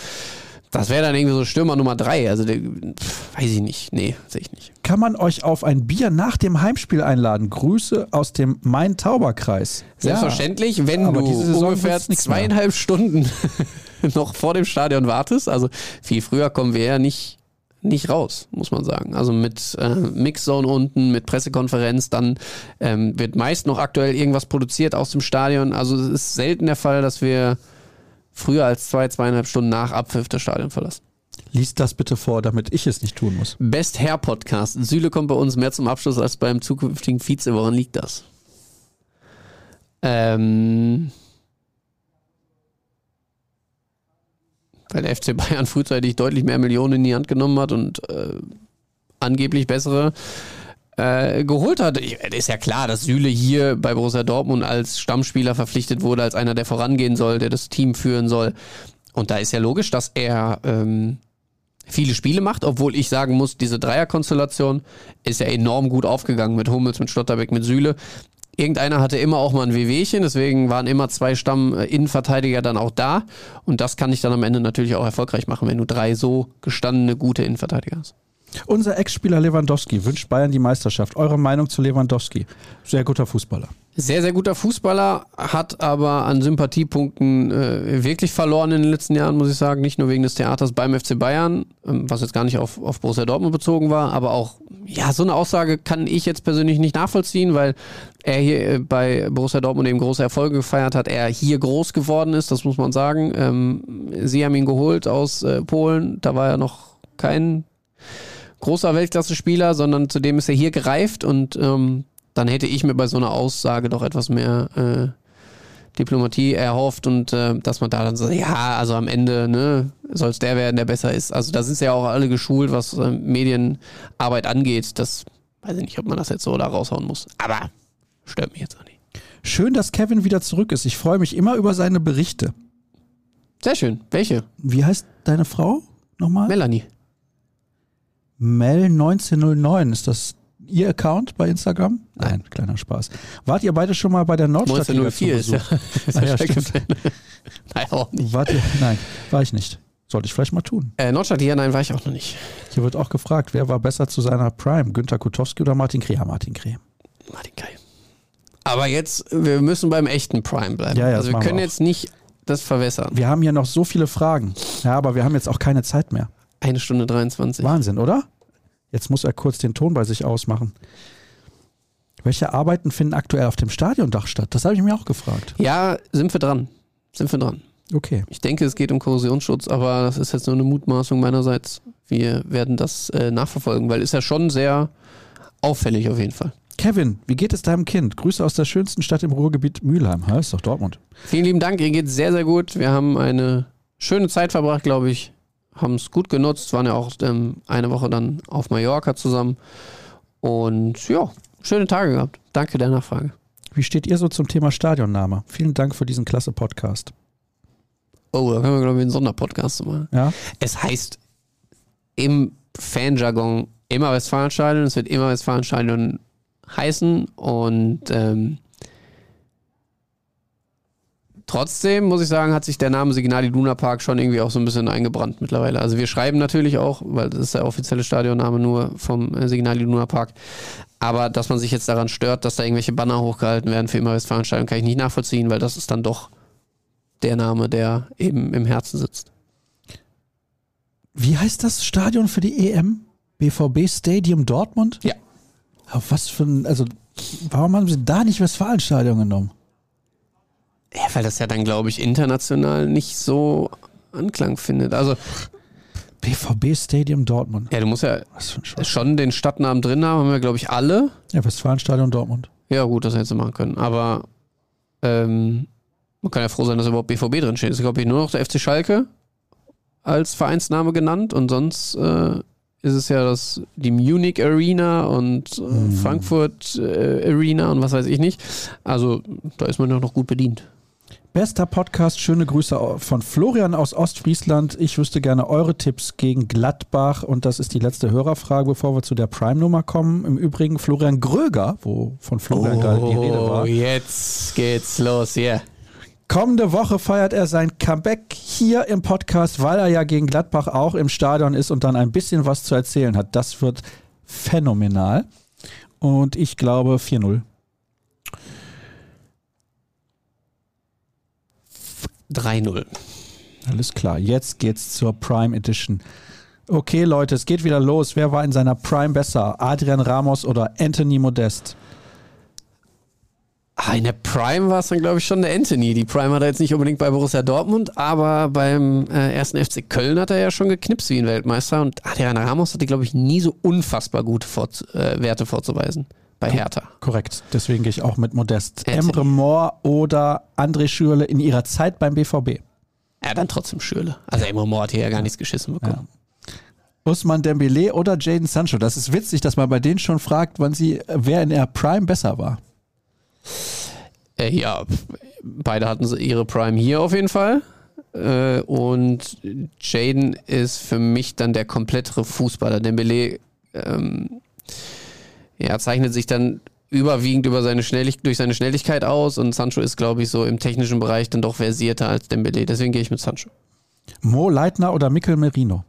Das wäre dann irgendwie so Stürmer Nummer drei. Also, der, pf, weiß ich nicht. Nee, sehe ich nicht. Kann man euch auf ein Bier nach dem Heimspiel einladen? Grüße aus dem Main-Tauber-Kreis. Selbstverständlich, wenn aber du ungefähr nix mehr. zweieinhalb Stunden noch vor dem Stadion wartest. Also, viel früher kommen wir ja nicht, nicht raus, muss man sagen. Also mit äh, Mixzone unten, mit Pressekonferenz, dann ähm, wird meist noch aktuell irgendwas produziert aus dem Stadion. Also es ist selten der Fall, dass wir früher als zwei, zweieinhalb Stunden nach Abpfiff das Stadion verlassen. Lies das bitte vor, damit ich es nicht tun muss. Best Hair Podcast. Süle kommt bei uns mehr zum Abschluss als beim zukünftigen Vize. Woran liegt das? Ähm, weil der FC Bayern frühzeitig deutlich mehr Millionen in die Hand genommen hat und äh, angeblich bessere äh, geholt hat. Ist ja klar, dass Süle hier bei Borussia Dortmund als Stammspieler verpflichtet wurde, als einer, der vorangehen soll, der das Team führen soll. Und da ist ja logisch, dass er ähm, viele Spiele macht, obwohl ich sagen muss, diese Dreierkonstellation ist ja enorm gut aufgegangen mit Hummels, mit Schlotterbeck, mit Süle. Irgendeiner hatte immer auch mal ein Wehwehchen, deswegen waren immer zwei Stamm-Innenverteidiger dann auch da. Und das kann ich dann am Ende natürlich auch erfolgreich machen, wenn du drei so gestandene, gute Innenverteidiger hast. Unser Ex-Spieler Lewandowski wünscht Bayern die Meisterschaft. Eure Meinung zu Lewandowski? Sehr guter Fußballer. Sehr, sehr guter Fußballer, hat aber an Sympathiepunkten äh, wirklich verloren in den letzten Jahren, muss ich sagen. Nicht nur wegen des Theaters beim FC Bayern, ähm, was jetzt gar nicht auf, auf Borussia Dortmund bezogen war, aber auch, ja, so eine Aussage kann ich jetzt persönlich nicht nachvollziehen, weil er hier äh, bei Borussia Dortmund eben große Erfolge gefeiert hat. Er hier groß geworden ist, das muss man sagen. Ähm, sie haben ihn geholt aus äh, Polen, da war er noch kein großer Weltklasse-Spieler, sondern zudem ist er hier gereift und ähm, dann hätte ich mir bei so einer Aussage doch etwas mehr äh, Diplomatie erhofft und äh, dass man da dann so, ja, also am Ende ne, soll es der werden, der besser ist. Also da sind ja auch alle geschult, was äh, Medienarbeit angeht. Das weiß ich nicht, ob man das jetzt so da raushauen muss. Aber stört mich jetzt auch nicht. Schön, dass Kevin wieder zurück ist. Ich freue mich immer über seine Berichte. Sehr schön. Welche? Wie heißt deine Frau nochmal? Melanie. Mel1909. Ist das Ihr Account bei Instagram? Nein, kleiner Spaß. Wart ihr beide schon mal bei der Nordstadt? 1904 ist ja, ist Ah, ja ja. Nein, auch nicht. Wart ihr? Nein, war ich nicht. Sollte ich vielleicht mal tun. Äh, Nordstadt, ja, nein, war ich auch noch nicht. Hier wird auch gefragt, wer war besser zu seiner Prime? Günter Kutowski oder Martin Kreh? Ja, Martin Kreh. Martin Kai. Aber jetzt, wir müssen beim echten Prime bleiben. Ja, ja, also wir wir können auch. jetzt nicht das verwässern. Wir haben hier noch so viele Fragen. Ja, aber wir haben jetzt auch keine Zeit mehr. Eine Stunde 23. Wahnsinn, oder? Jetzt muss er kurz den Ton bei sich ausmachen. Welche Arbeiten finden aktuell auf dem Stadiondach statt? Das habe ich mir auch gefragt. Ja, sind wir dran. Sind wir dran. Okay. Ich denke, es geht um Korrosionsschutz, aber das ist jetzt nur eine Mutmaßung meinerseits. Wir werden das äh, nachverfolgen, weil ist ja schon sehr auffällig auf jeden Fall. Kevin, wie geht es deinem Kind? Grüße aus der schönsten Stadt im Ruhrgebiet Mülheim. Ist doch Dortmund. Vielen lieben Dank, ihr geht sehr, sehr gut. Wir haben eine schöne Zeit verbracht, glaube ich. Haben es gut genutzt, waren ja auch ähm, eine Woche dann auf Mallorca zusammen. Und ja, schöne Tage gehabt. Danke der Nachfrage. Wie steht ihr so zum Thema Stadionname? Vielen Dank für diesen klasse Podcast. Oh, da können wir, glaube ich, einen Sonderpodcast machen. Ja? Es heißt im Fanjargon immer Westfalenstadion. Es wird immer Westfalenstadion heißen und ähm, trotzdem muss ich sagen, hat sich der Name Signali Luna Park schon irgendwie auch so ein bisschen eingebrannt mittlerweile. Also wir schreiben natürlich auch, weil das ist der offizielle Stadionname nur vom äh, Signali Luna Park. Aber dass man sich jetzt daran stört, dass da irgendwelche Banner hochgehalten werden für immer Westfalenstadion, kann ich nicht nachvollziehen, weil das ist dann doch der Name, der eben im Herzen sitzt. Wie heißt das Stadion für die EM? BVB Stadium Dortmund? Ja. Auf was für ein, also warum haben sie da nicht Westfalenstadion genommen? Ja, weil das ja dann, glaube ich, international nicht so Anklang findet. Also, BVB Stadium Dortmund. ja, du musst ja schon den Stadtnamen drin haben, haben wir, glaube ich, alle. Ja, Westfalenstadion Dortmund. Ja, gut, das hättest du machen können. Aber ähm, man kann ja froh sein, dass überhaupt BVB drin steht. Es ist, glaube ich, nur noch der FC Schalke als Vereinsname genannt und sonst äh, ist es ja das, die Munich Arena und äh, Frankfurt äh, Arena und was weiß ich nicht. Also da ist man doch noch gut bedient. Bester Podcast, schöne Grüße von Florian aus Ostfriesland. Ich wüsste gerne eure Tipps gegen Gladbach und das ist die letzte Hörerfrage, bevor wir zu der Prime-Nummer kommen. Im Übrigen Florian Gröger, wo von Florian gerade die Rede war. Oh, jetzt geht's los, yeah. Kommende Woche feiert er sein Comeback hier im Podcast, weil er ja gegen Gladbach auch im Stadion ist und dann ein bisschen was zu erzählen hat. Das wird phänomenal. Und ich glaube 4-0. 3-0. Alles klar, jetzt geht's zur Prime Edition. Okay, Leute, es geht wieder los. Wer war in seiner Prime besser? Adrian Ramos oder Anthony Modest? Ah, in der Prime war es dann, glaube ich, schon der Anthony. Die Prime hat er jetzt nicht unbedingt bei Borussia Dortmund, aber beim äh, ersten FC Köln hat er ja schon geknipst wie ein Weltmeister. Und Adrian Ramos hatte, glaube ich, nie so unfassbar gute Vorz äh, Werte vorzuweisen bei Hertha. Korrekt, deswegen gehe ich auch mit Modest. Anthony. Emre Moore oder André Schürle in ihrer Zeit beim BVB. Ja, dann trotzdem Schürle. Also Emre Moore hat hier ja gar nichts geschissen bekommen. Usman Dembele oder Jaden Sancho? Das ist witzig, dass man bei denen schon fragt, wann sie, wer in der Prime besser war. Äh, ja, beide hatten ihre Prime hier auf jeden Fall. Äh, und Jaden ist für mich dann der komplettere Fußballer. Dembele ähm, ja, zeichnet sich dann überwiegend über seine Schnellig durch seine Schnelligkeit aus und Sancho ist, glaube ich, so im technischen Bereich dann doch versierter als Dembele. Deswegen gehe ich mit Sancho. Mo Leitner oder Mikkel Merino?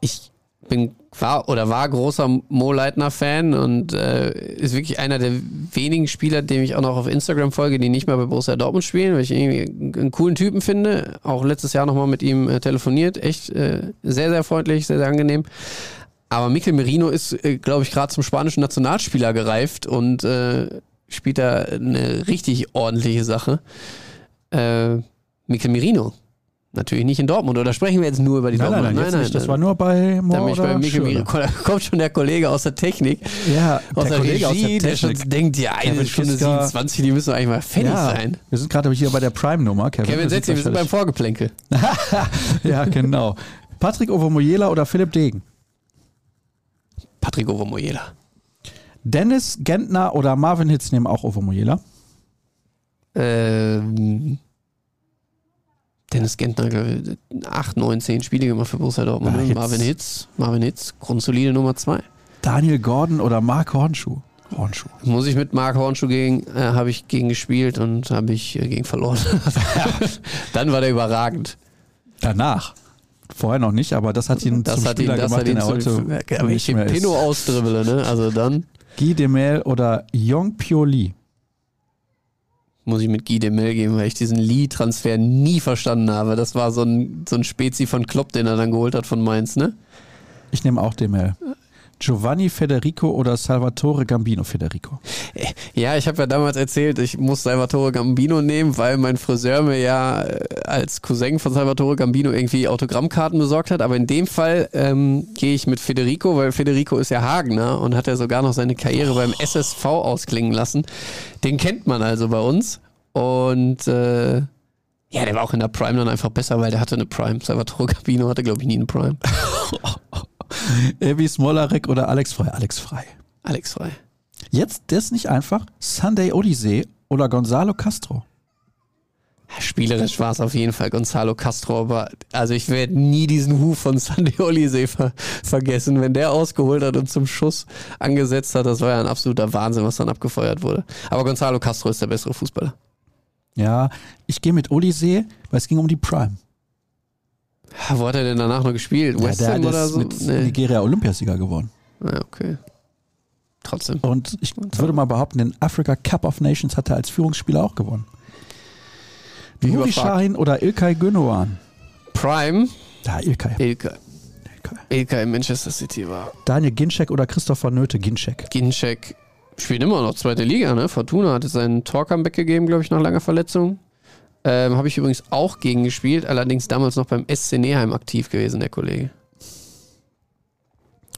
ich bin war oder war großer Mo Leitner Fan und äh, ist wirklich einer der wenigen Spieler, dem ich auch noch auf Instagram folge, die nicht mehr bei Borussia Dortmund spielen, weil ich irgendwie einen coolen Typen finde. Auch letztes Jahr nochmal mit ihm äh, telefoniert, echt äh, sehr sehr freundlich, sehr sehr angenehm. Aber Mikel Merino ist, äh, glaube ich, gerade zum spanischen Nationalspieler gereift und äh, spielt da eine richtig ordentliche Sache. Äh, Mikel Merino. Natürlich nicht in Dortmund, oder sprechen wir jetzt nur über die Nein, nein, Dortmund? nein, jetzt nicht. Das war nur bei Mo ich bei oder Mikel. Merino. Da kommt schon der Kollege aus der Technik, Ja, aus der, Kollege Regie, der schon Technik. denkt, ja, eine Stunde Fisker. 27, die müssen eigentlich mal fertig ja, sein. Wir sind gerade hier bei der Prime-Nummer, Kevin. Kevin, setz dich, wir sind beim Vorgeplänkel. Ja, genau. Patrick Ovomoyela oder Philipp Degen? Patrick Ovomoyela. Dennis Gentner oder Marvin Hitz nehmen auch Ovomoyela. Ähm, Dennis Gentner, glaub ich, 8, 9, 10 Spiele gemacht für Borussia Dortmund. Ja, ne? jetzt- Marvin Hitz, Marvin Hitz, grundsolide Nummer 2. Daniel Gordon oder Mark Hornschuh? Hornschuh. Muss ich mit Marc Hornschuh gegen, äh, habe ich gegen gespielt und habe ich äh, gegen verloren. Dann war der überragend. Danach. Vorher noch nicht, aber das hat ihn Das zum hat ihn, Spieler das gemacht, hat den ihn er heute wenn ich den Pino ist. ausdribbele, ne? Also dann Guy Demel oder Yong Pioli? muss ich mit Guy Demel gehen, weil ich diesen Lee-Transfer nie verstanden habe. Das war so ein, so ein Spezi von Klopp, den er dann geholt hat von Mainz, ne? Ich nehme auch Demel. Giovanni Federico oder Salvatore Gambino Federico? Ja, ich habe ja damals erzählt, ich muss Salvatore Gambino nehmen, weil mein Friseur mir ja äh, als Cousin von Salvatore Gambino irgendwie Autogrammkarten besorgt hat. Aber in dem Fall ähm, gehe ich mit Federico, weil Federico ist ja Hagener und hat ja sogar noch seine Karriere beim SSV ausklingen lassen. Den kennt man also bei uns. Und äh, ja, der war auch in der Prime dann einfach besser, weil der hatte eine Prime. Salvatore Gambino hatte, glaube ich, nie eine Prime. Evi Smolarek oder Alex Frei? Alex Frei. Alex Frei. Jetzt, der ist nicht einfach. Sunday Odyssey oder Gonzalo Castro. Spielerisch war es auf jeden Fall Gonzalo Castro, aber also ich werde nie diesen Huf von Sandy Olise ver vergessen, wenn der ausgeholt hat und zum Schuss angesetzt hat. Das war ja ein absoluter Wahnsinn, was dann abgefeuert wurde. Aber Gonzalo Castro ist der bessere Fußballer. Ja, ich gehe mit Olise, weil es ging um die Prime. Wo hat er denn danach noch gespielt? West ja, Ham oder so? Mit nee. Nigeria Olympiasieger geworden. Ja, okay. Trotzdem. Und ich würde mal behaupten, den Africa Cup of Nations hat er als Führungsspieler auch gewonnen. Nuri Sahin oder Ilkay Gündogan? Prime? Ja, Ilkay. Ilkay. Ilkay. In Manchester City war. Daniel Ginczek oder Christopher Nöte? Ginczek. Ginczek spielt immer noch zweite Liga, ne? Fortuna hat seinen Tor-Comeback gegeben, glaube ich, nach langer Verletzung. Ähm, Habe ich übrigens auch gegen gespielt, allerdings damals noch beim SC Neheim aktiv gewesen, der Kollege.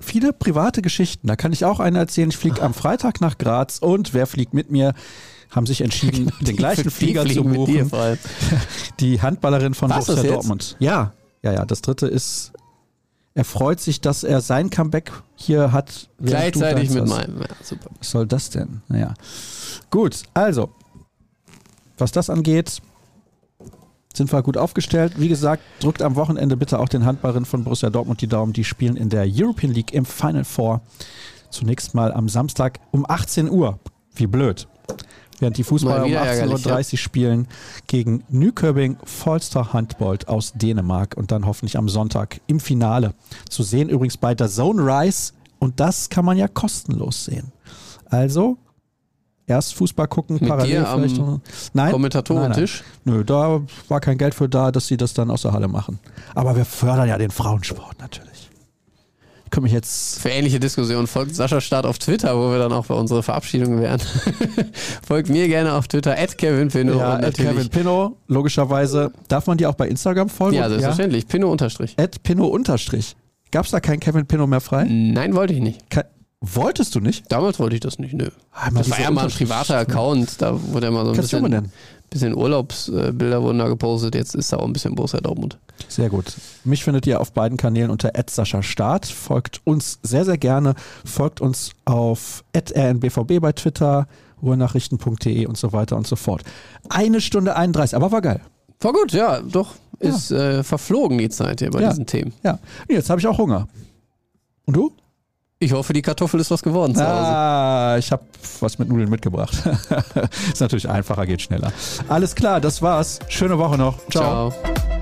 Viele private Geschichten, da kann ich auch eine erzählen. Ich fliege am Freitag nach Graz und wer fliegt mit mir? Haben sich entschieden, den gleichen Flieger zu buchen. Die Handballerin von Was Borussia Dortmund. Ja, ja, ja. Das dritte ist er freut sich, dass er sein Comeback hier hat. Gleichzeitig mit meinem. Ja, super. Was soll das denn? Naja. Gut, also, was das angeht, sind wir gut aufgestellt. Wie gesagt, drückt am Wochenende bitte auch den Handballerinnen von Borussia Dortmund die Daumen. Die spielen in der European League im Final Four. Zunächst mal am Samstag um 18 Uhr. Wie blöd. Während die Fußballer um 18.30 Uhr spielen gegen Nyköping Falster Handbold aus Dänemark und dann hoffentlich am Sonntag im Finale. Zu sehen übrigens bei der Zone Rise und das kann man ja kostenlos sehen. Also erst Fußball gucken, Mit parallel vielleicht. Am nein, Kommentatorentisch? Nein, nein. Nö, da war kein Geld für da, dass sie das dann aus der Halle machen. Aber wir fördern ja den Frauensport natürlich. Ich komme mich jetzt. Für ähnliche Diskussionen folgt Sascha Start auf Twitter, wo wir dann auch bei unserer Verabschiedung wären. folgt mir gerne auf Twitter, at Kevin Pinno. Ja, at Kevin Pinno, logischerweise. Darf man dir auch bei Instagram folgen? Ja, selbstverständlich. Ja? Pinno unterstrich. At Pinno unterstrich. Gab es da keinen Kevin Pinno mehr frei? Nein, wollte ich nicht. Ke Wolltest du nicht? Damals wollte ich das nicht, nö. Ah, das war ja mal ein privater Account, da wurde ja mal so ein Kannst bisschen, bisschen Urlaubsbilder wurden da gepostet, jetzt ist da auch ein bisschen Borussia Dortmund. Sehr gut. Mich findet ihr auf beiden Kanälen unter Start. Folgt uns sehr, sehr gerne. Folgt uns auf rnbvb bei Twitter, ruhrnachrichten.de und so weiter und so fort. Eine Stunde 31, aber war geil. War gut, ja, doch. Ist ja. Äh, verflogen die Zeit hier bei ja. diesen Themen. Ja, jetzt habe ich auch Hunger. Und du? Ich hoffe, die Kartoffel ist was geworden zu Hause. Ah, ich habe was mit Nudeln mitgebracht. ist natürlich einfacher, geht schneller. Alles klar, das war's. Schöne Woche noch. Ciao. Ciao.